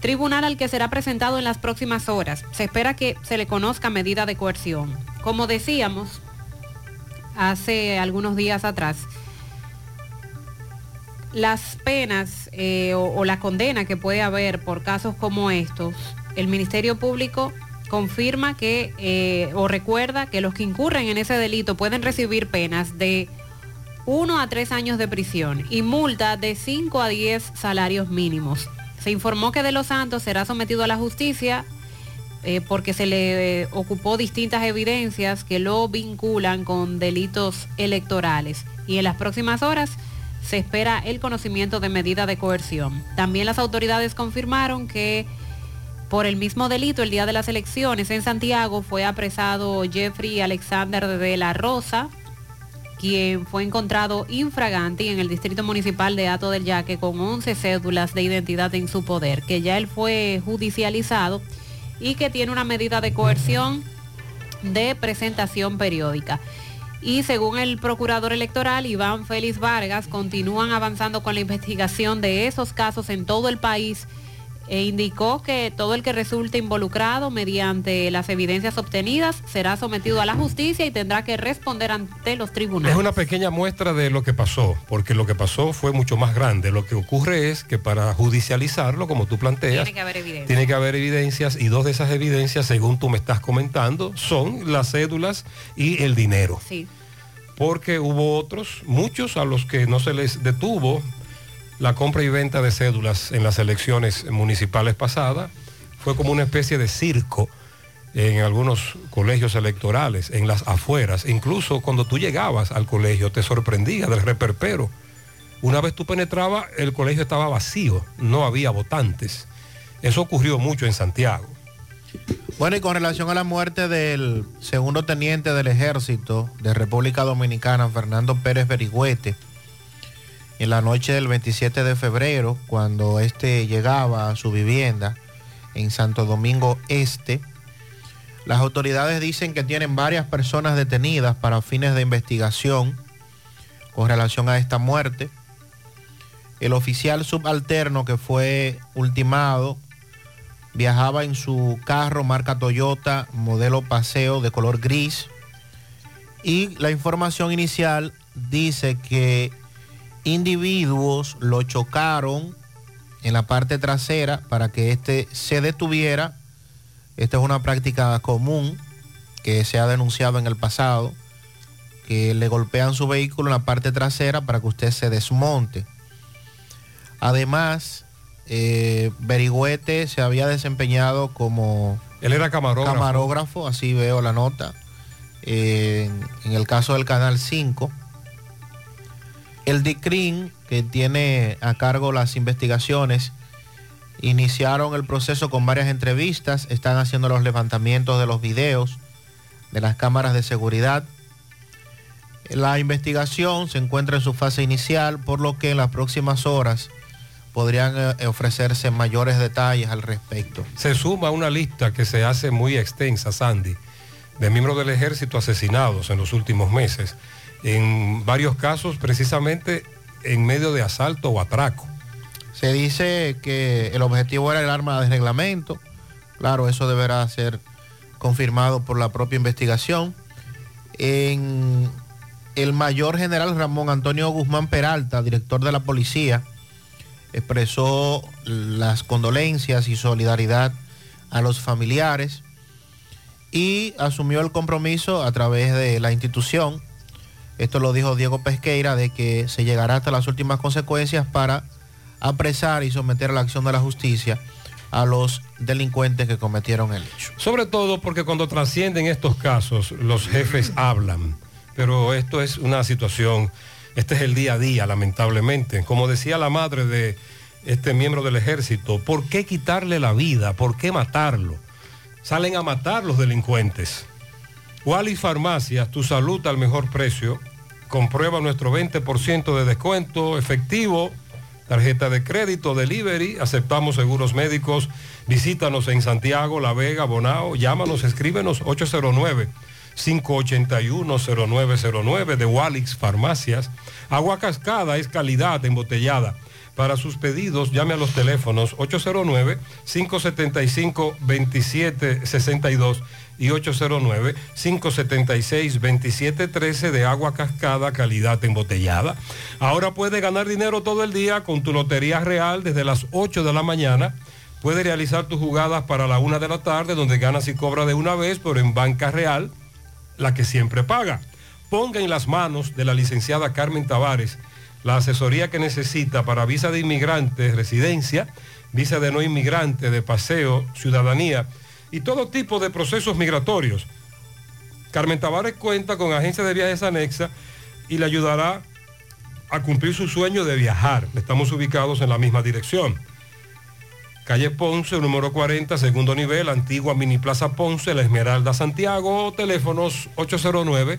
[SPEAKER 13] tribunal al que será presentado en las próximas horas. Se espera que se le conozca medida de coerción. Como decíamos hace algunos días atrás, las penas eh, o, la condena que puede haber por casos como estos, el Ministerio Público confirma que eh, o recuerda que los que incurren en ese delito pueden recibir penas de 1 a 3 años de prisión y multa de 5 a 10 salarios mínimos. Se informó que De Los Santos será sometido a la justicia eh, porque se le eh, ocupó distintas evidencias que lo vinculan con delitos electorales y en las próximas horas se espera el conocimiento de medida de coerción. También las autoridades confirmaron que por el mismo delito, el día de las elecciones en Santiago fue apresado Jeffrey Alexander de la Rosa, quien fue encontrado infraganti en el distrito municipal de Ato del Yaque con 11 cédulas de identidad en su poder, que ya él fue judicializado y que tiene una medida de coerción de presentación periódica. Y según el procurador electoral Iván Félix Vargas, continúan avanzando con la investigación de esos casos en todo el país e indicó que todo el que resulte involucrado mediante las evidencias obtenidas será sometido a la justicia y tendrá que responder ante los tribunales.
[SPEAKER 5] Es una pequeña muestra de lo que pasó, porque lo que pasó fue mucho más grande. Lo que ocurre es que para judicializarlo, como tú planteas,
[SPEAKER 13] Tiene que haber evidencias.
[SPEAKER 5] tiene que haber evidencias y dos de esas evidencias, según tú me estás comentando, son las cédulas y el dinero.
[SPEAKER 13] Sí.
[SPEAKER 5] Porque hubo otros, muchos a los que no se les detuvo la compra y venta de cédulas en las elecciones municipales pasadas. Fue como una especie de circo en algunos colegios electorales, en las afueras. Incluso cuando tú llegabas al colegio te sorprendía del reperpero. Una vez tú penetrabas, el colegio estaba vacío, no había votantes. Eso ocurrió mucho en Santiago.
[SPEAKER 6] Bueno, y con relación a la muerte del segundo teniente del ejército de República Dominicana, Fernando Pérez Berigüete, en la noche del 27 de febrero, cuando este llegaba a su vivienda en Santo Domingo Este, las autoridades dicen que tienen varias personas detenidas para fines de investigación con relación a esta muerte. El oficial subalterno que fue ultimado viajaba en su carro marca Toyota, modelo paseo de color gris. Y la información inicial dice que individuos lo chocaron en la parte trasera para que éste se detuviera. Esta es una práctica común que se ha denunciado en el pasado, que le golpean su vehículo en la parte trasera para que usted se desmonte. Además, eh, Berigüete se había desempeñado como
[SPEAKER 5] Él era camarógrafo.
[SPEAKER 6] Camarógrafo, así veo la nota. Eh, en, en el caso del Canal 5. El DICRIN, que tiene a cargo las investigaciones, iniciaron el proceso con varias entrevistas, están haciendo los levantamientos de los videos de las cámaras de seguridad. La investigación se encuentra en su fase inicial, por lo que en las próximas horas podrían eh, ofrecerse mayores detalles al respecto.
[SPEAKER 5] Se suma una lista que se hace muy extensa, Sandy, de miembros del ejército asesinados en los últimos meses, en varios casos precisamente en medio de asalto o atraco.
[SPEAKER 6] Se dice que el objetivo era el arma de reglamento. Claro, eso deberá ser confirmado por la propia investigación. El mayor general Ramón Antonio Guzmán Peralta, director de la policía, expresó las condolencias y solidaridad a los familiares y asumió el compromiso a través de la institución, esto lo dijo Diego Pesqueira, de que se llegará hasta las últimas consecuencias para apresar y someter a la acción de la justicia a los delincuentes que cometieron el hecho.
[SPEAKER 5] Sobre todo porque cuando trascienden estos casos, los jefes hablan. Pero esto es una situación, este es el día a día, lamentablemente. Como decía la madre de este miembro del ejército, ¿por qué quitarle la vida? ¿Por qué matarlo? Salen a matar los delincuentes. Wallis Farmacias, tu salud al mejor precio. Comprueba nuestro 20% de descuento efectivo tarjeta de crédito, delivery, aceptamos seguros médicos, visítanos en Santiago, La Vega, Bonao, llámanos, escríbenos 809-581-0909 de Walix Farmacias. Agua cascada es calidad embotellada. Para sus pedidos, llame a los teléfonos 809-575-2762 y 809-576-2713 de agua cascada, calidad embotellada. Ahora puede ganar dinero todo el día con tu Lotería Real desde las 8 de la mañana. Puede realizar tus jugadas para la 1 de la tarde, donde ganas y cobra de una vez, pero en Banca Real, la que siempre paga. Ponga en las manos de la licenciada Carmen Tavares la asesoría que necesita para visa de inmigrante, residencia, visa de no inmigrante, de paseo, ciudadanía y todo tipo de procesos migratorios. Carmen Tavares cuenta con agencia de viajes anexa y le ayudará a cumplir su sueño de viajar. Estamos ubicados en la misma dirección. Calle Ponce, número 40, segundo nivel, antigua Mini Plaza Ponce, La Esmeralda, Santiago, teléfonos 809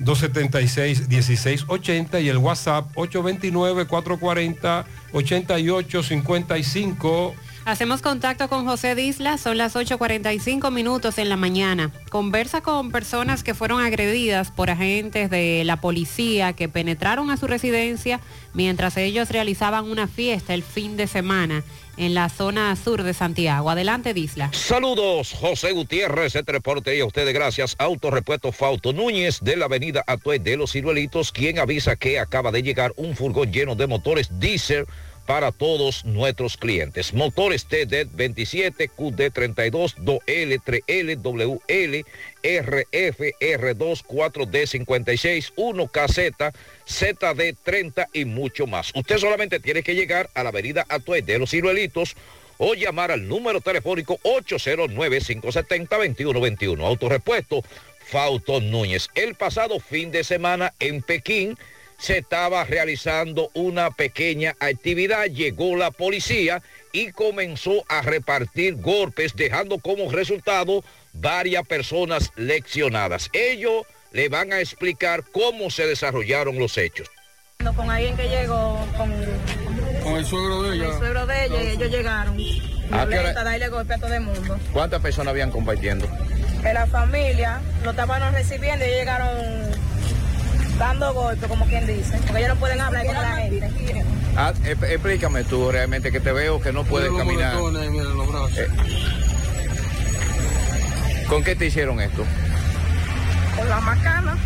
[SPEAKER 5] 276-1680 y el WhatsApp 829-440-8855.
[SPEAKER 13] Hacemos contacto con José Disla, son las 8.45 minutos en la mañana. Conversa con personas que fueron agredidas por agentes de la policía que penetraron a su residencia mientras ellos realizaban una fiesta el fin de semana en la zona sur de Santiago. Adelante, Disla.
[SPEAKER 51] Saludos, José Gutiérrez, este reporte y a ustedes gracias. Autorepuesto Fauto Núñez de la avenida Atué de los Ciruelitos, quien avisa que acaba de llegar un furgón lleno de motores diésel para todos nuestros clientes. Motores TD 27, QD 32, 2L, 3L, WL, RF, R2, 4D 56, 1KZ, ZD 30 y mucho más. Usted solamente tiene que llegar a la avenida Atué de los Ciruelitos o llamar al número telefónico 809-570-2121. Autorepuesto Fausto Núñez. El pasado fin de semana en Pekín, se estaba realizando una pequeña actividad, llegó la policía y comenzó a repartir golpes, dejando como resultado varias personas leccionadas. Ellos le van a explicar cómo se desarrollaron los hechos.
[SPEAKER 52] Con alguien que llegó con,
[SPEAKER 53] con el suegro de ella.
[SPEAKER 52] el suegro de ella y ellos llegaron.
[SPEAKER 53] ¿A qué hora?
[SPEAKER 52] Violenta, darle golpe a todo el mundo.
[SPEAKER 53] ¿Cuántas personas habían compartiendo?
[SPEAKER 52] Que la familia lo estaban recibiendo y llegaron dando golpe, como quien dice, porque ellos no pueden hablar con la gente.
[SPEAKER 53] Ah, ep- explícame tú realmente que te veo que no puedes Mira los caminar. moretones, mira los brazos. Eh, ¿Con qué te hicieron esto?
[SPEAKER 52] Con la macana.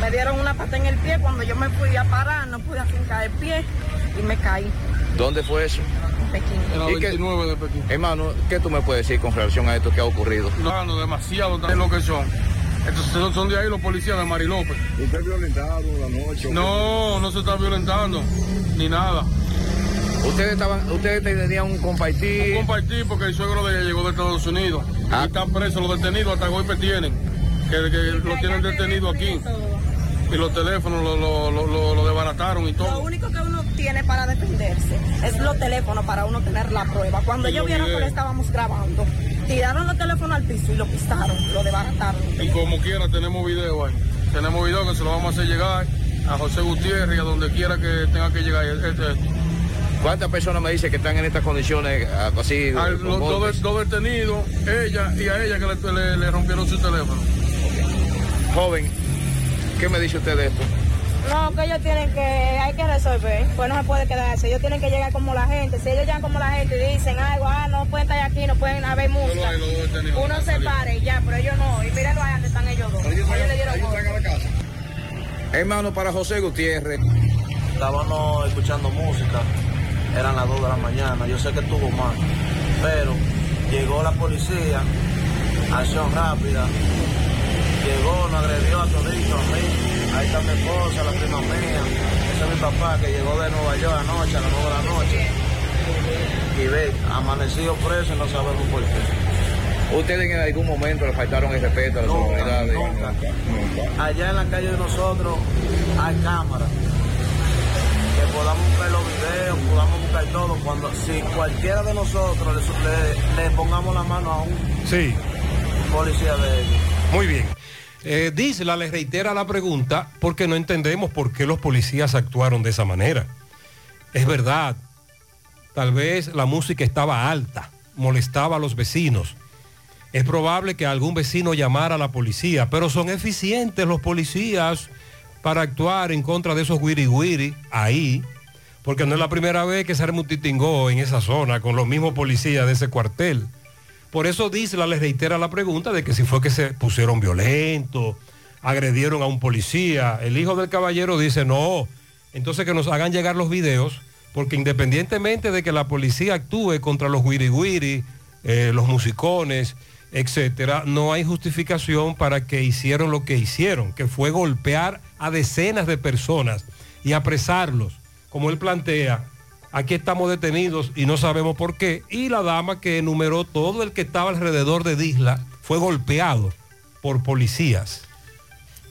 [SPEAKER 52] Me dieron una pata en el pie cuando yo me fui a parar, no pude afincar el pie y me caí
[SPEAKER 53] ¿Dónde fue eso?
[SPEAKER 52] en Pekín.
[SPEAKER 53] En la 29 de Pekín. Hermano, ¿qué tú me puedes decir con relación a esto que ha ocurrido? No, no, demasiado de lo que son. Entonces son- son de ahí los policías de Mari López. ¿Usted violentado la noche? No, no se está violentando, ni nada. Ustedes estaban, ustedes tenían un compartir.
[SPEAKER 54] Un compartir porque el suegro de ella llegó de Estados Unidos.
[SPEAKER 53] Ah.
[SPEAKER 54] Y están presos los detenidos, hasta golpe tienen. Que, que lo tienen detenido aquí. Y los teléfonos lo, lo, lo, lo- lo desbarataron y
[SPEAKER 52] Lo
[SPEAKER 54] todo.
[SPEAKER 52] único que uno tiene para defenderse es los teléfonos para uno tener la prueba. Cuando ellos
[SPEAKER 54] los
[SPEAKER 52] vieron que lo estábamos grabando, tiraron los teléfonos al piso y lo pisaron, lo desbarataron.
[SPEAKER 54] Y como quiera tenemos video ahí. Tenemos video que se lo vamos a hacer llegar a José Gutiérrez y a donde quiera que tenga que llegar. Este-
[SPEAKER 53] ¿Cuántas personas me dicen que están en estas condiciones ah, así?
[SPEAKER 54] Al- los dos, dos detenidos, ella y a ella que le, le- le rompieron su teléfono.
[SPEAKER 53] Joven, ¿qué me dice usted de esto?
[SPEAKER 52] No, que ellos tienen que, hay que resolver, pues no se puede quedarse, ellos tienen que llegar como la gente, si ellos llegan como la gente y dicen algo, ah, no pueden estar aquí, no pueden haber música, uno se pare y ya, pero ellos no, y mírenlo ahí donde están ellos dos, ellos, le dieron golpe.
[SPEAKER 53] Hermano, para José Gutiérrez.
[SPEAKER 55] Estábamos escuchando música, eran las 2 de la mañana, yo sé que estuvo mal, pero llegó la policía, acción rápida, llegó, nos agredió a todito, a mí, ahí está mi esposa, la prima mía, ese es mi papá que llegó de Nueva York anoche, a las 9 de la noche, y ve, amanecido preso y no sabemos por qué.
[SPEAKER 53] ¿Ustedes en algún momento le faltaron el respeto a las
[SPEAKER 55] Nunca,
[SPEAKER 53] autoridades?
[SPEAKER 55] nunca. Allá en la calle de nosotros hay cámaras. Que podamos buscar los videos, podamos buscar todo. Cuando si cualquiera de nosotros le, le- le pongamos la mano a un
[SPEAKER 5] Sí.
[SPEAKER 55] policía de ellos.
[SPEAKER 5] Muy bien. Eh, Disla le reitera la pregunta porque no entendemos por qué los policías actuaron de esa manera. Es verdad, tal vez la música estaba alta, molestaba a los vecinos. Es probable que algún vecino llamara a la policía, pero son eficientes los policías para actuar en contra de esos guiri guiri ahí, porque no es la primera vez que se arma en esa zona con los mismos policías de ese cuartel. Por eso Disla les reitera la pregunta de que si fue que se pusieron violentos, agredieron a un policía. El hijo del caballero dice no. Entonces que nos hagan llegar los videos, porque independientemente de que la policía actúe contra los guiri guiri, eh, los musicones, etcétera, no hay justificación para que hicieron lo que hicieron, que fue golpear a decenas de personas y apresarlos, como él plantea. Aquí estamos detenidos y no sabemos por qué. Y la dama que enumeró todo el que estaba alrededor de Disla fue golpeado por policías.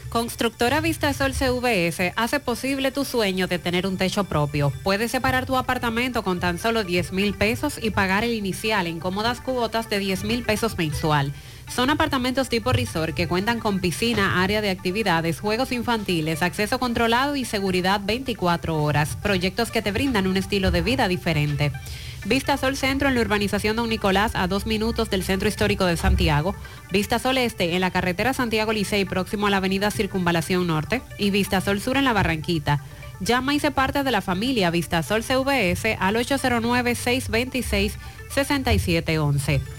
[SPEAKER 13] Constructora Vistasol CVS hace posible tu sueño de tener un techo propio. Puedes separar tu apartamento con tan solo 10 mil pesos y pagar el inicial en cómodas cuotas de 10 mil pesos mensual. Son apartamentos tipo resort que cuentan con piscina, área de actividades, juegos infantiles, acceso controlado y seguridad 24 horas. Proyectos que te brindan un estilo de vida diferente. Vista Sol Centro en la urbanización Don Nicolás a dos minutos del Centro Histórico de Santiago. Vista Sol Este en la carretera Santiago Licey próximo a la avenida Circunvalación Norte. Y Vista Sol Sur en la Barranquita. Llama y se parte de la familia Vista Sol CVS al 809-626-6711.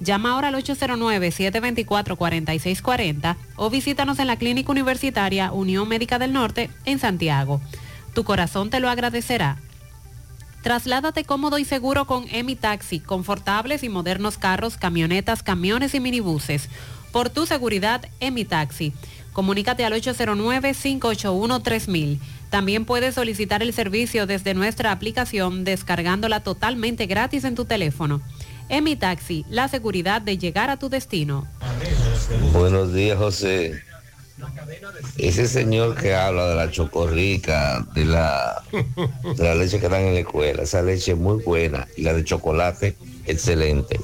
[SPEAKER 13] Llama ahora al 809-724-4640 o visítanos en la Clínica Universitaria Unión Médica del Norte en Santiago. Tu corazón te lo agradecerá. Trasládate cómodo y seguro con Emi Taxi, confortables y modernos carros, camionetas, camiones y minibuses. Por tu seguridad, Emi Taxi. Comunícate al 809-581-3000. También puedes solicitar el servicio desde nuestra aplicación descargándola totalmente gratis en tu teléfono. Emi Taxi, la seguridad de llegar a tu destino.
[SPEAKER 56] Buenos días, José. Ese señor que habla de la chocorrica, de la, leche que dan en la escuela, esa leche es muy buena y la de chocolate, excelente.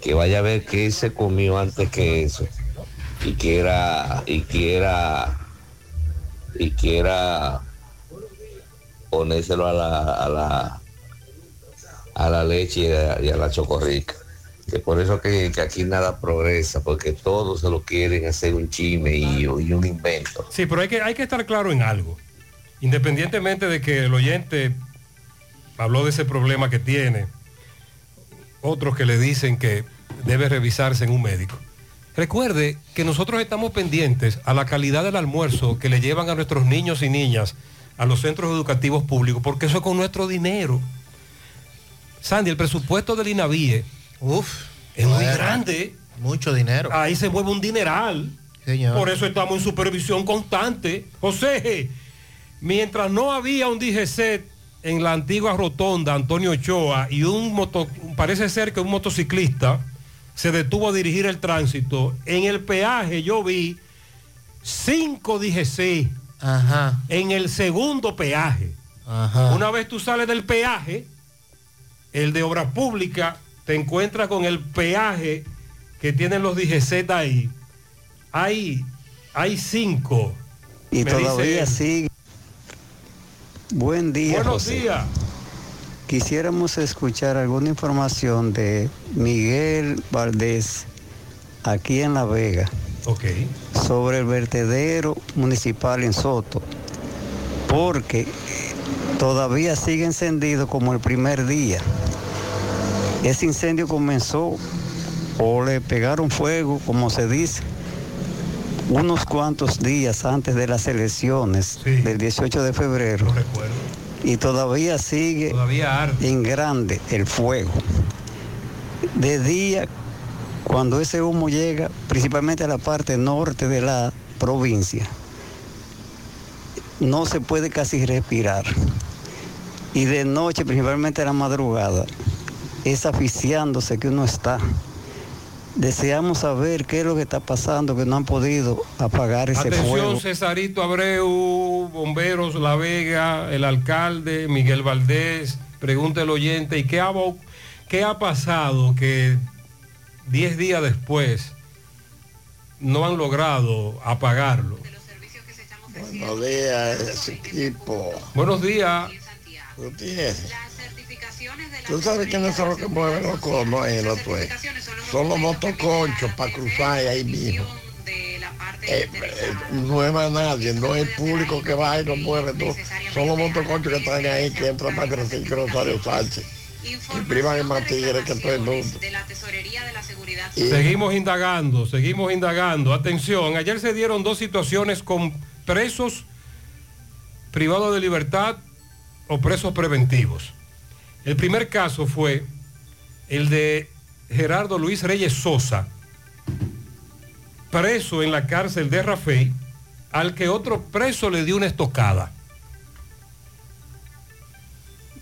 [SPEAKER 56] Que vaya a ver qué se comió antes que eso. y quiera y quiera y quiera ponérselo a la a la a la leche y a, la chocorrica que por eso que, que aquí nada progresa porque todos se lo quieren hacer un chisme y, y un invento
[SPEAKER 5] Sí, pero hay que, hay que estar claro en algo. Independientemente de que el oyente habló de ese problema que tiene, otros que le dicen que debe revisarse en un médico. Recuerde que nosotros estamos pendientes a la calidad del almuerzo que le llevan a nuestros niños y niñas a los centros educativos públicos, porque eso es con nuestro dinero. Sandy, el presupuesto del INAVIE es muy grande.
[SPEAKER 6] Mucho dinero.
[SPEAKER 5] Ahí se mueve un dineral.
[SPEAKER 6] Señor.
[SPEAKER 5] Por eso estamos en supervisión constante. José, mientras no había un DGC en la antigua rotonda Antonio Ochoa y un moto, parece ser que un motociclista se detuvo a dirigir el tránsito, en el peaje yo vi cinco DGC en el segundo peaje. Una vez tú sales del peaje, el de obra pública, te encuentras con el peaje que tienen los DGZ ahí. Hay, hay cinco.
[SPEAKER 57] Y todavía sigue. Buen día.
[SPEAKER 5] Buenos
[SPEAKER 57] José.
[SPEAKER 5] días.
[SPEAKER 57] Quisiéramos escuchar alguna información de Miguel Valdés aquí en La Vega
[SPEAKER 5] Ok.
[SPEAKER 57] sobre el vertedero municipal en Soto, porque todavía sigue encendido como el primer día. Ese incendio comenzó o le pegaron fuego, como se dice, unos cuantos días antes de las elecciones del 18 de febrero. Y todavía sigue
[SPEAKER 5] Todavía
[SPEAKER 57] en grande el fuego. De día, cuando ese humo llega, principalmente a la parte norte de la provincia, no se puede casi respirar. Y de noche, principalmente a la madrugada, es aficiándose que uno está. Deseamos saber qué es lo que está pasando, que no han podido apagar ese
[SPEAKER 5] Atención,
[SPEAKER 57] fuego.
[SPEAKER 5] Cesarito Abreu, Bomberos La Vega, el alcalde Miguel Valdés, pregunta el oyente, ¿y qué ha, qué ha pasado que 10 días después no han logrado apagarlo?
[SPEAKER 58] Buenos días, equipo.
[SPEAKER 5] Buenos días.
[SPEAKER 58] Gutiérrez. Tú sabes quiénes son los que mueven los conos en los tues. Son los motoconchos para cruzar ahí mismo. Eh, eh, no es más nadie, no es el público que va y lo mueve. no. Son los motoconchos que están ahí que entran para crecer que Rosario Sánchez. Y privan el más tigre que todo el mundo. Y-
[SPEAKER 5] Seguimos indagando, seguimos indagando. Atención, ayer se dieron dos situaciones con presos privados de libertad o presos preventivos. El primer caso fue el de Gerardo Luis Reyes Sosa, preso en la cárcel de Rafey, al que otro preso le dio una estocada.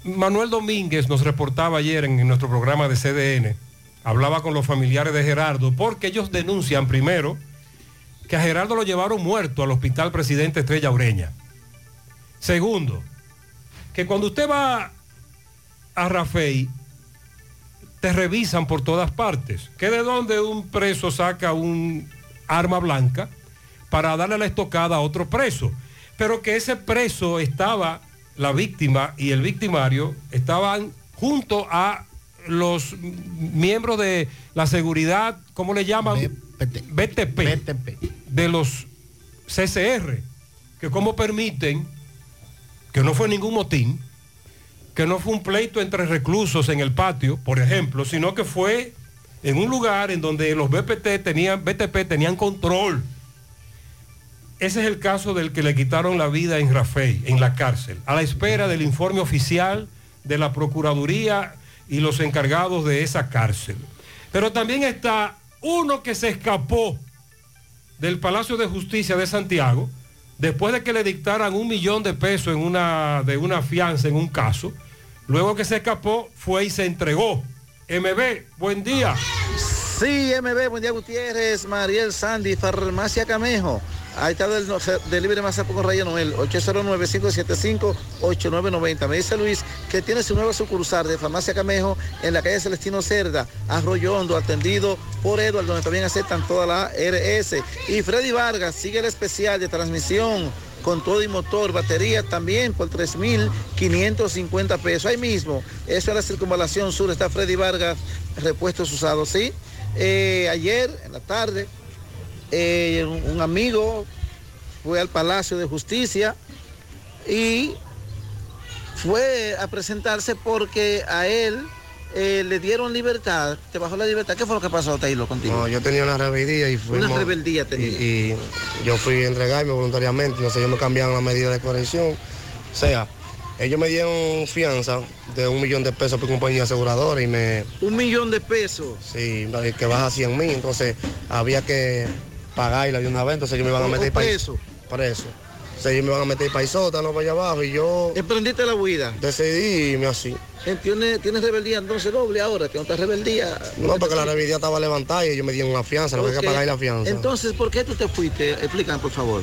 [SPEAKER 5] Manuel Domínguez nos reportaba ayer en nuestro programa de CDN, hablaba con los familiares de Gerardo, porque ellos denuncian primero que a Gerardo lo llevaron muerto al Hospital Presidente Estrella Ureña. Segundo, que cuando usted va a Rafey, te revisan por todas partes. Que de dónde un preso saca un arma blanca para darle la estocada a otro preso. Pero que ese preso estaba, la víctima y el victimario, estaban junto a los miembros de la seguridad, ¿cómo le llaman? BTP. De los CCR. Que cómo permiten, que no fue ningún motín, que no fue un pleito entre reclusos en el patio, por ejemplo, sino que fue en un lugar en donde los BPT tenían, BTP tenían control. Ese es el caso del que le quitaron la vida en Rafey, en la cárcel, a la espera del informe oficial de la Procuraduría y los encargados de esa cárcel. Pero también está uno que se escapó del Palacio de Justicia de Santiago, después de que le dictaran un millón de pesos en una, de una fianza en un caso, luego que se escapó, fue y se entregó. MB, buen día.
[SPEAKER 59] Sí, MB, buen día Gutiérrez, Mariel Sandy, Farmacia Camejo.
[SPEAKER 55] Ahí está el delivery más con Raya Noel, 809-575-8990. Me dice Luis que tiene su nueva sucursal de Farmacia Camejo en la calle Celestino Cerda, Arroyo Hondo, atendido por Edward, donde también aceptan toda la RS. Y Freddy Vargas sigue el especial de transmisión con todo y motor, batería también por 3.550 pesos. Ahí mismo, eso es la circunvalación sur, está Freddy Vargas, repuestos usados, ¿sí? Eh, ayer, en la tarde, eh, un, amigo fue al Palacio de Justicia y fue a presentarse porque a él eh, le dieron libertad, te bajó la libertad. ¿Qué fue lo que pasó, Taylor, contigo?
[SPEAKER 60] No, yo tenía una rebeldía y fui.
[SPEAKER 55] Una rebeldía tenía.
[SPEAKER 60] Y, y yo fui a entregarme voluntariamente, no sé, ellos me cambiaron la medida de corrección. O sea, ellos me dieron fianza de un millón de pesos por compañía aseguradora y me...
[SPEAKER 55] ¿Un millón de pesos?
[SPEAKER 60] Sí, que baja a 100 mil, entonces había que pagarla de una vez, entonces ellos me iban a meter
[SPEAKER 55] ¿Por eso?
[SPEAKER 60] Por eso. Entonces ellos me iban a meter para sótano, para allá abajo y yo...
[SPEAKER 55] ¿Emprendiste la huida?
[SPEAKER 60] Decidí irme así.
[SPEAKER 55] ¿Tienes, ¿Tienes rebeldía entonces doble ahora? ¿Que no estás rebeldía?
[SPEAKER 60] No, porque la rebeldía estaba levantada y ellos me dieron una fianza, lo que hay que pagar es la fianza.
[SPEAKER 55] Entonces, ¿por qué tú te fuiste? Explícame, por favor.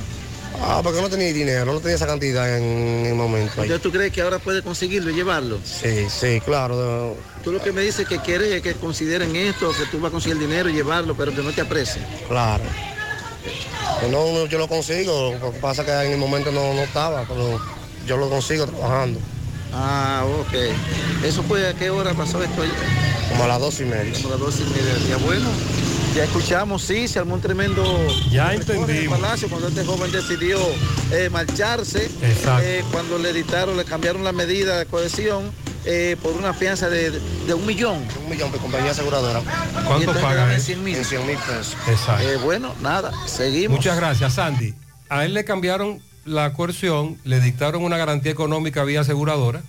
[SPEAKER 60] Ah, porque no tenía dinero, no tenía esa cantidad en el momento. ahí.
[SPEAKER 55] Entonces, ¿tú crees que ahora puedes conseguirlo y llevarlo?
[SPEAKER 60] Sí, sí, claro.
[SPEAKER 55] Tú lo que me dices que quieres que consideren esto, que tú vas a conseguir el dinero y llevarlo, pero que no te aprecien.
[SPEAKER 60] Claro. Que no, yo lo consigo, lo que pasa es que en el momento no, no estaba, pero yo lo consigo trabajando.
[SPEAKER 55] Ah, ok. ¿Eso fue a qué hora pasó esto?
[SPEAKER 60] Como a las dos y media.
[SPEAKER 55] Como a las dos y media día. Bueno, ya escuchamos, sí, se armó un tremendo...
[SPEAKER 5] Ya
[SPEAKER 55] recorre en el Palacio cuando este joven decidió eh, marcharse.
[SPEAKER 5] Exacto.
[SPEAKER 55] eh, cuando le editaron, le cambiaron la medida de cohesión eh, por una fianza de, de un millón.
[SPEAKER 60] Un millón de compañía aseguradora.
[SPEAKER 5] ¿Cuánto
[SPEAKER 55] Y entonces
[SPEAKER 5] paga
[SPEAKER 55] quedaron en
[SPEAKER 5] eso?
[SPEAKER 55] 100 mil.
[SPEAKER 60] En 100 mil pesos.
[SPEAKER 5] Exacto.
[SPEAKER 55] Eh, bueno, nada, seguimos.
[SPEAKER 5] Muchas gracias, Sandy. A él le cambiaron la coerción, le dictaron una garantía económica vía aseguradora,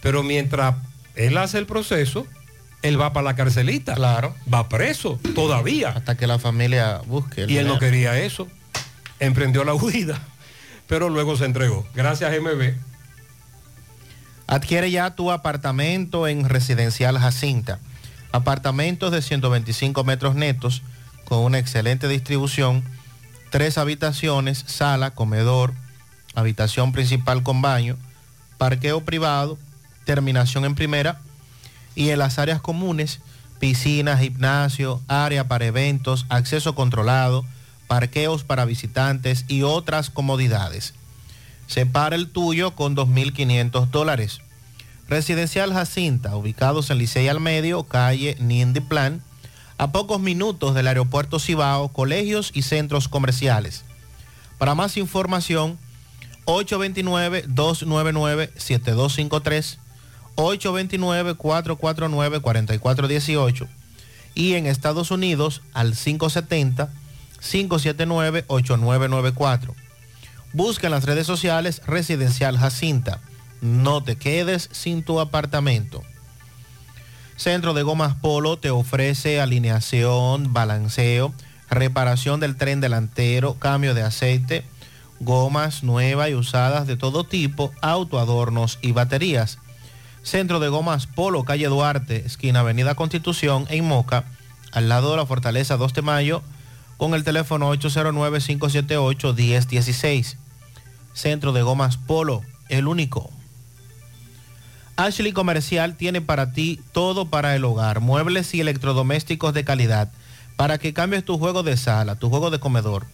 [SPEAKER 5] pero mientras él hace el proceso, él va para la carcelita.
[SPEAKER 6] Claro.
[SPEAKER 5] Va preso, todavía.
[SPEAKER 6] Hasta que la familia busque. el
[SPEAKER 5] Y él no quería eso. Emprendió la huida, pero luego se entregó. Gracias, MB.
[SPEAKER 6] Adquiere ya tu apartamento en Residencial Jacinta. Apartamentos de 125 metros netos con una excelente distribución, tres habitaciones, sala, comedor, habitación principal con baño, parqueo privado, terminación en primera y en las áreas comunes, piscina, gimnasio, área para eventos, acceso controlado, parqueos para visitantes y otras comodidades. Separa el tuyo con 2.500 dólares. Residencial Jacinta, ubicados en Licey al Medio, calle Nindy Plan, a pocos minutos del aeropuerto Cibao, colegios y centros comerciales. Para más información, 829-299-7253, 829-449-4418 y en Estados Unidos al 570-579-8994. Busca en las redes sociales Residencial Jacinta. No te quedes sin tu apartamento. Centro de Gomas Polo te ofrece alineación, balanceo, reparación del tren delantero, cambio de aceite, gomas nuevas y usadas de todo tipo, autoadornos y baterías. Centro de Gomas Polo, calle Duarte, esquina Avenida Constitución, en Moca, al lado de la Fortaleza 2 de Mayo, con el teléfono 809-578-1016. Centro de Gomas Polo, el único. Ashley Comercial tiene para ti todo para el hogar, muebles y electrodomésticos de calidad, para que cambies tu juego de sala, tu juego de comedor.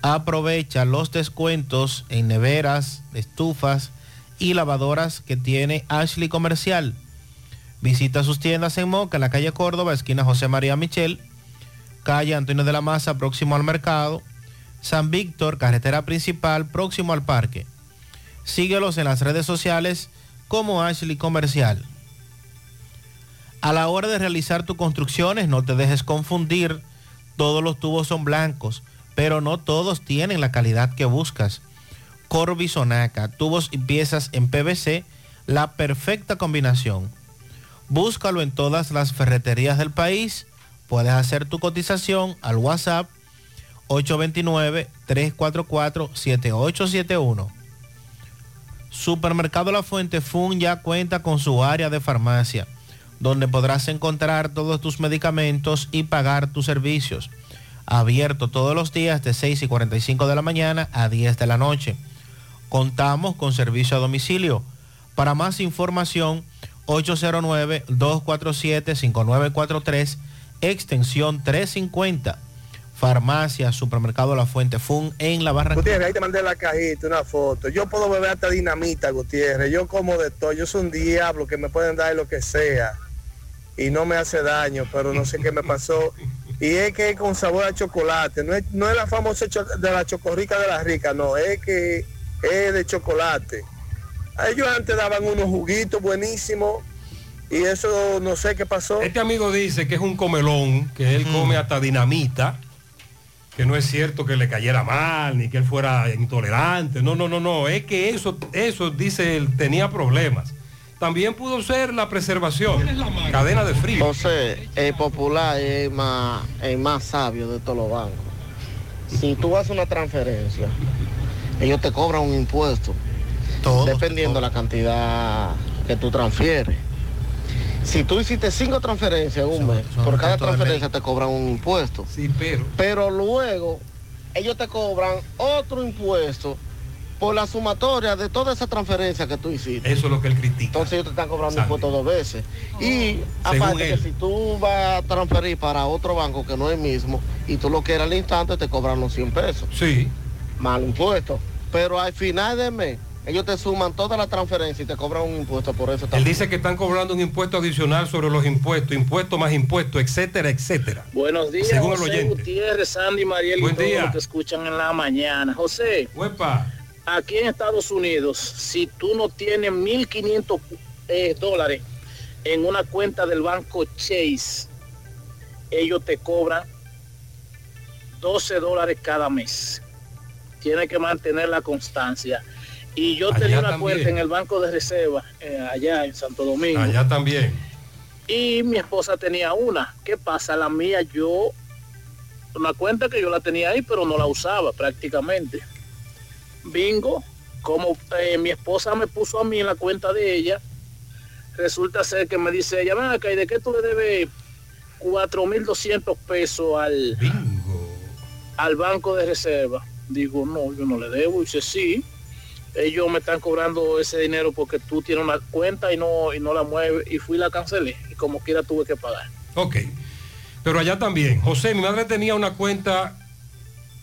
[SPEAKER 6] Aprovecha los descuentos en neveras, estufas y lavadoras que tiene Ashley Comercial. Visita sus tiendas en Moca, en la calle Córdoba, esquina José María Michel, calle Antonio de la Maza, próximo al mercado, San Víctor, carretera principal, próximo al parque. Síguelos en las redes sociales como Ashley Comercial. A la hora de realizar tus construcciones, no te dejes confundir. Todos los tubos son blancos, pero no todos tienen la calidad que buscas. Corby Sonaca, tubos y piezas en PVC, la perfecta combinación. Búscalo en todas las ferreterías del país. Puedes hacer tu cotización al WhatsApp 829-344-7871. Supermercado La Fuente Fun ya cuenta con su área de farmacia, donde podrás encontrar todos tus medicamentos y pagar tus servicios. abierto todos los días de 6 y 45 de la mañana a 10 de la noche. Contamos con servicio a domicilio. Para más información, 809-247-5943, extensión 350. Farmacia, Supermercado La Fuente Fun en la barra.
[SPEAKER 61] Gutiérrez, ahí te mandé la cajita, una foto. Yo puedo beber hasta dinamita, Gutiérrez. Yo como de todo. Yo soy un diablo que me pueden dar lo que sea. Y no me hace daño, pero no sé qué me pasó. Y es que con sabor a chocolate. No es, no es la famosa de la chocorrica de la rica, no. Es que es de chocolate. Ellos antes daban unos juguitos buenísimos. Y eso no sé qué pasó.
[SPEAKER 5] Este amigo dice que es un comelón, que él come hasta dinamita, que no es cierto que le cayera mal, ni que él fuera intolerante. No, no, no, no. Es que eso, eso dice él, tenía problemas. También pudo ser la preservación. Cadena de frío.
[SPEAKER 55] José, el popular es más, el más sabio de todos los bancos. Si tú haces una transferencia, ellos te cobran un impuesto. dependiendo la cantidad que tú transfieres. Si tú hiciste cinco transferencias en un mes, por cada transferencia te cobran un impuesto.
[SPEAKER 5] Sí, pero.
[SPEAKER 55] Pero luego ellos te cobran otro impuesto por la sumatoria de toda esa transferencia que tú hiciste.
[SPEAKER 5] Eso es lo que él critica.
[SPEAKER 55] Entonces ellos te están cobrando impuestos dos veces. Y
[SPEAKER 5] Según
[SPEAKER 55] aparte que si tú vas a transferir para otro banco que no es el mismo y tú lo quieres al instante, te cobran los 100 pesos.
[SPEAKER 5] Sí.
[SPEAKER 55] Mal impuesto. Pero al final del mes, ellos te suman toda la transferencia y te cobran un impuesto por eso
[SPEAKER 5] Él
[SPEAKER 55] también.
[SPEAKER 5] dice que están cobrando un impuesto adicional sobre los impuestos, impuesto más impuesto, etcétera, etcétera.
[SPEAKER 62] Buenos días,
[SPEAKER 5] Según el
[SPEAKER 62] José
[SPEAKER 5] oyente.
[SPEAKER 62] Gutiérrez, Sandy, Mariel
[SPEAKER 5] Buen
[SPEAKER 62] y todos
[SPEAKER 5] día.
[SPEAKER 62] los que escuchan en la mañana. José, aquí en Estados Unidos, si tú no tienes 1.500 eh, dólares en una cuenta del banco Chase, ellos te cobran 12 dólares cada mes. Tienes que mantener la constancia. Y yo
[SPEAKER 5] Allá
[SPEAKER 62] tenía una
[SPEAKER 5] también.
[SPEAKER 62] cuenta en el Banco de Reserva, eh, allá en Santo Domingo.
[SPEAKER 5] Allá también.
[SPEAKER 62] Y mi esposa tenía una. ¿Qué pasa? La mía yo, una cuenta que yo la tenía ahí, pero no la usaba prácticamente. Bingo, como eh, mi esposa me puso a mí en la cuenta de ella, resulta ser que me dice ella, ven acá, ¿y de qué tú le debes 4.200 pesos al, al banco de reserva? Digo, no, yo no le debo. Dice, sí, ellos me están cobrando ese dinero porque tú tienes una cuenta y no, y no la mueves. Y fui y la cancelé. Y como quiera tuve que pagar.
[SPEAKER 5] Ok. Pero allá también. José, mi madre tenía una cuenta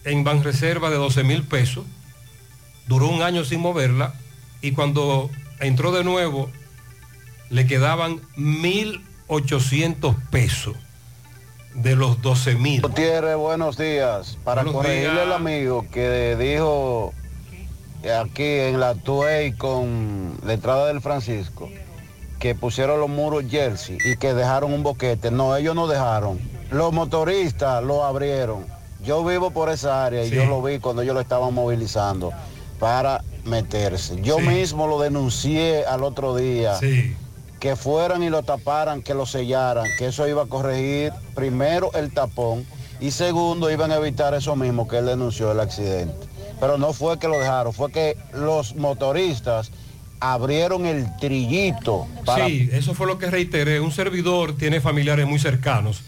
[SPEAKER 5] en Banreserva de 12 mil pesos. Duró un año sin moverla. Y cuando entró de nuevo, le quedaban 1.800 pesos de los 12 mil.
[SPEAKER 59] Gutiérrez, buenos días. Para
[SPEAKER 5] Buenos
[SPEAKER 59] corregirle
[SPEAKER 5] días.
[SPEAKER 59] al amigo que dijo aquí en la Tuey con la entrada del Francisco que pusieron los muros Jersey y que dejaron un boquete. No, ellos no dejaron. Los motoristas lo abrieron. Yo vivo por esa área y yo lo vi cuando ellos lo estaban movilizando para meterse. Yo mismo lo denuncié al otro día. Que fueran y lo taparan, que lo sellaran, que eso iba a corregir primero el tapón y segundo iban a evitar eso mismo que él denunció el accidente. Pero no fue que lo dejaron, fue que los motoristas abrieron el trillito para
[SPEAKER 5] Sí, eso fue lo que reiteré. Un servidor tiene familiares muy cercanos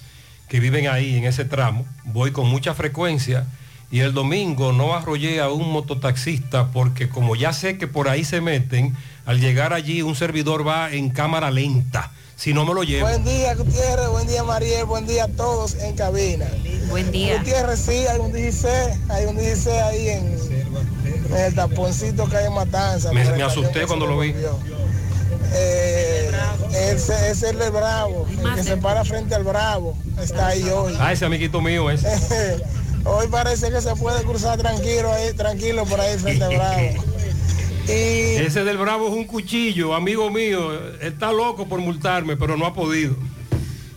[SPEAKER 5] que viven ahí en ese tramo. Voy con mucha frecuencia y el domingo no arrollé a un mototaxista porque como ya sé que por ahí se meten, al llegar allí un servidor va en cámara lenta. Si no me lo llevo.
[SPEAKER 61] Buen día, Gutiérrez. Buen día, Mariel. Buen día a todos en cabina.
[SPEAKER 13] Buen día.
[SPEAKER 61] Gutiérrez, sí, hay un 16. Hay un 16 ahí en, en el taponcito que hay en Matanza.
[SPEAKER 5] Me, asusté cuando lo vi.
[SPEAKER 61] volvió. Eh, ese es el de Bravo, el que se para frente al Bravo. Está ahí hoy.
[SPEAKER 5] Ah, ese amiguito mío es.
[SPEAKER 61] Hoy parece que se puede cruzar tranquilo ahí, tranquilo por ahí frente al Bravo. Y
[SPEAKER 5] Ese del Bravo es un cuchillo, amigo mío. Está loco por multarme, pero no ha podido.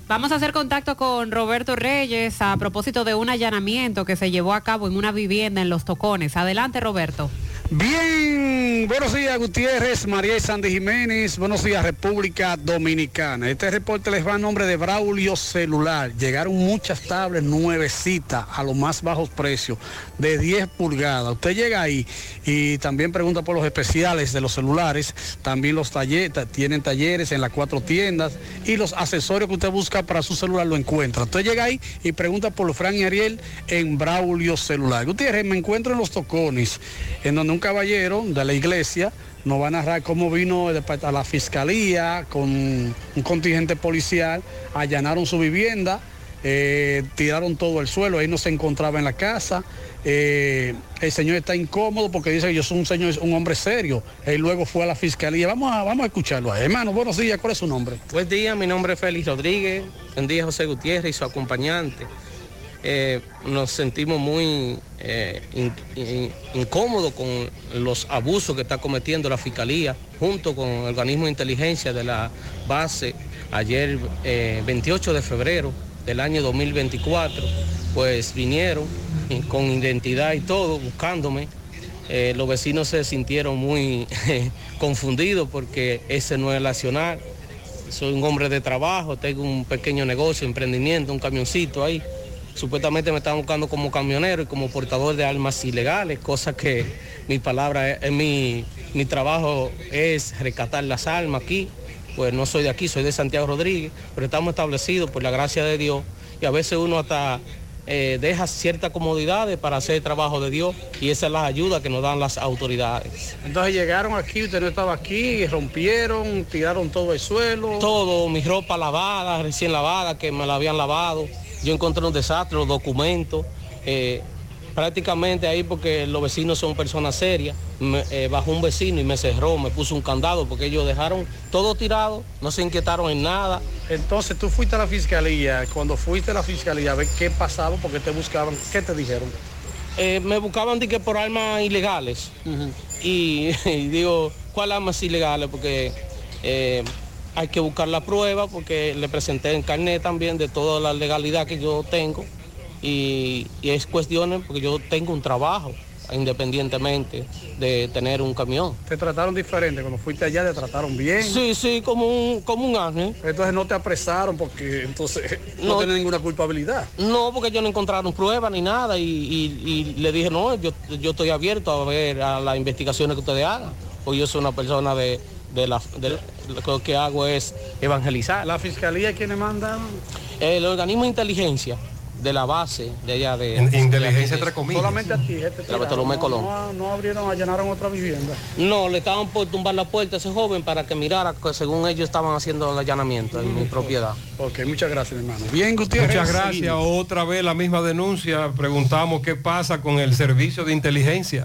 [SPEAKER 13] Vamos a hacer contacto con Roberto Reyes a propósito de un allanamiento que se llevó a cabo en una vivienda en Los Tocones. Adelante, Roberto.
[SPEAKER 63] Bien, buenos días Gutiérrez, María y Sandy Jiménez, buenos días República Dominicana. Este reporte les va a nombre de Braulio Celular. Llegaron muchas tablets nuevecitas a los más bajos precios, de 10 pulgadas. Usted llega ahí y también pregunta por los especiales de los celulares, también los talleres, tienen talleres en las cuatro tiendas y los accesorios que usted busca para su celular lo encuentra. Usted llega ahí y pregunta por los Fran y Ariel en Braulio Celular. Gutiérrez, me encuentro en los tocones, en donde un caballero de la iglesia nos va a narrar cómo vino a la fiscalía con un contingente policial, allanaron su vivienda, eh, tiraron todo el suelo, ahí no se encontraba en la casa. Eh, el señor está incómodo porque dice que yo soy un señor, un hombre serio. Él luego fue a la fiscalía. Vamos a, vamos a escucharlo. Hermano, buenos días. ¿Cuál es su nombre?
[SPEAKER 64] Buen día, mi nombre es Félix Rodríguez. Buen día, José Gutiérrez y su acompañante. Eh, nos sentimos muy eh, in- in- incómodos con los abusos que está cometiendo la Fiscalía junto con el organismo de inteligencia de la base ayer eh, 28 de febrero del año 2024, pues vinieron con identidad y todo buscándome. Eh, los vecinos se sintieron muy confundidos porque ese no es el accionar. Soy un hombre de trabajo, tengo un pequeño negocio, emprendimiento, un camioncito ahí. Supuestamente me estaban buscando como camionero y como portador de armas ilegales, cosa que mi palabra, es, es mi, mi trabajo es rescatar las armas aquí. Pues no soy de aquí, soy de Santiago Rodríguez, pero estamos establecidos por la gracia de Dios y a veces uno hasta eh, deja ciertas comodidades para hacer el trabajo de Dios y esa es la ayuda que nos dan las autoridades.
[SPEAKER 63] Entonces llegaron aquí, usted no estaba aquí, rompieron, tiraron todo el suelo.
[SPEAKER 64] Todo, mi ropa lavada, recién lavada, que me la habían lavado. Yo encontré un desastre, los documentos. eh, prácticamente ahí porque los vecinos son personas serias. me- eh, bajó un vecino y me cerró, me puso un candado porque ellos dejaron todo tirado, no se inquietaron en nada.
[SPEAKER 63] Entonces tú fuiste a la fiscalía, cuando fuiste a la fiscalía a ver qué pasaba, porque te buscaban, ¿qué te dijeron?
[SPEAKER 64] Eh, me buscaban de que por armas ilegales. y, y digo, ¿cuál armas ilegales? Porque eh, hay que buscar la prueba, porque le presenté en carnet también de toda la legalidad que yo tengo. Y, y es cuestiones porque yo tengo un trabajo independientemente de tener un camión.
[SPEAKER 63] Te trataron diferente, cuando fuiste allá te trataron bien.
[SPEAKER 64] Sí, sí, como un, como un ángel.
[SPEAKER 63] Entonces no te apresaron porque entonces no,
[SPEAKER 64] No.
[SPEAKER 63] tienes ninguna culpabilidad.
[SPEAKER 64] No, porque ellos no encontraron pruebas ni nada y, y- y le dije, no, yo, yo estoy abierto a ver a las investigaciones que ustedes hagan, porque yo soy una persona de, de la, de- lo que hago es evangelizar.
[SPEAKER 63] ¿La fiscalía quiénes mandan?
[SPEAKER 64] El organismo de inteligencia de la base de allá de...
[SPEAKER 5] In- inteligencia entre comillas.
[SPEAKER 63] Solamente a ti, este
[SPEAKER 64] La Bartolomé
[SPEAKER 63] no,
[SPEAKER 64] Colón.
[SPEAKER 63] No, no abrieron, allanaron otra vivienda.
[SPEAKER 64] No, le estaban por tumbar la puerta a ese joven para que mirara que según ellos estaban haciendo el allanamiento en mi propiedad.
[SPEAKER 63] Ok, muchas gracias, hermano. Bien, Gutiérrez.
[SPEAKER 5] Muchas gracias. Otra vez la misma denuncia. Preguntamos qué pasa con el servicio de inteligencia.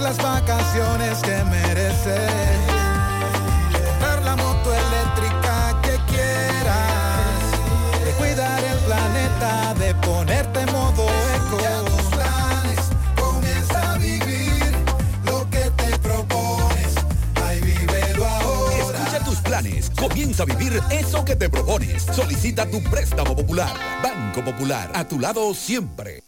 [SPEAKER 65] las vacaciones que mereces, comprar la moto eléctrica que quieras, de cuidar el planeta, de ponerte en modo eco. tus planes, comienza a vivir lo que te propones, ay vívelo ahora.
[SPEAKER 11] Escucha tus planes, comienza a vivir eso que te propones. Solicita tu préstamo popular. Banco Popular, a tu lado siempre.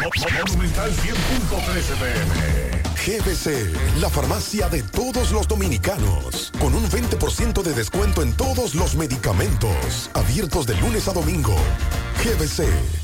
[SPEAKER 11] Monumental 100.13 pm. GBC, la farmacia de todos los dominicanos, con un 20% de descuento en todos los medicamentos, abiertos de lunes a domingo. GBC.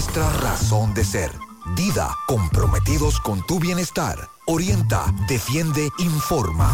[SPEAKER 40] nuestra razón de ser. Dida, comprometidos con tu bienestar. Orienta, defiende, informa.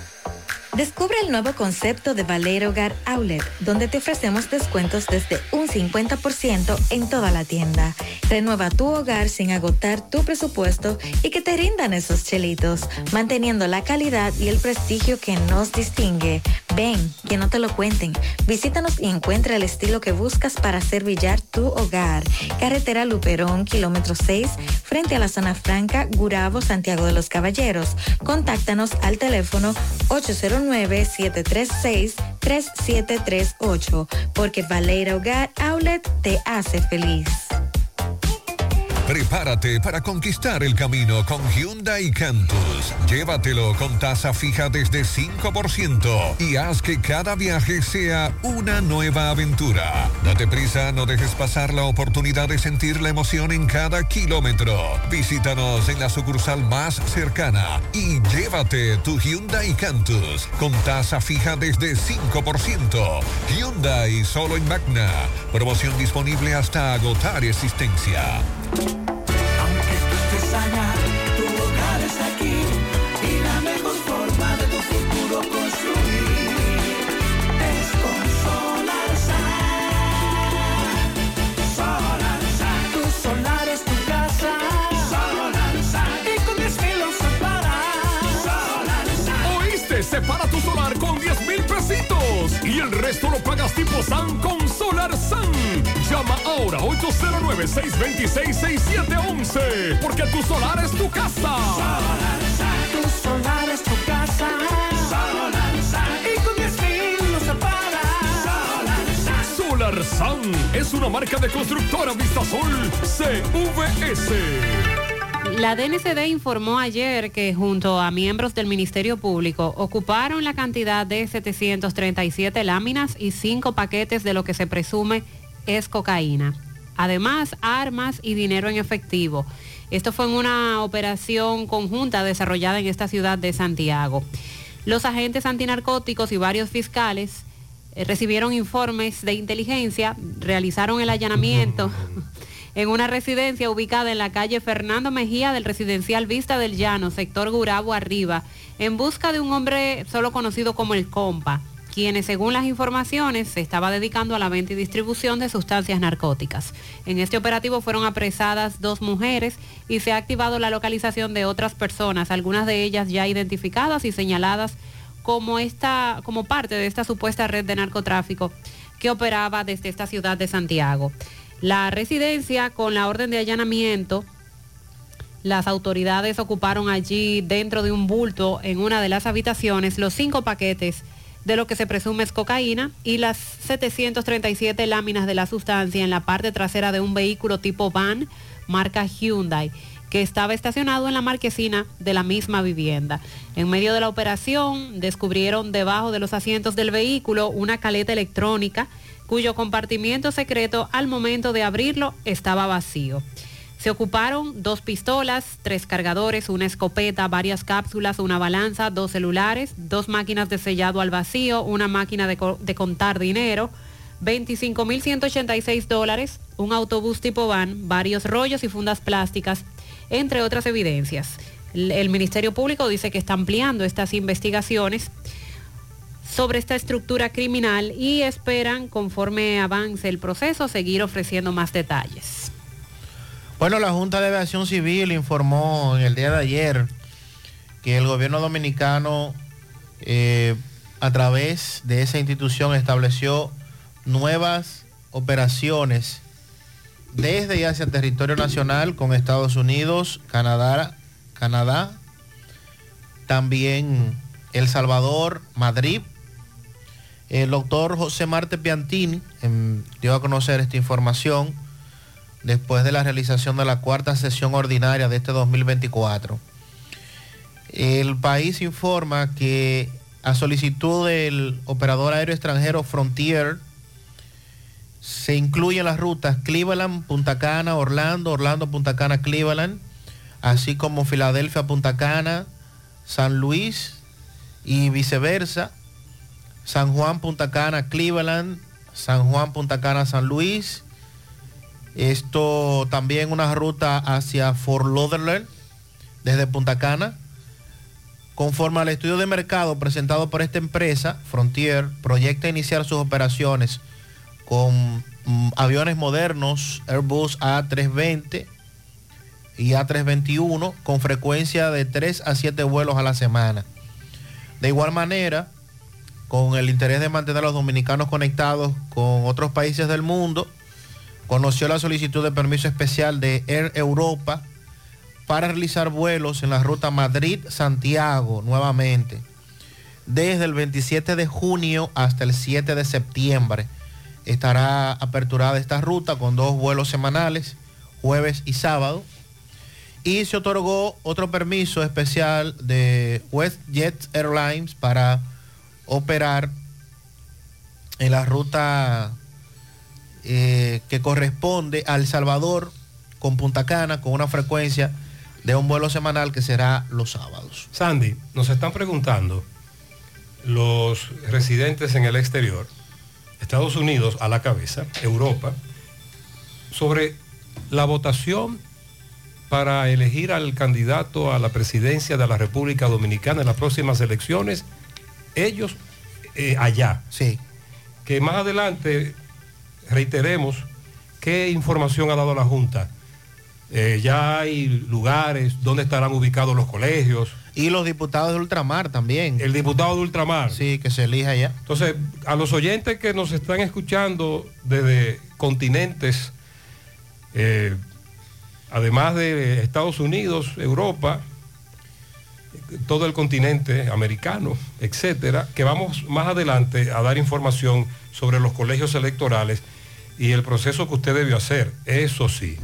[SPEAKER 12] Descubre el nuevo concepto de Valero Hogar Outlet, donde te ofrecemos descuentos desde un 50% en toda la tienda. Renueva tu hogar sin agotar tu presupuesto y que te rindan esos chelitos, manteniendo la calidad y el prestigio que nos distingue. Ven, que no te lo cuenten. Visítanos y encuentra el estilo que buscas para hacer brillar tu hogar. Carretera Luperón, kilómetro 6, frente a la zona franca, Gurabo, Santiago de los Caballeros. Contáctanos al teléfono 809-736-3738, porque Valera Hogar Outlet te hace feliz.
[SPEAKER 11] Prepárate para conquistar el camino con Hyundai Cantus. Llévatelo con tasa fija desde 5% y haz que cada viaje sea una nueva aventura. Date prisa, no dejes pasar la oportunidad de sentir la emoción en cada kilómetro. Visítanos en la sucursal más cercana y llévate tu Hyundai Cantus con tasa fija desde 5%. Hyundai solo en Magna. Promoción disponible hasta agotar existencia.
[SPEAKER 65] Allá, tu hogar está aquí y la mejor forma de tu futuro construir es con Solar Solar Tu solar es tu casa. Solar Y con 10 mil lo separas. Solar
[SPEAKER 66] ¿Oíste? Separa tu solar con 10 mil pesitos y el resto lo pagas tipo SAN con Solar San. Llama ahora 809-626-6711 porque tu solar es tu casa.
[SPEAKER 65] Tu solar es tu casa. Solar Y con 10 mil lo separas.
[SPEAKER 66] Solar San es una marca de constructora Vistasol CVS.
[SPEAKER 13] La DNCD informó ayer que junto a miembros del Ministerio Público ocuparon la cantidad de 737 láminas y 5 paquetes de lo que se presume es cocaína. Además, armas y dinero en efectivo. Esto fue en una operación conjunta desarrollada en esta ciudad de Santiago. Los agentes antinarcóticos y varios fiscales eh, recibieron informes de inteligencia, realizaron el allanamiento en una residencia ubicada en la calle Fernando Mejía del residencial Vista del Llano, sector Gurabo Arriba, en busca de un hombre solo conocido como el Compa, quienes según las informaciones se estaba dedicando a la venta y distribución de sustancias narcóticas. En este operativo fueron apresadas dos mujeres y se ha activado la localización de otras personas, algunas de ellas ya identificadas y señaladas como, esta, como parte de esta supuesta red de narcotráfico que operaba desde esta ciudad de Santiago. La residencia con la orden de allanamiento, las autoridades ocuparon allí dentro de un bulto en una de las habitaciones los cinco paquetes de lo que se presume es cocaína y las 737 láminas de la sustancia en la parte trasera de un vehículo tipo van marca Hyundai que estaba estacionado en la marquesina de la misma vivienda. En medio de la operación descubrieron debajo de los asientos del vehículo una caleta electrónica cuyo compartimiento secreto al momento de abrirlo estaba vacío. Se ocuparon dos pistolas, tres cargadores, una escopeta, varias cápsulas, una balanza, dos celulares, dos máquinas de sellado al vacío, una máquina de, contar dinero, 25.186 dólares, un autobús tipo van, varios rollos y fundas plásticas, entre otras evidencias. El Ministerio Público dice que está ampliando estas investigaciones sobre esta estructura criminal y esperan, conforme avance el proceso, seguir ofreciendo más detalles.
[SPEAKER 6] Bueno, la Junta de Aviación Civil informó en el día de ayer que el gobierno dominicano, eh, a través de esa institución, estableció nuevas operaciones desde y hacia el territorio nacional con Estados Unidos, Canadá, Canadá, también El Salvador, Madrid. El doctor José Marte Piantini dio a conocer esta información después de la realización de la cuarta sesión ordinaria de este 2024. El país informa que a solicitud del operador aéreo extranjero Frontier, se incluyen las rutas Cleveland, Punta Cana, Orlando, Orlando, Punta Cana, Cleveland, así como Filadelfia, Punta Cana, San Luis y viceversa, San Juan, Punta Cana, Cleveland, San Juan, Punta Cana, San Luis. Esto también una ruta hacia Fort Lauderdale, desde Punta Cana. Conforme al estudio de mercado presentado por esta empresa, Frontier proyecta iniciar sus operaciones con mm, aviones modernos Airbus A320 y A321 con frecuencia de 3 a 7 vuelos a la semana. De igual manera, con el interés de mantener a los dominicanos conectados con otros países del mundo, conoció la solicitud de permiso especial de Air Europa para realizar vuelos en la ruta Madrid-Santiago nuevamente, desde el 27 de junio hasta el 7 de septiembre estará aperturada esta ruta con dos vuelos semanales, jueves y sábado. Y se otorgó otro permiso especial de WestJet Airlines para operar en la ruta eh, que corresponde a El Salvador con Punta Cana con una frecuencia de un vuelo semanal que será los sábados.
[SPEAKER 5] Sandy, nos están preguntando los residentes en el exterior Estados Unidos a la cabeza, Europa, sobre la votación para elegir al candidato a la presidencia de la República Dominicana en las próximas elecciones, ellos eh, allá.
[SPEAKER 6] Sí.
[SPEAKER 5] Que más adelante reiteremos qué información ha dado la Junta. Eh, ya hay lugares donde estarán ubicados los colegios,
[SPEAKER 6] y los diputados de ultramar también.
[SPEAKER 5] El diputado de ultramar.
[SPEAKER 6] Sí, que se elija ya.
[SPEAKER 5] Entonces, a los oyentes que nos están escuchando desde continentes, eh, además de Estados Unidos, Europa, todo el continente americano, etcétera, que vamos más adelante a dar información sobre los colegios electorales y el proceso que usted debió hacer. Eso sí.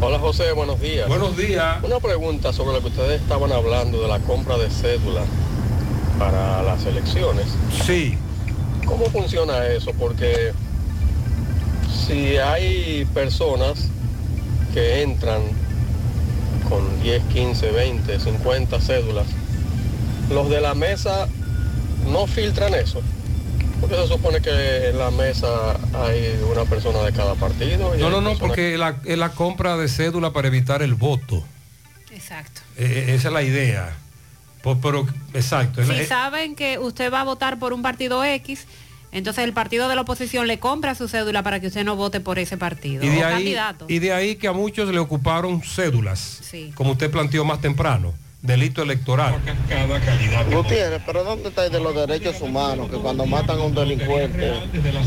[SPEAKER 67] Hola José, buenos días.
[SPEAKER 5] Buenos días.
[SPEAKER 67] Una pregunta sobre lo que ustedes estaban hablando de la compra de cédula para las elecciones.
[SPEAKER 5] Sí.
[SPEAKER 67] ¿Cómo funciona eso? Porque si hay personas que entran con 10, 15, 20, 50 cédulas, los de la mesa no filtran eso.
[SPEAKER 60] Porque se supone que en la mesa hay una persona de cada partido. y
[SPEAKER 5] No, no, no,
[SPEAKER 60] personas-
[SPEAKER 5] porque la- es la compra de cédula para evitar el voto.
[SPEAKER 13] Exacto.
[SPEAKER 5] Eh, esa es la idea. Po- pero, exacto. la-
[SPEAKER 13] Si
[SPEAKER 5] eh,
[SPEAKER 13] saben que usted va a votar por un partido X, entonces el partido de la oposición le compra su cédula para que usted no vote por ese partido
[SPEAKER 5] y,
[SPEAKER 13] o
[SPEAKER 5] de ahí,
[SPEAKER 13] candidato.
[SPEAKER 5] y de ahí que a muchos le ocuparon cédulas,
[SPEAKER 13] Sí.
[SPEAKER 5] como usted planteó más temprano, delito electoral.
[SPEAKER 68] Gutiérrez, pero ¿dónde está el de los derechos humanos? Que cuando matan a un delincuente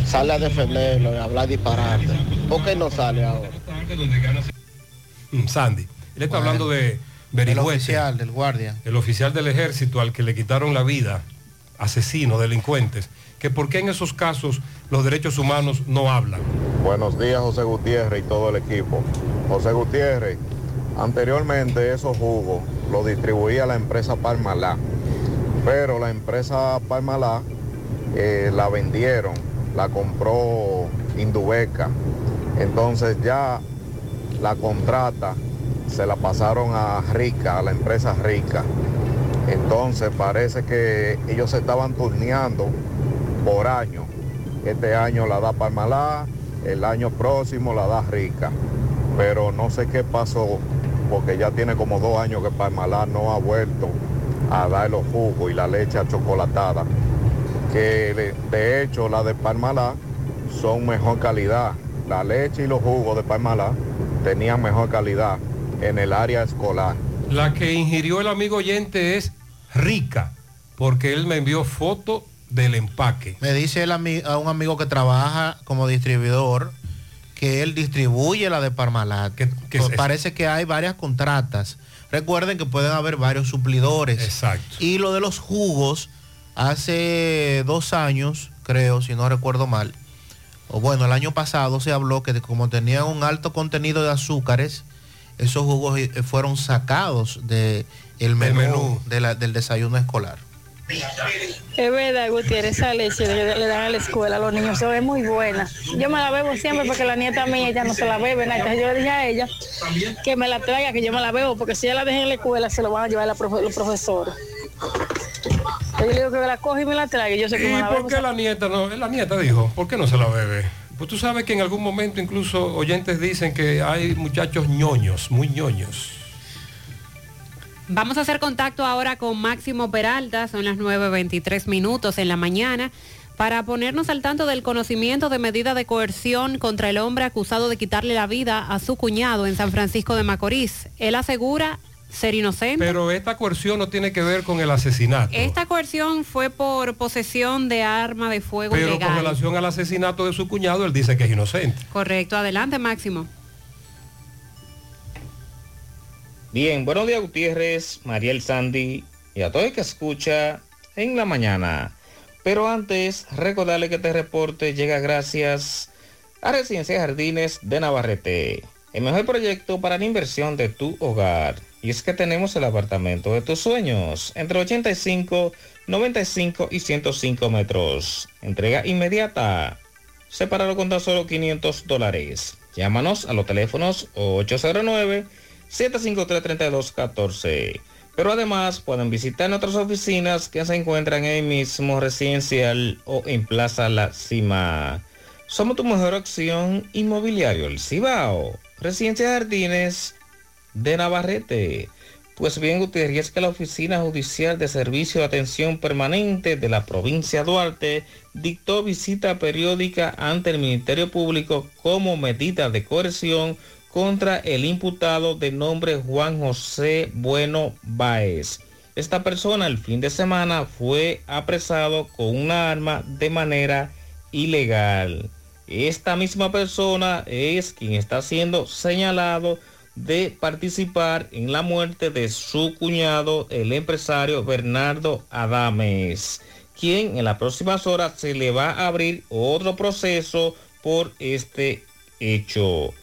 [SPEAKER 68] sale a defenderlo y a hablar disparate. ¿Por qué no sale ahora?
[SPEAKER 5] Mm, Sandy, él está
[SPEAKER 6] Bueno.
[SPEAKER 5] hablando de
[SPEAKER 6] El
[SPEAKER 5] Berigüete,
[SPEAKER 6] oficial, del guardia.
[SPEAKER 5] el oficial del ejército al que le quitaron la vida, asesinos, delincuentes, que por qué en esos casos los derechos humanos no hablan.
[SPEAKER 69] Buenos días, José Gutiérrez y todo el equipo. José Gutiérrez, anteriormente esos jugos los distribuía la empresa Parmalá, pero la empresa Parmalá eh, la vendieron, la compró Indubeca. Entonces ya la contrata se la pasaron a Rica, a la empresa Rica. Entonces parece que ellos se estaban turneando por año. Este año la da Parmalá, el año próximo la da Rica. Pero no sé qué pasó, porque ya tiene como dos años que Parmalá no ha vuelto a dar los jugos y la leche chocolatada. Que de, hecho la de Parmalá son mejor calidad. La leche y los jugos de Parmalá tenían mejor calidad en el área escolar.
[SPEAKER 5] La que ingirió el amigo oyente es rica, porque él me envió foto del empaque.
[SPEAKER 6] Me dice el ami- a un amigo que trabaja como distribuidor que él distribuye la de Parmalat.
[SPEAKER 5] qué es eso?
[SPEAKER 6] Parece que hay varias contratas. Recuerden que pueden haber varios suplidores.
[SPEAKER 5] Exacto.
[SPEAKER 6] Y lo de los jugos, hace dos años, creo, si no recuerdo mal, o bueno, el año pasado se habló que como tenían un alto contenido de azúcares, esos jugos eh, fueron sacados de el menú,
[SPEAKER 5] menú.
[SPEAKER 6] de la- del desayuno escolar.
[SPEAKER 70] Es verdad, Gutiérrez, esa leche que le dan a la escuela a los niños se ve muy buena. Yo me la bebo siempre porque la nieta mía ya no se la bebe. nada. Entonces yo le dije a ella que me la traiga, que yo me la bebo, porque si ella la deja en la escuela se lo van a llevar la profe- los profesores. Yo le digo que me la coge y me la traiga. y Yo sé que me
[SPEAKER 5] ¿Y
[SPEAKER 70] la
[SPEAKER 5] por qué la nieta no? La nieta dijo, ¿por qué no se la bebe? Pues tú sabes que en algún momento incluso oyentes dicen que hay muchachos ñoños, muy ñoños.
[SPEAKER 13] Vamos a hacer contacto ahora con Máximo Peralta, son las 9.23 minutos en la mañana, para ponernos al tanto del conocimiento de medida de coerción contra el hombre acusado de quitarle la vida a su cuñado en San Francisco de Macorís. Él asegura ser inocente.
[SPEAKER 5] Pero esta coerción no tiene que ver con el asesinato.
[SPEAKER 13] Esta coerción fue por posesión de arma de fuego
[SPEAKER 5] Pero con relación al asesinato de su cuñado, él dice que es inocente.
[SPEAKER 13] Correcto, adelante Máximo.
[SPEAKER 71] Bien, buenos días Gutiérrez, Mariel Sandy y a todo el que escucha en la mañana. Pero antes, recordarle que este reporte llega gracias a Residencia Jardines de Navarrete, el mejor proyecto para la inversión de tu hogar. Y es que tenemos el apartamento de tus sueños, entre 85, 95 y 105 metros. Entrega inmediata. Sepáralo con tan solo 500 dólares. Llámanos a los teléfonos 809 753-3214. Pero además pueden visitar nuestras oficinas que se encuentran en el mismo residencial o en Plaza La Cima. Somos tu mejor opción inmobiliario, el Cibao. Residencia Jardines de Navarrete. Pues bien, Gutiérrez, que la Oficina Judicial de Servicio de Atención Permanente de la provincia de Duarte dictó visita periódica ante el Ministerio Público como medida de coerción contra el imputado de nombre Juan José Bueno Báez. Esta persona el fin de semana fue apresado con una arma de manera ilegal. Esta misma persona es quien está siendo señalado de participar en la muerte de su cuñado, el empresario Bernardo Adames, quien en las próximas horas se le va a abrir otro proceso por este hecho.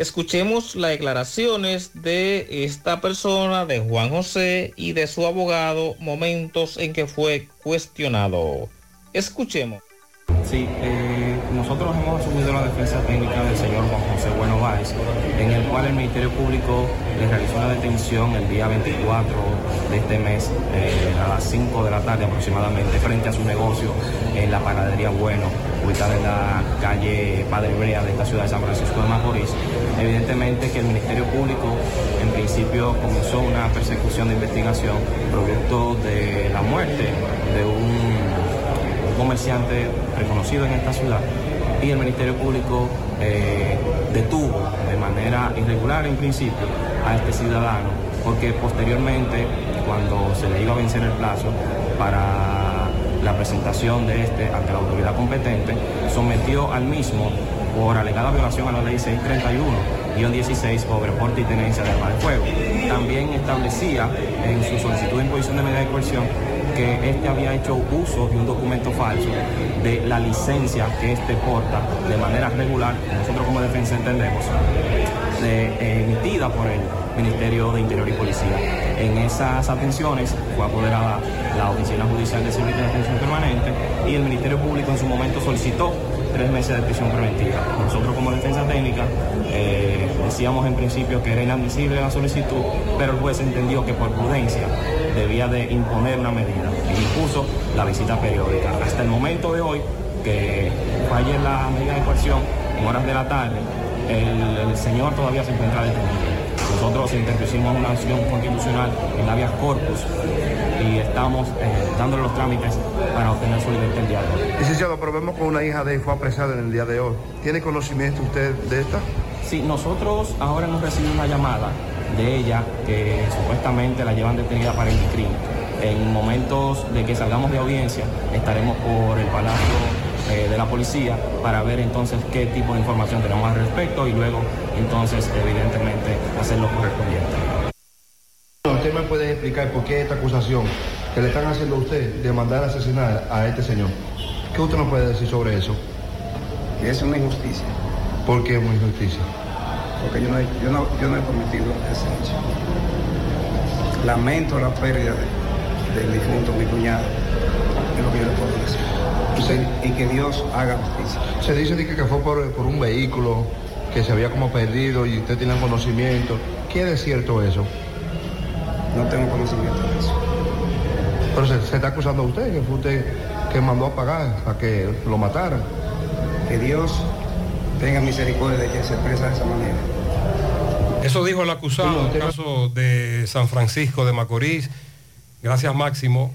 [SPEAKER 71] Escuchemos las declaraciones de esta persona, de Juan José y de su abogado, momentos en que fue cuestionado. Escuchemos.
[SPEAKER 72] Sí, eh, nosotros hemos asumido la defensa técnica del señor Juan José Bueno Báez, en el cual el Ministerio Público le realizó una detención el día 24 de este mes eh, a las 5 de la tarde aproximadamente frente a su negocio en la panadería Bueno, ubicada en la calle Padre Brea de esta ciudad de San Francisco de Macorís. Evidentemente que el Ministerio Público en principio comenzó una persecución de investigación producto de la muerte de un comerciante reconocido en esta ciudad y el Ministerio Público eh, detuvo de manera irregular en principio a este ciudadano porque posteriormente cuando se le iba a vencer el plazo para la presentación de este ante la autoridad competente sometió al mismo por alegada violación a la ley 631 16 sobre porte y tenencia de arma de fuego. También establecía en su solicitud de imposición de medida de coerción que este había hecho uso de un documento falso de la licencia que este porta de manera regular, nosotros como defensa entendemos, eh, emitida por el Ministerio de Interior y Policía. En esas atenciones fue apoderada la Oficina Judicial de Servicio de Atención Permanente y el Ministerio Público en su momento solicitó tres meses de prisión preventiva. Nosotros como defensa técnica eh, decíamos en principio que era inadmisible la solicitud, pero el juez entendió que por prudencia debía de imponer una medida y impuso la visita periódica. Hasta el momento de hoy, que falle la medida de coerción en horas de la tarde, el, señor todavía se encuentra detenido. Nosotros interpusimos una acción constitucional en habeas corpus y estamos eh, dándole los trámites para obtener su libertad el día de hoy.
[SPEAKER 73] Licenciado, pero vemos que una hija de él fue apresada en el día de hoy. ¿Tiene conocimiento usted de esta?
[SPEAKER 72] Sí, nosotros ahora hemos recibido una llamada de ella que supuestamente la llevan detenida para el crimen. En momentos de que salgamos de audiencia estaremos por el Palacio eh, de la Policía para ver entonces qué tipo de información tenemos al respecto y luego entonces evidentemente hacer lo correspondiente.
[SPEAKER 73] ¿Usted me puede explicar por qué esta acusación que le están haciendo a usted de mandar a asesinar a este señor? ¿Qué usted nos puede decir sobre eso?
[SPEAKER 74] Es una injusticia.
[SPEAKER 73] ¿Por qué una injusticia?
[SPEAKER 74] Porque yo no he, yo no, yo no he cometido ese hecho. Lamento la pérdida del difunto, mi cuñado, es lo que yo le puedo decir. y que Dios haga justicia.
[SPEAKER 73] Se dice que, que fue por, por, un vehículo que se había como perdido y usted tiene conocimiento. ¿Qué es cierto eso?
[SPEAKER 74] No tengo conocimiento de eso.
[SPEAKER 73] Pero se, se está acusando a usted, que fue usted que mandó a pagar a que lo mataran.
[SPEAKER 74] Que Dios tenga misericordia de que se expresa de esa manera.
[SPEAKER 5] Eso dijo el acusado en el caso de San Francisco de Macorís. Gracias, Máximo.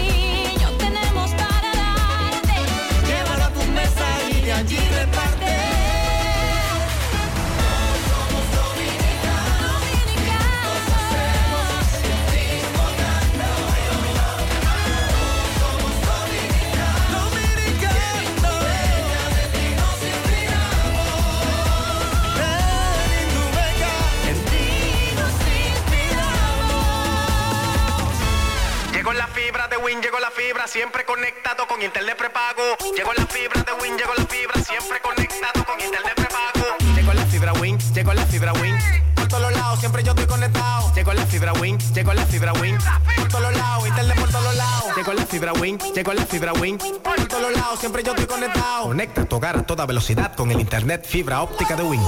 [SPEAKER 75] Fibra Win, llegó la fibra Win. Por todos lados, siempre yo estoy conectado. Conecta tu hogar a toda velocidad con el internet fibra óptica de Win.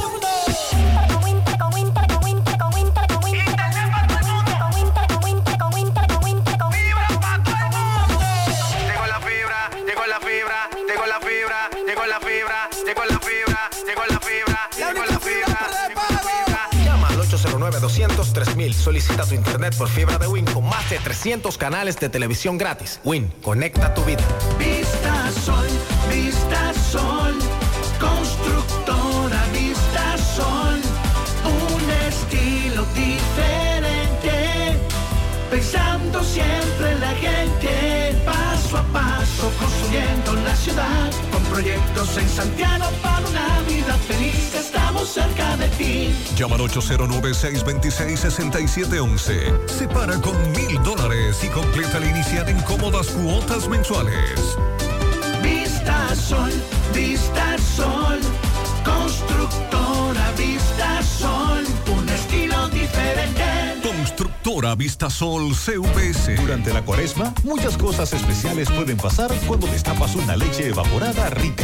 [SPEAKER 75] 1-800-3000. Solicita tu internet por fibra de Win con más de 300 canales de televisión gratis. Win, conecta tu vida.
[SPEAKER 76] Vista Sol, Vista Sol, constructora Vista Sol, un estilo diferente, pensando siempre en la gente, paso a paso construyendo la ciudad, con proyectos en Santiago estamos cerca de ti.
[SPEAKER 11] Llama al 809-626-6711. Separa con mil dólares y completa la inicial en cómodas cuotas mensuales.
[SPEAKER 76] Vista Sol, Vista Sol, constructora Vista Sol, un estilo diferente.
[SPEAKER 11] Constructora Vistasol CVS.
[SPEAKER 77] Durante la cuaresma, muchas cosas especiales pueden pasar cuando destapas una leche evaporada rica.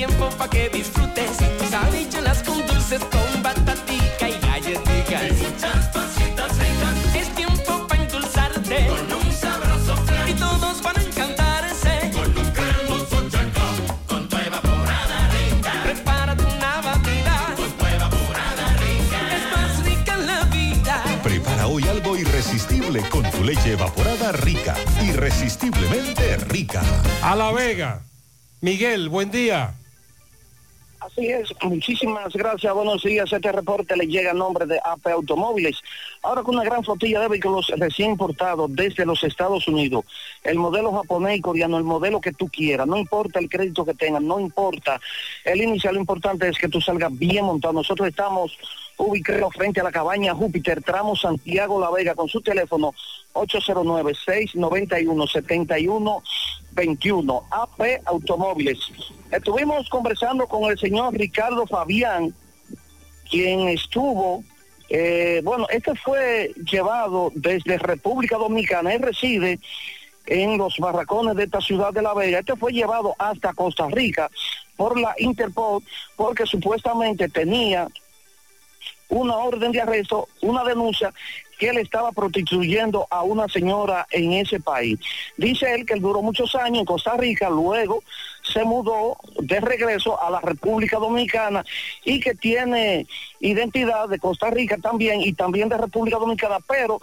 [SPEAKER 78] Tiempo para que disfrutes tus habichuelas con dulces, con batatica y galletitas. Y muchas cositas ricas. Es tiempo para endulzarte con un sabroso flan. Y todos van a encantarse con un cremoso chancón, con tu evaporada rica. Prepárate una batida con tu evaporada rica. Es más rica en la vida.
[SPEAKER 77] Prepara hoy algo irresistible con tu leche evaporada rica. Irresistiblemente rica.
[SPEAKER 5] A La Vega. Miguel, buen día.
[SPEAKER 79] Así es, muchísimas gracias, buenos días. Este reporte le llega a nombre de AP Automóviles. Ahora con una gran flotilla de vehículos recién importados desde los Estados Unidos. El modelo japonés y coreano, el modelo que tú quieras, no importa el crédito que tengas, no importa. El inicial, lo importante es que tú salgas bien montado. Nosotros estamos ubicados frente a la cabaña Júpiter, tramo Santiago La Vega, con su teléfono 809-691-7121. AP Automóviles. Estuvimos conversando con el señor Ricardo Fabián, quien estuvo, eh, bueno, este fue llevado desde República Dominicana, él reside en los barracones de esta ciudad de La Vega, este fue llevado hasta Costa Rica por la Interpol porque supuestamente tenía una orden de arresto, una denuncia que él estaba prostituyendo a una señora en ese país. Dice él que él duró muchos años en Costa Rica, luego se mudó de regreso a la República Dominicana y que tiene identidad de Costa Rica también y también de República Dominicana, pero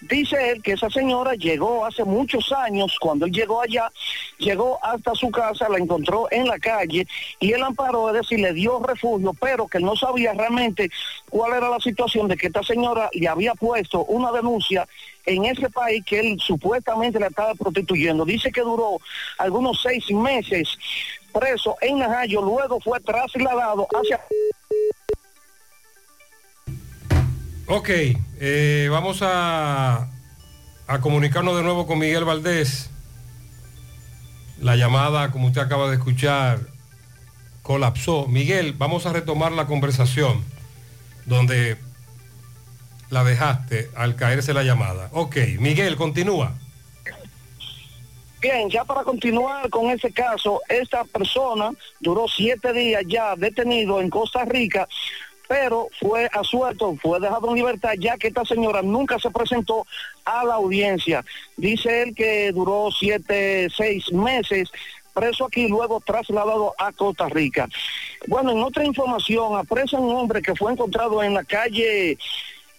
[SPEAKER 79] Dice él que esa señora llegó hace muchos años, cuando él llegó allá, llegó hasta su casa, la encontró en la calle y él amparó, es decir, le dio refugio, pero que no sabía realmente cuál era la situación de que esta señora le había puesto una denuncia en ese país que él supuestamente le estaba prostituyendo. Dice que duró algunos seis meses preso en Najayo, luego fue trasladado hacia...
[SPEAKER 5] Ok, eh, vamos a, a comunicarnos de nuevo con Miguel Valdés. La llamada, como usted acaba de escuchar, colapsó. Miguel, vamos a retomar la conversación donde la dejaste al caerse la llamada. Ok, Miguel, continúa.
[SPEAKER 79] Bien, ya para continuar con ese caso, esta persona duró siete días ya detenido en Costa Rica pero fue asuelto, fue dejado en libertad, ya que esta señora nunca se presentó a la audiencia. Dice él que duró siete, seis meses preso aquí luego trasladado a Costa Rica. Bueno, en otra información, apresan un hombre que fue encontrado en la calle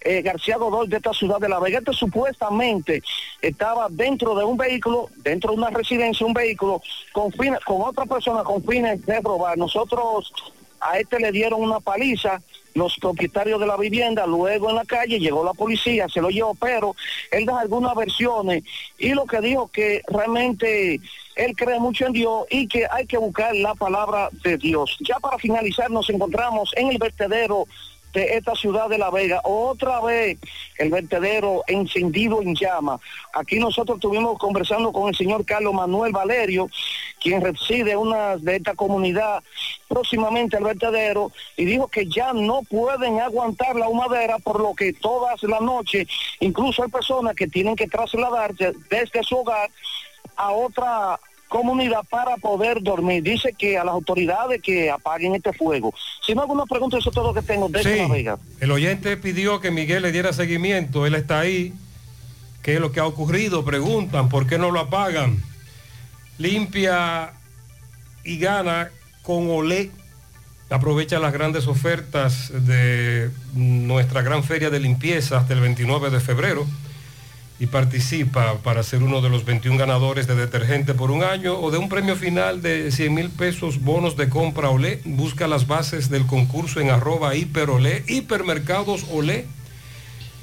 [SPEAKER 79] eh, García Godoy de esta ciudad de La Vega. Este supuestamente estaba dentro de un vehículo, dentro de una residencia, un vehículo con, fines- con otra persona con fines de robar. Nosotros a este le dieron una paliza los propietarios de la vivienda, luego en la calle llegó la policía, se lo llevó, pero él da algunas versiones y lo que dijo que realmente él cree mucho en Dios y que hay que buscar la palabra de Dios. Ya para finalizar nos encontramos en el vertedero de esta ciudad de La Vega. Otra vez el vertedero encendido en llama. Aquí nosotros estuvimos conversando con el señor Carlos Manuel Valerio, quien reside una de esta comunidad próximamente al vertedero, y dijo que ya no pueden aguantar la humadera, por lo que todas las noches, incluso hay personas que tienen que trasladarse desde su hogar a otra comunidad para poder dormir. Dice que a las autoridades que apaguen este fuego. Si no, alguna pregunta, eso es todo lo que tengo desde
[SPEAKER 5] Sí.
[SPEAKER 79] La Vega.
[SPEAKER 5] El oyente pidió que Miguel le diera seguimiento, él está ahí. ¿Qué es lo que ha ocurrido? Preguntan, ¿por qué no lo apagan? Limpia y gana con olé Aprovecha las grandes ofertas de nuestra gran feria de limpieza hasta el 29 de febrero y participa para ser uno de los 21 ganadores de detergente por un año o de un premio final de 100 mil pesos bonos de compra Olé. Busca las bases del concurso en arroba hiperolé, hipermercados Olé,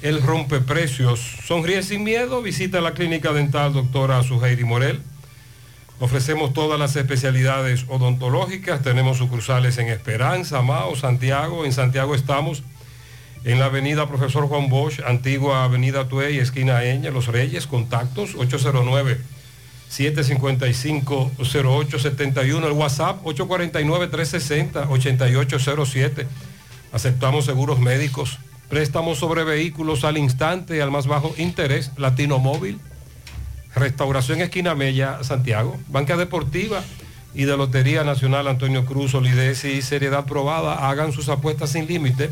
[SPEAKER 5] el rompeprecios. Sonríe sin miedo, visita la clínica dental doctora Suheiri Morel. Ofrecemos todas las especialidades odontológicas, tenemos sucursales en Esperanza, Mao, Santiago. En Santiago estamos en la avenida Profesor Juan Bosch, antigua avenida Tuey, esquina Eña, Los Reyes, contactos 809-755-0871, el WhatsApp 849-360-8807. Aceptamos seguros médicos, préstamos sobre vehículos al instante, al más bajo interés, Latino Móvil, Restauración Esquina Mella, Santiago, Banca Deportiva y de Lotería Nacional Antonio Cruz, solidez y seriedad probada, hagan sus apuestas sin límite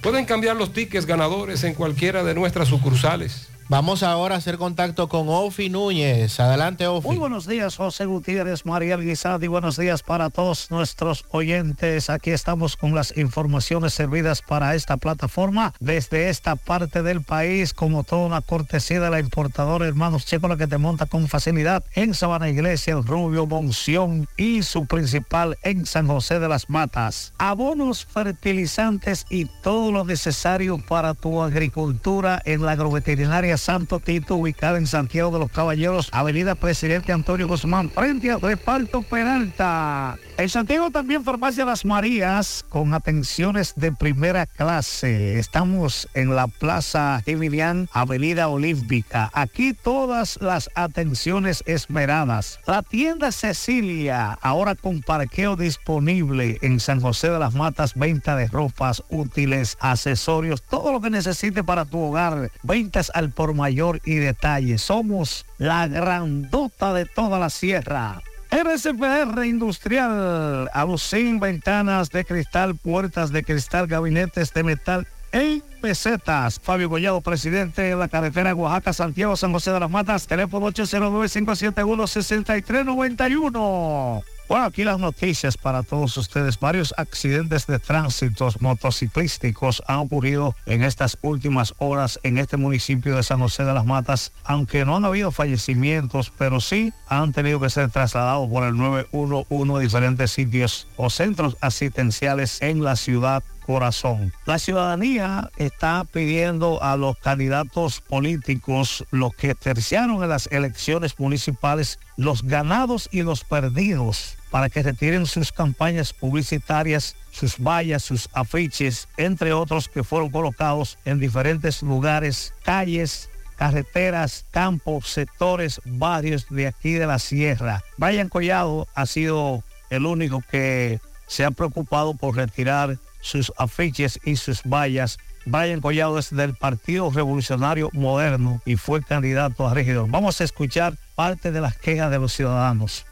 [SPEAKER 5] Pueden cambiar los tickets ganadores en cualquiera de nuestras sucursales.
[SPEAKER 6] Vamos ahora a hacer contacto con Ofi Núñez. Adelante, Ofi.
[SPEAKER 80] Muy buenos días, José Gutiérrez, María Guisad y buenos días para todos nuestros oyentes. Aquí estamos con las informaciones servidas para esta plataforma desde esta parte del país, como toda una cortesía de la importadora Hermanos Checo, la que te monta con facilidad en Sabana Iglesia, el Rubio, Monción y su principal en San José de las Matas. Abonos, fertilizantes y todo lo necesario para tu agricultura en la agroveterinaria Santo Tito, ubicada en Santiago de los Caballeros, Avenida Presidente Antonio Guzmán, frente al reparto Peralta. En Santiago también Farmacia Las Marías, con atenciones de primera clase. Estamos en la Plaza Emilián, Avenida Olímpica. Aquí todas las atenciones esmeradas. La tienda Cecilia, ahora con parqueo disponible en San José de las Matas, venta de ropas, útiles, accesorios, todo lo que necesite para tu hogar. Ventas al por mayor y detalle. Somos la grandota de toda la sierra. RSPR Industrial, Alucín, ventanas de cristal, puertas de cristal, gabinetes de metal en pesetas. Fabio Gollado, presidente de la carretera Oaxaca, Santiago, San José de las Matas, teléfono 809-571-6391. Bueno, aquí las noticias para todos ustedes. Varios accidentes de tránsito motociclísticos han ocurrido en estas últimas horas en este municipio de San José de las Matas, aunque no han habido fallecimientos, pero sí han tenido que ser trasladados por el 911 a diferentes sitios o centros asistenciales en la ciudad corazón. La ciudadanía está pidiendo a los candidatos políticos, los que terciaron en las elecciones municipales, los ganados y los perdidos, para que retiren sus campañas publicitarias, sus vallas, sus afiches, entre otros que fueron colocados en diferentes lugares, calles, carreteras, campos, sectores, barrios de aquí de la sierra. Brian Collado ha sido el único que se ha preocupado por retirar sus afiches y sus vallas. Brian Collado es del Partido Revolucionario Moderno y fue candidato a regidor. Vamos a escuchar parte de las quejas de los ciudadanos.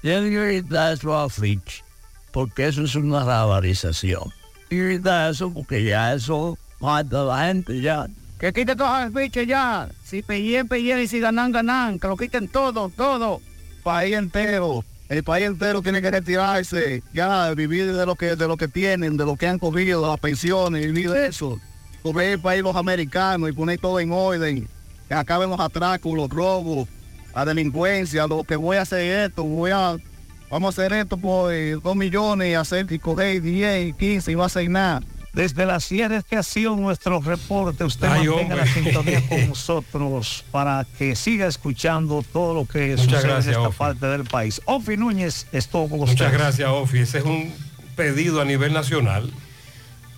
[SPEAKER 81] Tienen su afiche, porque eso es una rabarización. Y quitar eso porque ya eso mata a la gente ya.
[SPEAKER 82] Que quiten todos los afiches ya. Si pellían, pellían y si ganan, ganan. Que lo quiten todo, todo.
[SPEAKER 83] País entero el país entero tiene que retirarse, ya vivir de lo que de lo que tienen, de lo que han cogido, las pensiones, vivir de eso. Coger el país los americanos y poner todo en orden. Que acaben los atracos, los robos, la delincuencia, lo que voy a hacer esto, voy a vamos a hacer esto por eh, dos millones y hacer y coger 10, 15 y va a hacer nada.
[SPEAKER 80] Desde las sierras que ha sido nuestro reporte, usted
[SPEAKER 5] Ay,
[SPEAKER 80] mantenga
[SPEAKER 5] hombre.
[SPEAKER 80] la sintonía con nosotros para que siga escuchando todo lo que
[SPEAKER 5] Muchas
[SPEAKER 80] sucede
[SPEAKER 5] gracias,
[SPEAKER 80] en esta
[SPEAKER 5] Ofi.
[SPEAKER 80] parte del país. Ofi Núñez estuvo con
[SPEAKER 5] Muchas
[SPEAKER 80] ustedes.
[SPEAKER 5] gracias, Ofi. Ese es un pedido a nivel nacional.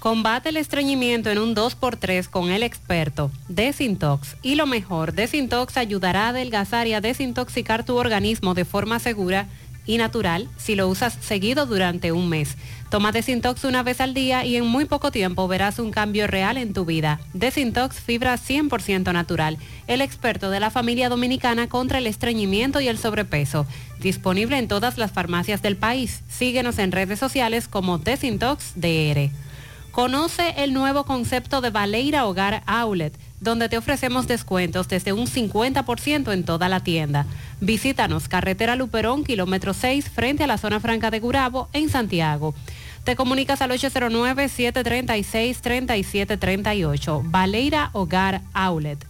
[SPEAKER 13] Combate el estreñimiento en un 2x3 con el experto Desintox. Y lo mejor, Desintox ayudará a adelgazar y a desintoxicar tu organismo de forma segura y natural si lo usas seguido durante un mes. Toma Desintox una vez al día y en muy poco tiempo verás un cambio real en tu vida. Desintox fibra 100% natural, el experto de la familia dominicana contra el estreñimiento y el sobrepeso. Disponible en todas las farmacias del país. Síguenos en redes sociales como Desintox DR. Conoce el nuevo concepto de Baleira Hogar Outlet, donde te ofrecemos descuentos desde un 50% en toda la tienda. Visítanos, carretera Luperón, kilómetro 6, frente a la zona franca de Gurabo, en Santiago. Te comunicas al 809-736-3738. Valeira Hogar Outlet.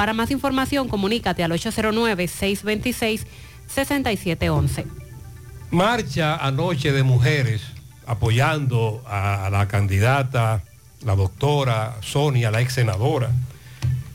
[SPEAKER 13] Para más información, comunícate al 809-626-6711.
[SPEAKER 5] Marcha anoche de mujeres apoyando a la candidata, la doctora Sonia, la ex senadora.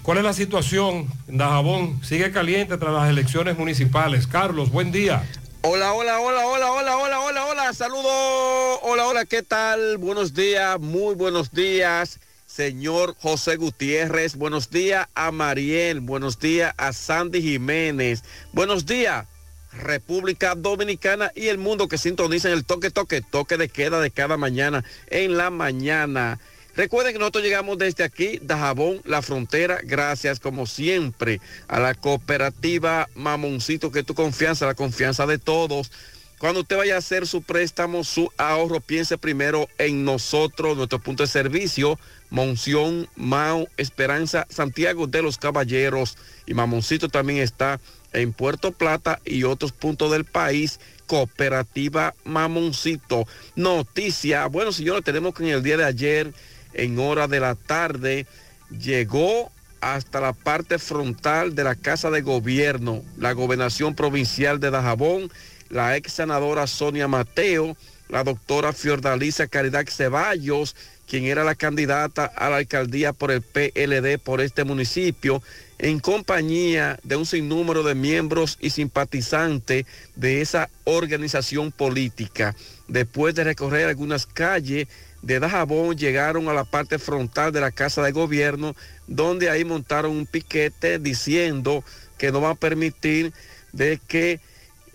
[SPEAKER 5] ¿Cuál es la situación en Dajabón? Sigue caliente tras las elecciones municipales. Carlos, buen día.
[SPEAKER 84] Hola, hola, hola, hola, hola, hola, hola, hola, saludos. Hola, hola, ¿qué tal? Buenos días, muy buenos días, señor José Gutiérrez. Buenos días a Mariel, buenos días a Sandy Jiménez. Buenos días, República Dominicana y el mundo que sintoniza en el toque, toque, toque de queda de cada mañana en la mañana. Recuerden que nosotros llegamos desde aquí, Dajabón, la frontera, gracias como siempre a la cooperativa Mamoncito, que tu confianza, la confianza de todos. Cuando usted vaya a hacer su préstamo, su ahorro, piense primero en nosotros, nuestro punto de servicio, Monción, Mao, Esperanza, Santiago de los Caballeros y Mamoncito también está en Puerto Plata y otros puntos del país. Cooperativa Mamoncito. Noticia, bueno señores, tenemos que en el día de ayer en hora de la tarde, llegó hasta la parte frontal de la Casa de Gobierno, la gobernación provincial de Dajabón, la ex senadora Sonia Mateo, la doctora Fiordalisa Caridad Ceballos, quien era la candidata a la alcaldía por el PLD por este municipio, en compañía de un sinnúmero de miembros y simpatizantes de esa organización política. Después de recorrer algunas calles de Dajabón llegaron a la parte frontal de la Casa de Gobierno, donde ahí montaron un piquete diciendo que no va a permitir de que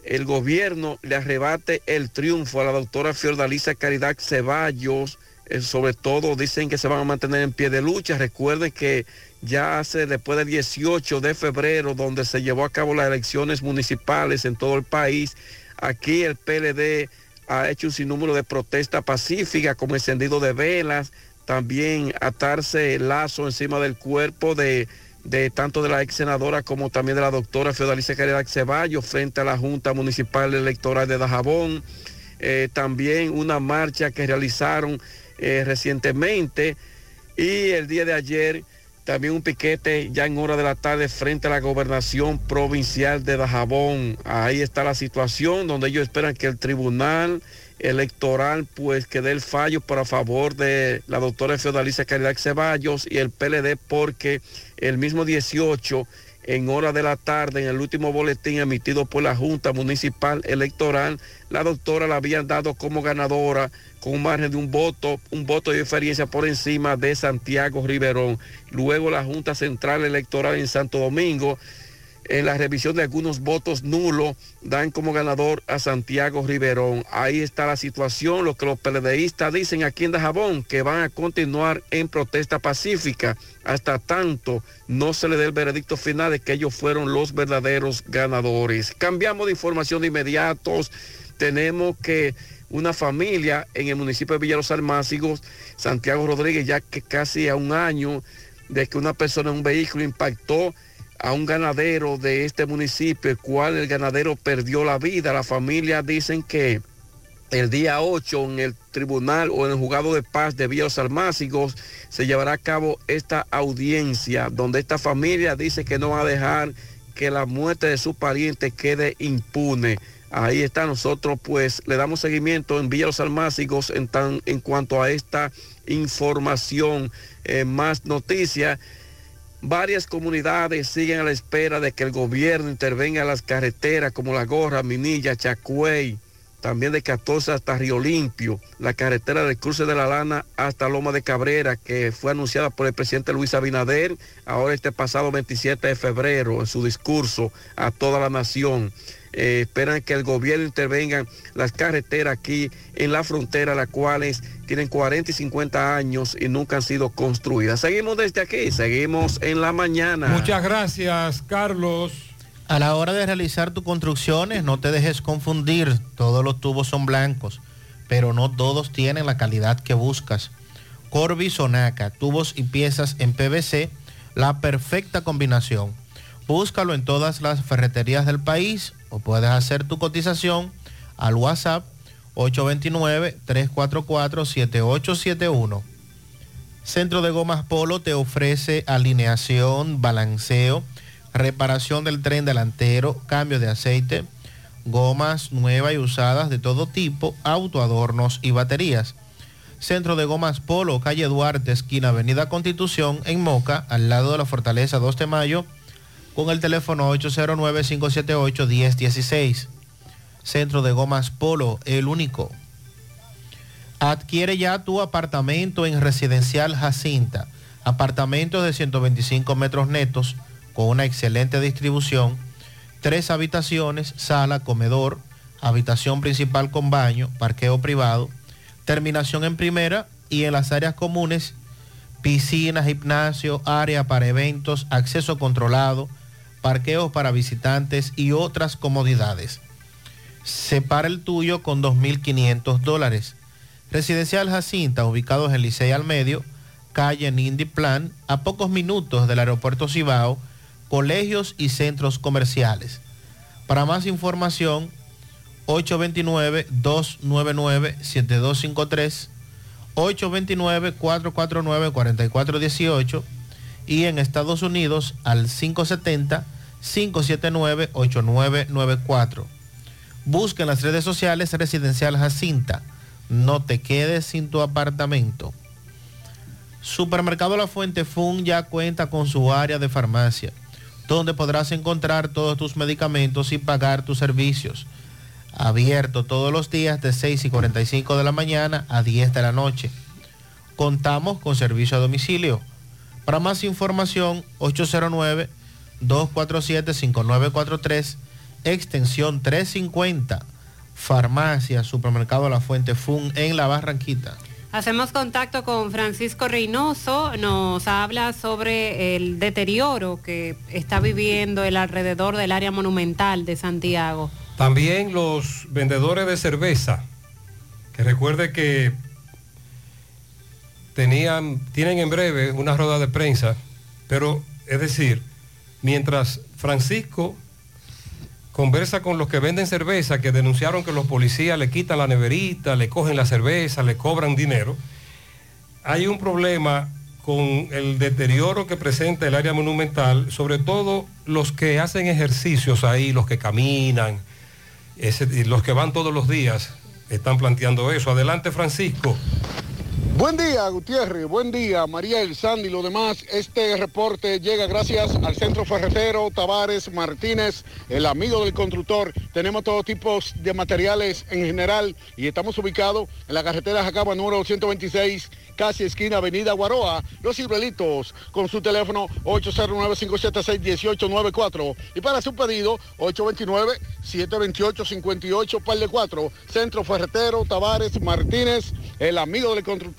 [SPEAKER 84] el gobierno le arrebate el triunfo a la doctora Fiordalisa Caridad Ceballos. Sobre todo dicen que se van a mantener en pie de lucha. Recuerden que ya hace después del 18 de febrero, donde se llevó a cabo las elecciones municipales en todo el país, aquí el PLD ha hecho un sinnúmero de protestas pacíficas como encendido de velas, también atarse el lazo encima del cuerpo de, de tanto de la ex senadora como también de la doctora Feodalicia Caridad Ceballos frente a la Junta Municipal Electoral de Dajabón. Eh, también una marcha que realizaron eh, recientemente y el día de ayer también un piquete ya en hora de la tarde frente a la gobernación provincial de Dajabón. Ahí está la situación donde ellos esperan que el tribunal electoral pues que dé el fallo por a favor de la doctora Feodalicia Caridad Ceballos y el PLD porque el mismo 18 en hora de la tarde en el último boletín emitido por la Junta Municipal Electoral, la doctora la habían dado como ganadora con un margen de un voto, un voto de diferencia por encima de Santiago Riverón. Luego la Junta Central Electoral en Santo Domingo, en la revisión de algunos votos nulos, dan como ganador a Santiago Riverón. Ahí está la situación, lo que los PLDistas dicen aquí en Dajabón, que van a continuar en protesta pacífica hasta tanto no se le dé el veredicto final de que ellos fueron los verdaderos ganadores. Cambiamos de información de inmediatos. Tenemos que una familia en el municipio de Villa Los Almácigos, Santiago Rodríguez, ya que casi a un año de que una persona en un vehículo impactó a un ganadero de este municipio, el cual el ganadero perdió la vida. La familia dicen que el día 8 en el tribunal o en el juzgado de paz de Villa Almácigos se llevará a cabo esta audiencia donde esta familia dice que no va a dejar que la muerte de su pariente quede impune. Ahí está, nosotros pues le damos seguimiento en Villa Los en, tan, en cuanto a esta información, eh, más noticias. Varias comunidades siguen a la espera de que el gobierno intervenga en las carreteras como La Gorra, Minilla, Chacuey, también de 14 hasta Río Limpio, la carretera del cruce de la Lana hasta Loma de Cabrera, que fue anunciada por el presidente Luis Abinader, ahora este pasado 27 de febrero, en su discurso a toda la nación. Eh, esperan que el gobierno intervenga las carreteras aquí en la frontera, las cuales tienen 40 y 50 años y nunca han sido construidas. Seguimos desde aquí, seguimos en la mañana.
[SPEAKER 5] Muchas gracias, Carlos.
[SPEAKER 6] A la hora de realizar tus construcciones, no te dejes confundir. Todos los tubos son blancos, pero no todos tienen la calidad que buscas. Corby Sonaca, tubos y piezas en PVC, la perfecta combinación. Búscalo en todas las ferreterías del país o puedes hacer tu cotización al WhatsApp 829-344-7871. Centro de Gomas Polo te ofrece alineación, balanceo, reparación del tren delantero, cambio de aceite, gomas nuevas y usadas de todo tipo, autoadornos y baterías. Centro de Gomas Polo, calle Duarte, esquina Avenida Constitución, en Moca, al lado de la Fortaleza 2 de Mayo, con el teléfono 809-578-1016. Centro de Gomas Polo, el único. Adquiere ya tu apartamento en Residencial Jacinta. Apartamentos de 125 metros netos con una excelente distribución. Tres habitaciones, sala, comedor, habitación principal con baño, parqueo privado, terminación en primera y en las áreas comunes, piscina, gimnasio, área para eventos, acceso controlado, parqueos para visitantes y otras comodidades. Separa el tuyo con 2.500 dólares. Residencial Jacinta, ubicados en Licey al Medio, calle Nindy Plan, a pocos minutos del aeropuerto Cibao, colegios y centros comerciales. Para más información, 829-299-7253, 829-449-4418 y en Estados Unidos al 570-579-8994. Busca en las redes sociales Residencial Jacinta. No te quedes sin tu apartamento. Supermercado La Fuente Fun ya cuenta con su área de farmacia, donde podrás encontrar todos tus medicamentos y pagar tus servicios. Abierto todos los días de 6 y 45 de la mañana a 10 de la noche. Contamos con servicio a domicilio. Para más información, 809-247-5943, extensión 350, farmacia, supermercado La Fuente Fun en La Barranquita.
[SPEAKER 13] Hacemos contacto con Francisco Reynoso, nos habla sobre el deterioro que está viviendo el alrededor del área monumental de Santiago.
[SPEAKER 5] También los vendedores de cerveza, que recuerde que tenían, tienen en breve una rueda de prensa, pero es decir, mientras Francisco conversa con los que venden cerveza, que denunciaron que los policías le quitan la neverita, le cogen la cerveza, le cobran dinero, hay un problema con el deterioro que presenta el área monumental, sobre todo los que hacen ejercicios ahí, los que caminan, los que van todos los días, están planteando eso. Adelante, Francisco.
[SPEAKER 70] Buen día, Gutiérrez. Buen día, Mariel, Sandy y lo demás. Este reporte llega gracias al Centro Ferretero Tavares Martínez, el amigo del constructor. Tenemos todo tipo de materiales en general y estamos ubicados en la carretera Jacaba número 126, casi esquina Avenida Guaroa, Los Cibrelitos, con su teléfono 809-576-1894. Y para su pedido, 829-728-58, par de 4, Centro Ferretero Tavares Martínez, el amigo del constructor.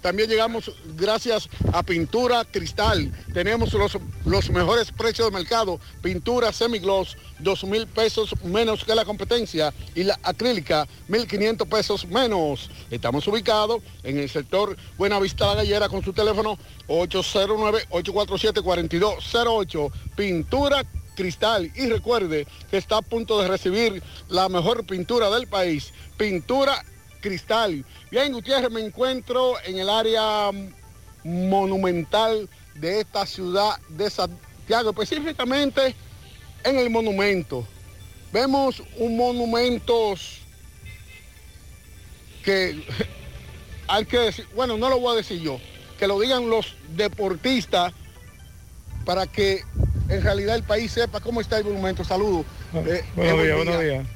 [SPEAKER 70] También llegamos gracias a Pintura Cristal. Tenemos los, los mejores precios del mercado. Pintura semigloss, 2 mil pesos menos que la competencia. Y la acrílica, 1.500 pesos menos. Estamos ubicados en el sector Buenavista La Gallera con su teléfono 809-847-4208. Pintura Cristal. Y recuerde que está a punto de recibir la mejor pintura del país. Pintura Cristal. Bien, Gutiérrez, me encuentro en el área monumental de esta ciudad de Santiago, específicamente en el monumento. Vemos un monumento que hay que decir, bueno, no lo voy a decir yo, que lo digan los deportistas para que en realidad el país sepa cómo está el monumento. Saludos. Eh,
[SPEAKER 85] Buenos días,
[SPEAKER 70] buen
[SPEAKER 85] buenos
[SPEAKER 70] día.
[SPEAKER 85] días.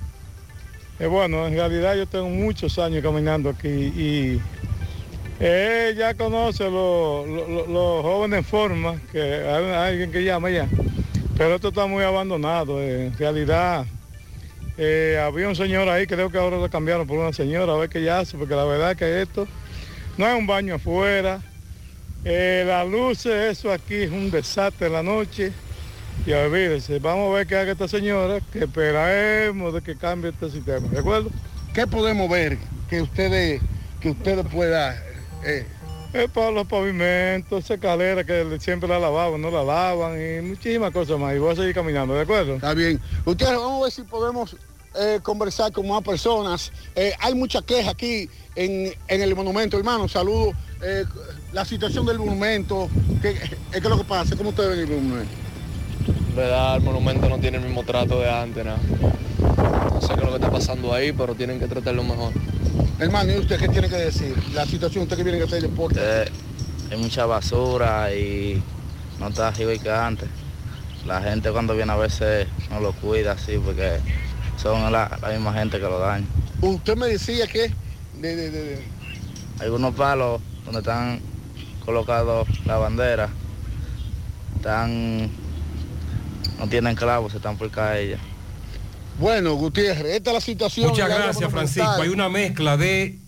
[SPEAKER 85] Eh, bueno, en realidad yo tengo muchos años caminando aquí y eh, ya conoce los los jóvenes en forma, que hay alguien que llama ya, pero esto está muy abandonado. eh, En realidad Eh, había un señor ahí, creo que ahora lo cambiaron por una señora, a ver qué ya hace, porque la verdad que esto no hay un baño afuera. Eh, las luces, eso aquí es un desastre en la noche. Y olvídese, vamos a ver qué haga esta señora, que esperemos de que cambie este sistema, ¿de acuerdo?
[SPEAKER 70] ¿Qué podemos ver que ustedes, que ustedes puedan... eh,
[SPEAKER 85] Es para los pavimentos, escaleras que siempre la lavaban, no la lavan y muchísimas cosas más. Y voy a seguir caminando, ¿de acuerdo?
[SPEAKER 70] Está bien. Ustedes, vamos a ver si podemos eh, conversar con más personas. Eh, hay mucha queja aquí en, en el monumento, hermano. Saludos. La situación del monumento, ¿qué, es qué es lo que pasa? ¿Cómo ustedes ven el monumento?
[SPEAKER 86] Verdad el monumento no tiene el mismo trato de antes, nada. No sé qué es lo que está pasando ahí, pero tienen que tratarlo mejor.
[SPEAKER 70] Hermano, ¿y usted qué tiene que decir? La situación, usted que viene a hacer deporte.
[SPEAKER 87] Eh, hay mucha basura y no está igual que antes. La gente cuando viene a veces no lo cuida así porque son la, la misma gente que lo daña.
[SPEAKER 70] Usted me decía que de, de- de- de-
[SPEAKER 87] Hay unos palos donde están colocados la bandera, están, no tienen clavos, se están por caer ya.
[SPEAKER 70] Bueno, Gutiérrez, esta es la situación.
[SPEAKER 5] Muchas gracias. Francisco. Hay una mezcla de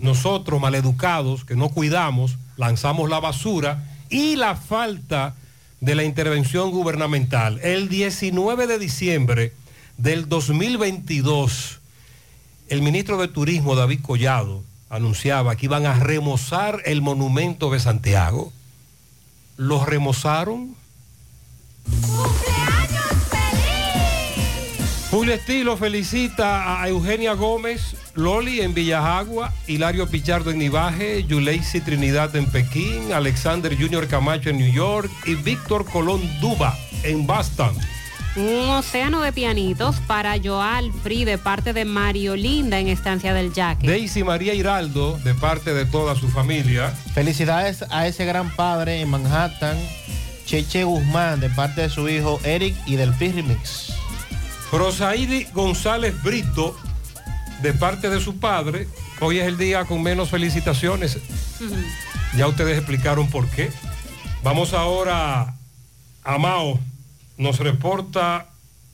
[SPEAKER 5] nosotros maleducados que no cuidamos, lanzamos la basura y la falta de la intervención gubernamental. El 19 de diciembre del 2022, el ministro de Turismo, David Collado, anunciaba que iban a remozar el monumento de Santiago. ¿Lo remozaron? Julio Estilo felicita a Eugenia Gómez, Loli en Villajagua, Hilario Pichardo en Nivaje, Yuleisi Trinidad en Pekín, Alexander Junior Camacho en New York y Víctor Colón Duba en Boston.
[SPEAKER 13] Un océano de pianitos para Joal Free de parte de Mario Linda en Estancia del Yaque.
[SPEAKER 5] Daisy María Hiraldo, de parte de toda su familia.
[SPEAKER 6] Felicidades a ese gran padre en Manhattan, Cheche Guzmán, de parte de su hijo Eric y del Pyrimix.
[SPEAKER 5] Rosaidi González Brito, de parte de su padre. Hoy es el día con menos felicitaciones. Ya ustedes explicaron por qué. Vamos ahora a Mao. Nos reporta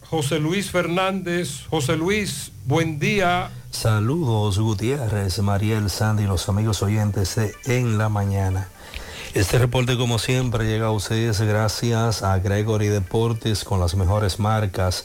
[SPEAKER 5] José Luis Fernández. José Luis, buen día.
[SPEAKER 88] Saludos Gutiérrez, Mariel, Sandy y los amigos oyentes de En la Mañana. Este reporte como siempre llega a ustedes gracias a Gregory Deportes con las mejores marcas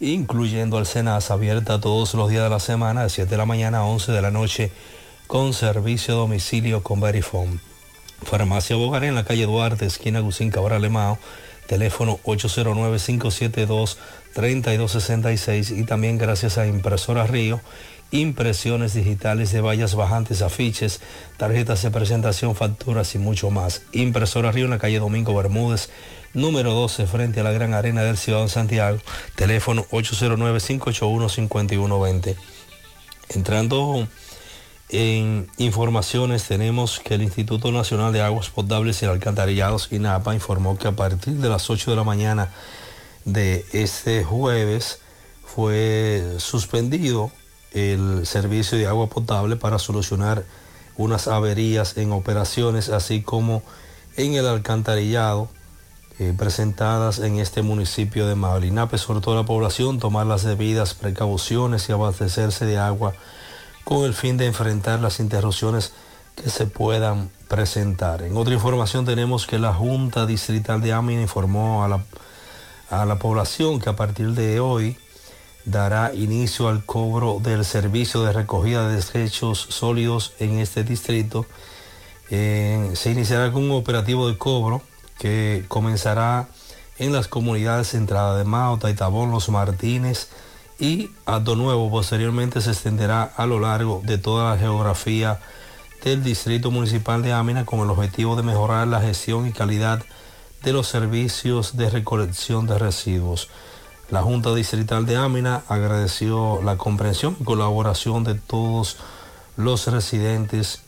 [SPEAKER 88] incluyendo el Senas, abierta todos los días de la semana, de 7 de la mañana a 11 de la noche, con servicio a domicilio con Verifone. Farmacia Bogar en la calle Duarte, esquina Gusín Cabral Lemao, teléfono 809-572-3266 y también gracias a Impresora Río, impresiones digitales de vallas bajantes, afiches, tarjetas de presentación, facturas y mucho más. Impresora Río en la calle Domingo Bermúdez, número 12, frente a la Gran Arena del Ciudad de Santiago, teléfono 809-581-5120. Entrando en informaciones tenemos que el Instituto Nacional de Aguas Potables y Alcantarillados, INAPA, informó que a partir de las 8 de la mañana de este jueves fue suspendido el servicio de agua potable para solucionar unas averías en operaciones, así como en el alcantarillado eh, presentadas en este municipio de INAPA exhortó a la población tomar las debidas precauciones y abastecerse de agua con el fin de enfrentar las interrupciones que se puedan presentar. En otra información tenemos que la Junta Distrital de Amina informó a la, a la población que a partir de hoy dará inicio al cobro del servicio de recogida de desechos sólidos en este distrito. Eh, se iniciará con un operativo de cobro que comenzará en las comunidades Entrada de Mao, Taitabón, Los Martínez y Alto Nuevo. Posteriormente se extenderá a lo largo de toda la geografía del Distrito Municipal de Amina con el objetivo de mejorar la gestión y calidad de los servicios de recolección de residuos. La Junta Distrital de Ámina agradeció la comprensión y colaboración de todos los residentes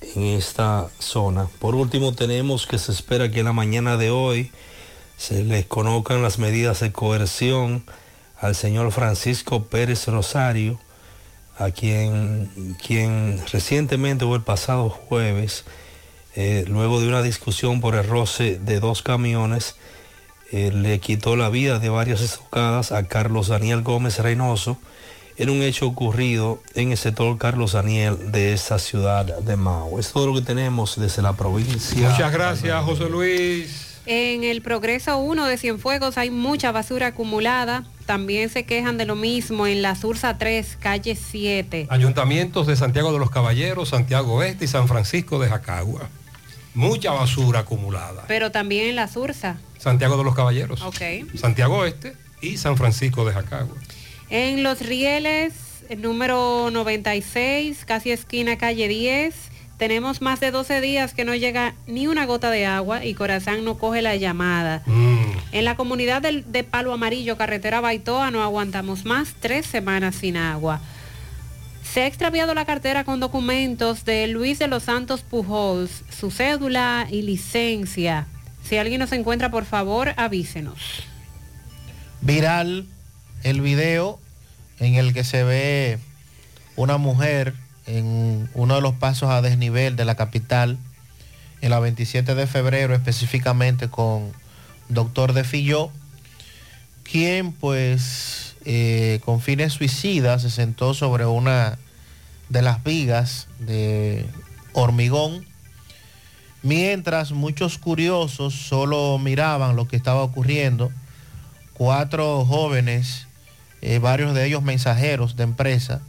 [SPEAKER 88] en esta zona. Por último, tenemos que se espera que en la mañana de hoy se les conozcan las medidas de coerción al señor Francisco Pérez Rosario, a quien, quien recientemente o el pasado jueves, eh, luego de una discusión por el roce de dos camiones, eh, le quitó la vida de varias estocadas a Carlos Daniel Gómez Reynoso en un hecho ocurrido en el sector Carlos Daniel de esta ciudad de Mao. Es todo lo que tenemos desde la provincia.
[SPEAKER 5] Muchas gracias, José Luis.
[SPEAKER 13] En el Progreso 1 de Cienfuegos hay mucha basura acumulada. También se quejan de lo mismo en la Sursa 3, calle 7.
[SPEAKER 5] Ayuntamientos de Santiago de los Caballeros, Santiago Oeste y San Francisco de Jacagua. Mucha basura acumulada.
[SPEAKER 13] Pero también en la Sursa.
[SPEAKER 5] Santiago de los Caballeros,
[SPEAKER 13] Ok.
[SPEAKER 5] Santiago Oeste y San Francisco de Jacagua.
[SPEAKER 13] En Los Rieles, el número 96, casi esquina calle 10, tenemos más de 12 días que no llega ni una gota de agua y Corazán no coge la llamada. En la comunidad del- de Palo Amarillo, carretera Baitoa, no aguantamos más, tres semanas sin agua. Se ha extraviado la cartera con documentos de Luis de los Santos Pujols, su cédula y licencia. Si alguien nos encuentra, por favor, avísenos.
[SPEAKER 6] viral el video en el que se ve una mujer en uno de los pasos a desnivel de la capital, en la 27 de febrero específicamente con doctor de Filló, quien pues eh, con fines suicidas se sentó sobre una de las vigas de hormigón, mientras muchos curiosos solo miraban lo que estaba ocurriendo. Cuatro jóvenes, eh, varios de ellos mensajeros de empresa,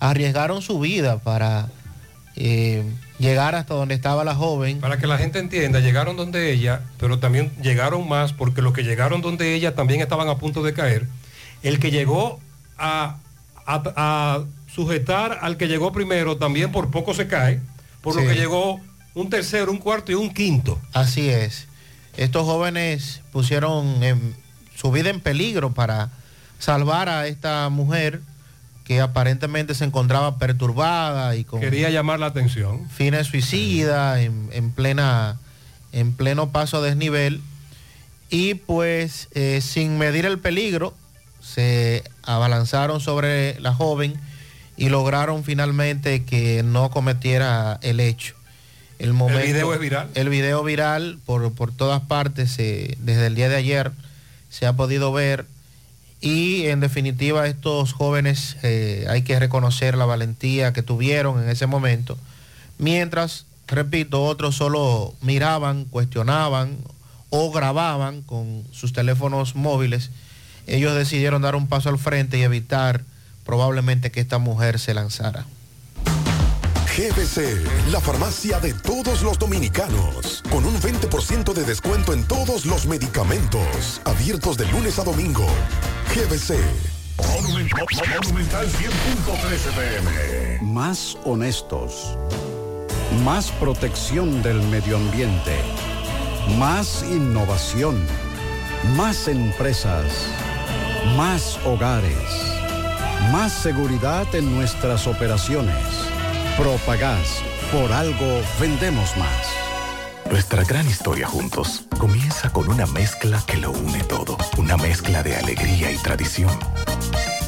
[SPEAKER 6] arriesgaron su vida para eh, llegar hasta donde estaba la joven.
[SPEAKER 5] Para que la gente entienda, llegaron donde ella, pero también llegaron más porque los que llegaron donde ella también estaban a punto de caer. El que llegó a, a- a sujetar al que llegó primero también por poco se cae, por lo que llegó un tercero, un cuarto y un quinto.
[SPEAKER 6] Así es. Estos jóvenes pusieron en- su vida en peligro para salvar a esta mujer que aparentemente se encontraba perturbada y con
[SPEAKER 5] Quería llamar la atención.
[SPEAKER 6] fines suicidas en, en plena en pleno paso a desnivel y pues eh, sin medir el peligro se abalanzaron sobre la joven y lograron finalmente que no cometiera el hecho. El, momento,
[SPEAKER 5] video es viral.
[SPEAKER 6] El video viral por, por todas partes eh, desde el día de ayer se ha podido ver y en definitiva estos jóvenes eh, hay que reconocer la valentía que tuvieron en ese momento, mientras, repito, otros solo miraban, cuestionaban o grababan con sus teléfonos móviles. Ellos decidieron dar un paso al frente y evitar probablemente que esta mujer se lanzara.
[SPEAKER 89] GBC, la farmacia de todos los dominicanos, con un 20% de descuento en todos los medicamentos, abiertos de lunes a domingo. GBC.
[SPEAKER 90] Monumental 100.13 pm.
[SPEAKER 91] Más honestos. Más protección del medio ambiente. Más innovación. Más empresas. Más hogares. Más seguridad en nuestras operaciones. Propagás. Por algo vendemos más.
[SPEAKER 40] Nuestra gran historia juntos comienza con una mezcla que lo une todo. Una mezcla de alegría y tradición.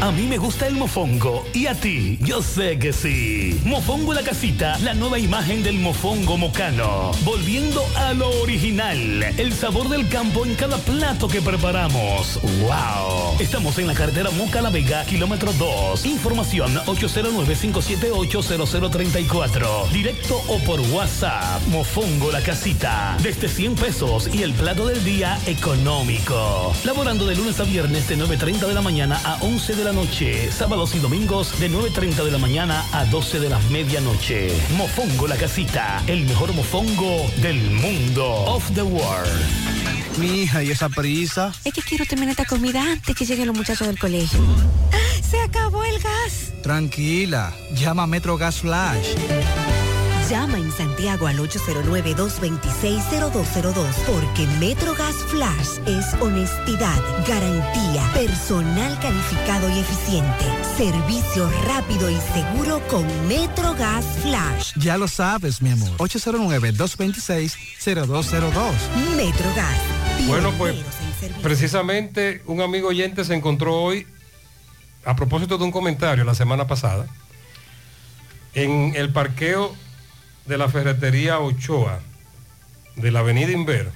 [SPEAKER 92] A mí me gusta el mofongo. ¿Y a ti? Yo sé que sí. Mofongo la casita, la nueva imagen del mofongo mocano. Volviendo a lo original. El sabor del campo en cada plato que preparamos. ¡Wow! Estamos en la carretera Moca La Vega, kilómetro 2. Información 809-578-0034. Directo o por WhatsApp. Mofongo la casita. Desde 100 pesos y el plato del día económico. Laborando de lunes a viernes de 9.30 de la mañana a 11 de la noche. Sábados y domingos de 9.30 de la mañana a 12 de la medianoche. Mofongo la casita. El mejor mofongo del mundo. Of the world.
[SPEAKER 93] Mi hija, ¿y esa prisa?
[SPEAKER 94] Es que quiero terminar esta comida antes que lleguen los muchachos del colegio. ¡Se acabó el gas!
[SPEAKER 93] Tranquila, llama a Metro Gas Flash.
[SPEAKER 94] Llama en Santiago al 809-226-0202 porque MetroGas Flash es honestidad, garantía, personal calificado y eficiente, servicio rápido y seguro con MetroGas Flash.
[SPEAKER 93] Ya lo sabes, mi amor. 809-226-0202.
[SPEAKER 94] MetroGas.
[SPEAKER 5] Bueno, pues precisamente un amigo oyente se encontró hoy, a propósito de un comentario la semana pasada, en el parqueo de la ferretería Ochoa, de la avenida Inver,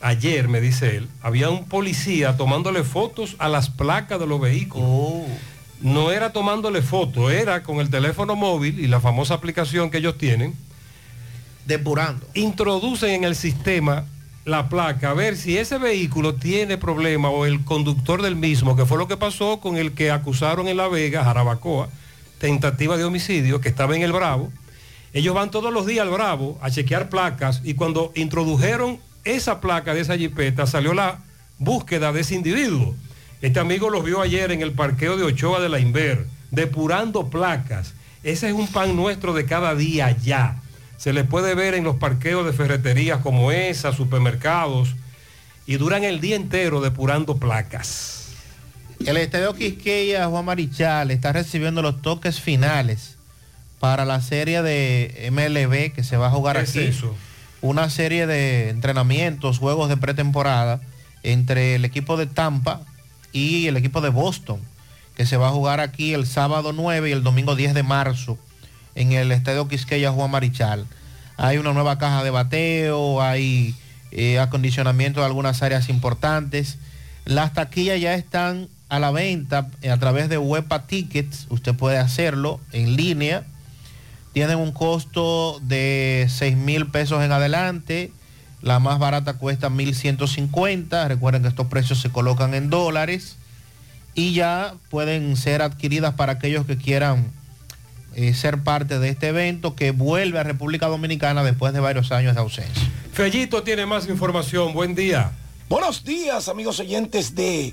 [SPEAKER 5] ayer, me dice él, había un policía tomándole fotos a las placas de los vehículos. No era tomándole fotos, era con el teléfono móvil y la famosa aplicación que ellos tienen.
[SPEAKER 6] Depurando.
[SPEAKER 5] Introducen en el sistema la placa, a ver si ese vehículo tiene problema o el conductor del mismo, que fue lo que pasó con el que acusaron en La Vega, Jarabacoa, tentativa de homicidio, que estaba en el Bravo. Ellos van todos los días al Bravo a chequear placas y cuando introdujeron esa placa de esa jipeta salió la búsqueda de ese individuo. Este amigo los vio ayer en el parqueo de Ochoa de la Inver, depurando placas. Ese es un pan nuestro de cada día ya. Se le puede ver en los parqueos de ferreterías como esa, supermercados, y duran el día entero depurando placas.
[SPEAKER 6] El Estadio Quisqueya Juan Marichal está recibiendo los toques finales para la serie de MLB que se va a jugar
[SPEAKER 5] ¿Qué es
[SPEAKER 6] aquí. Una serie de entrenamientos, juegos de pretemporada entre el equipo de Tampa y el equipo de Boston, que se va a jugar aquí el sábado 9 y el domingo 10 de marzo en el Estadio Quisqueya Juan Marichal. Hay una nueva caja de bateo, hay eh, acondicionamiento de algunas áreas importantes. Las taquillas ya están a la venta a través de Wepa Tickets. Usted puede hacerlo en línea. Tienen un costo de 6 mil pesos en adelante. La más barata cuesta 1.150. Recuerden que estos precios se colocan en dólares. Y ya pueden ser adquiridas para aquellos que quieran eh, ser parte de este evento que vuelve a República Dominicana después de varios años de ausencia.
[SPEAKER 5] Fellito tiene más información. Buen día.
[SPEAKER 95] Buenos días, amigos oyentes de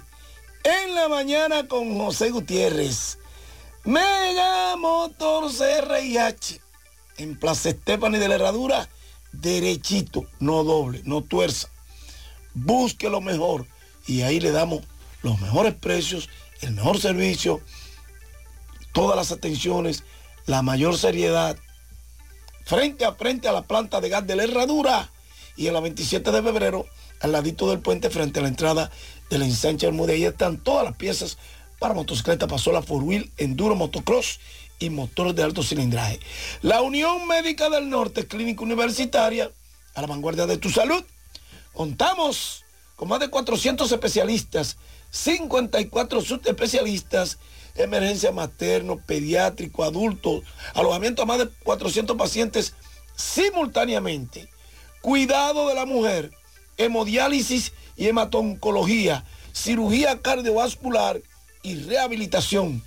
[SPEAKER 95] En la Mañana con José Gutiérrez. Mega Motor CRIH. En Plaza Estefani de la Herradura, derechito, no doble, no tuerza. Busque lo mejor y ahí le damos los mejores precios, el mejor servicio, todas las atenciones, la mayor seriedad. Frente a frente a la planta de gas de la Herradura y en la 27 de febrero, al ladito del puente, frente a la entrada del ensanche. Ahí están todas las piezas para motocicleta, pasola, four wheel, enduro, motocross y motores de alto cilindraje. La Unión Médica del Norte, Clínica Universitaria, a la vanguardia de tu salud. Contamos con más de 400 especialistas, 54 subespecialistas, emergencia materno, pediátrico, adulto, alojamiento a más de 400 pacientes simultáneamente, cuidado de la mujer, hemodiálisis y hematoncología, cirugía cardiovascular y rehabilitación.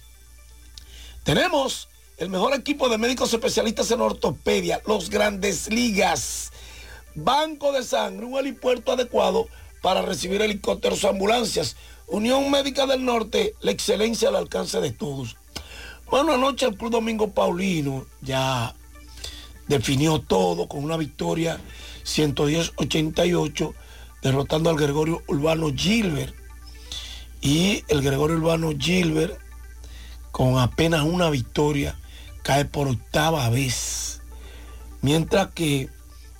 [SPEAKER 95] Tenemos el mejor equipo de médicos especialistas en ortopedia, los grandes ligas, banco de sangre, un helipuerto adecuado para recibir helicópteros o ambulancias. Unión Médica del Norte, la excelencia al alcance de todos. Bueno, anoche el Club Domingo Paulino ya definió todo con una victoria 110-88, derrotando al Gregorio Urbano Gilbert. Y el Gregorio Urbano Gilbert, con apenas una victoria, cae por octava vez. Mientras que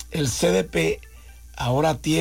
[SPEAKER 95] el CDP ahora tiene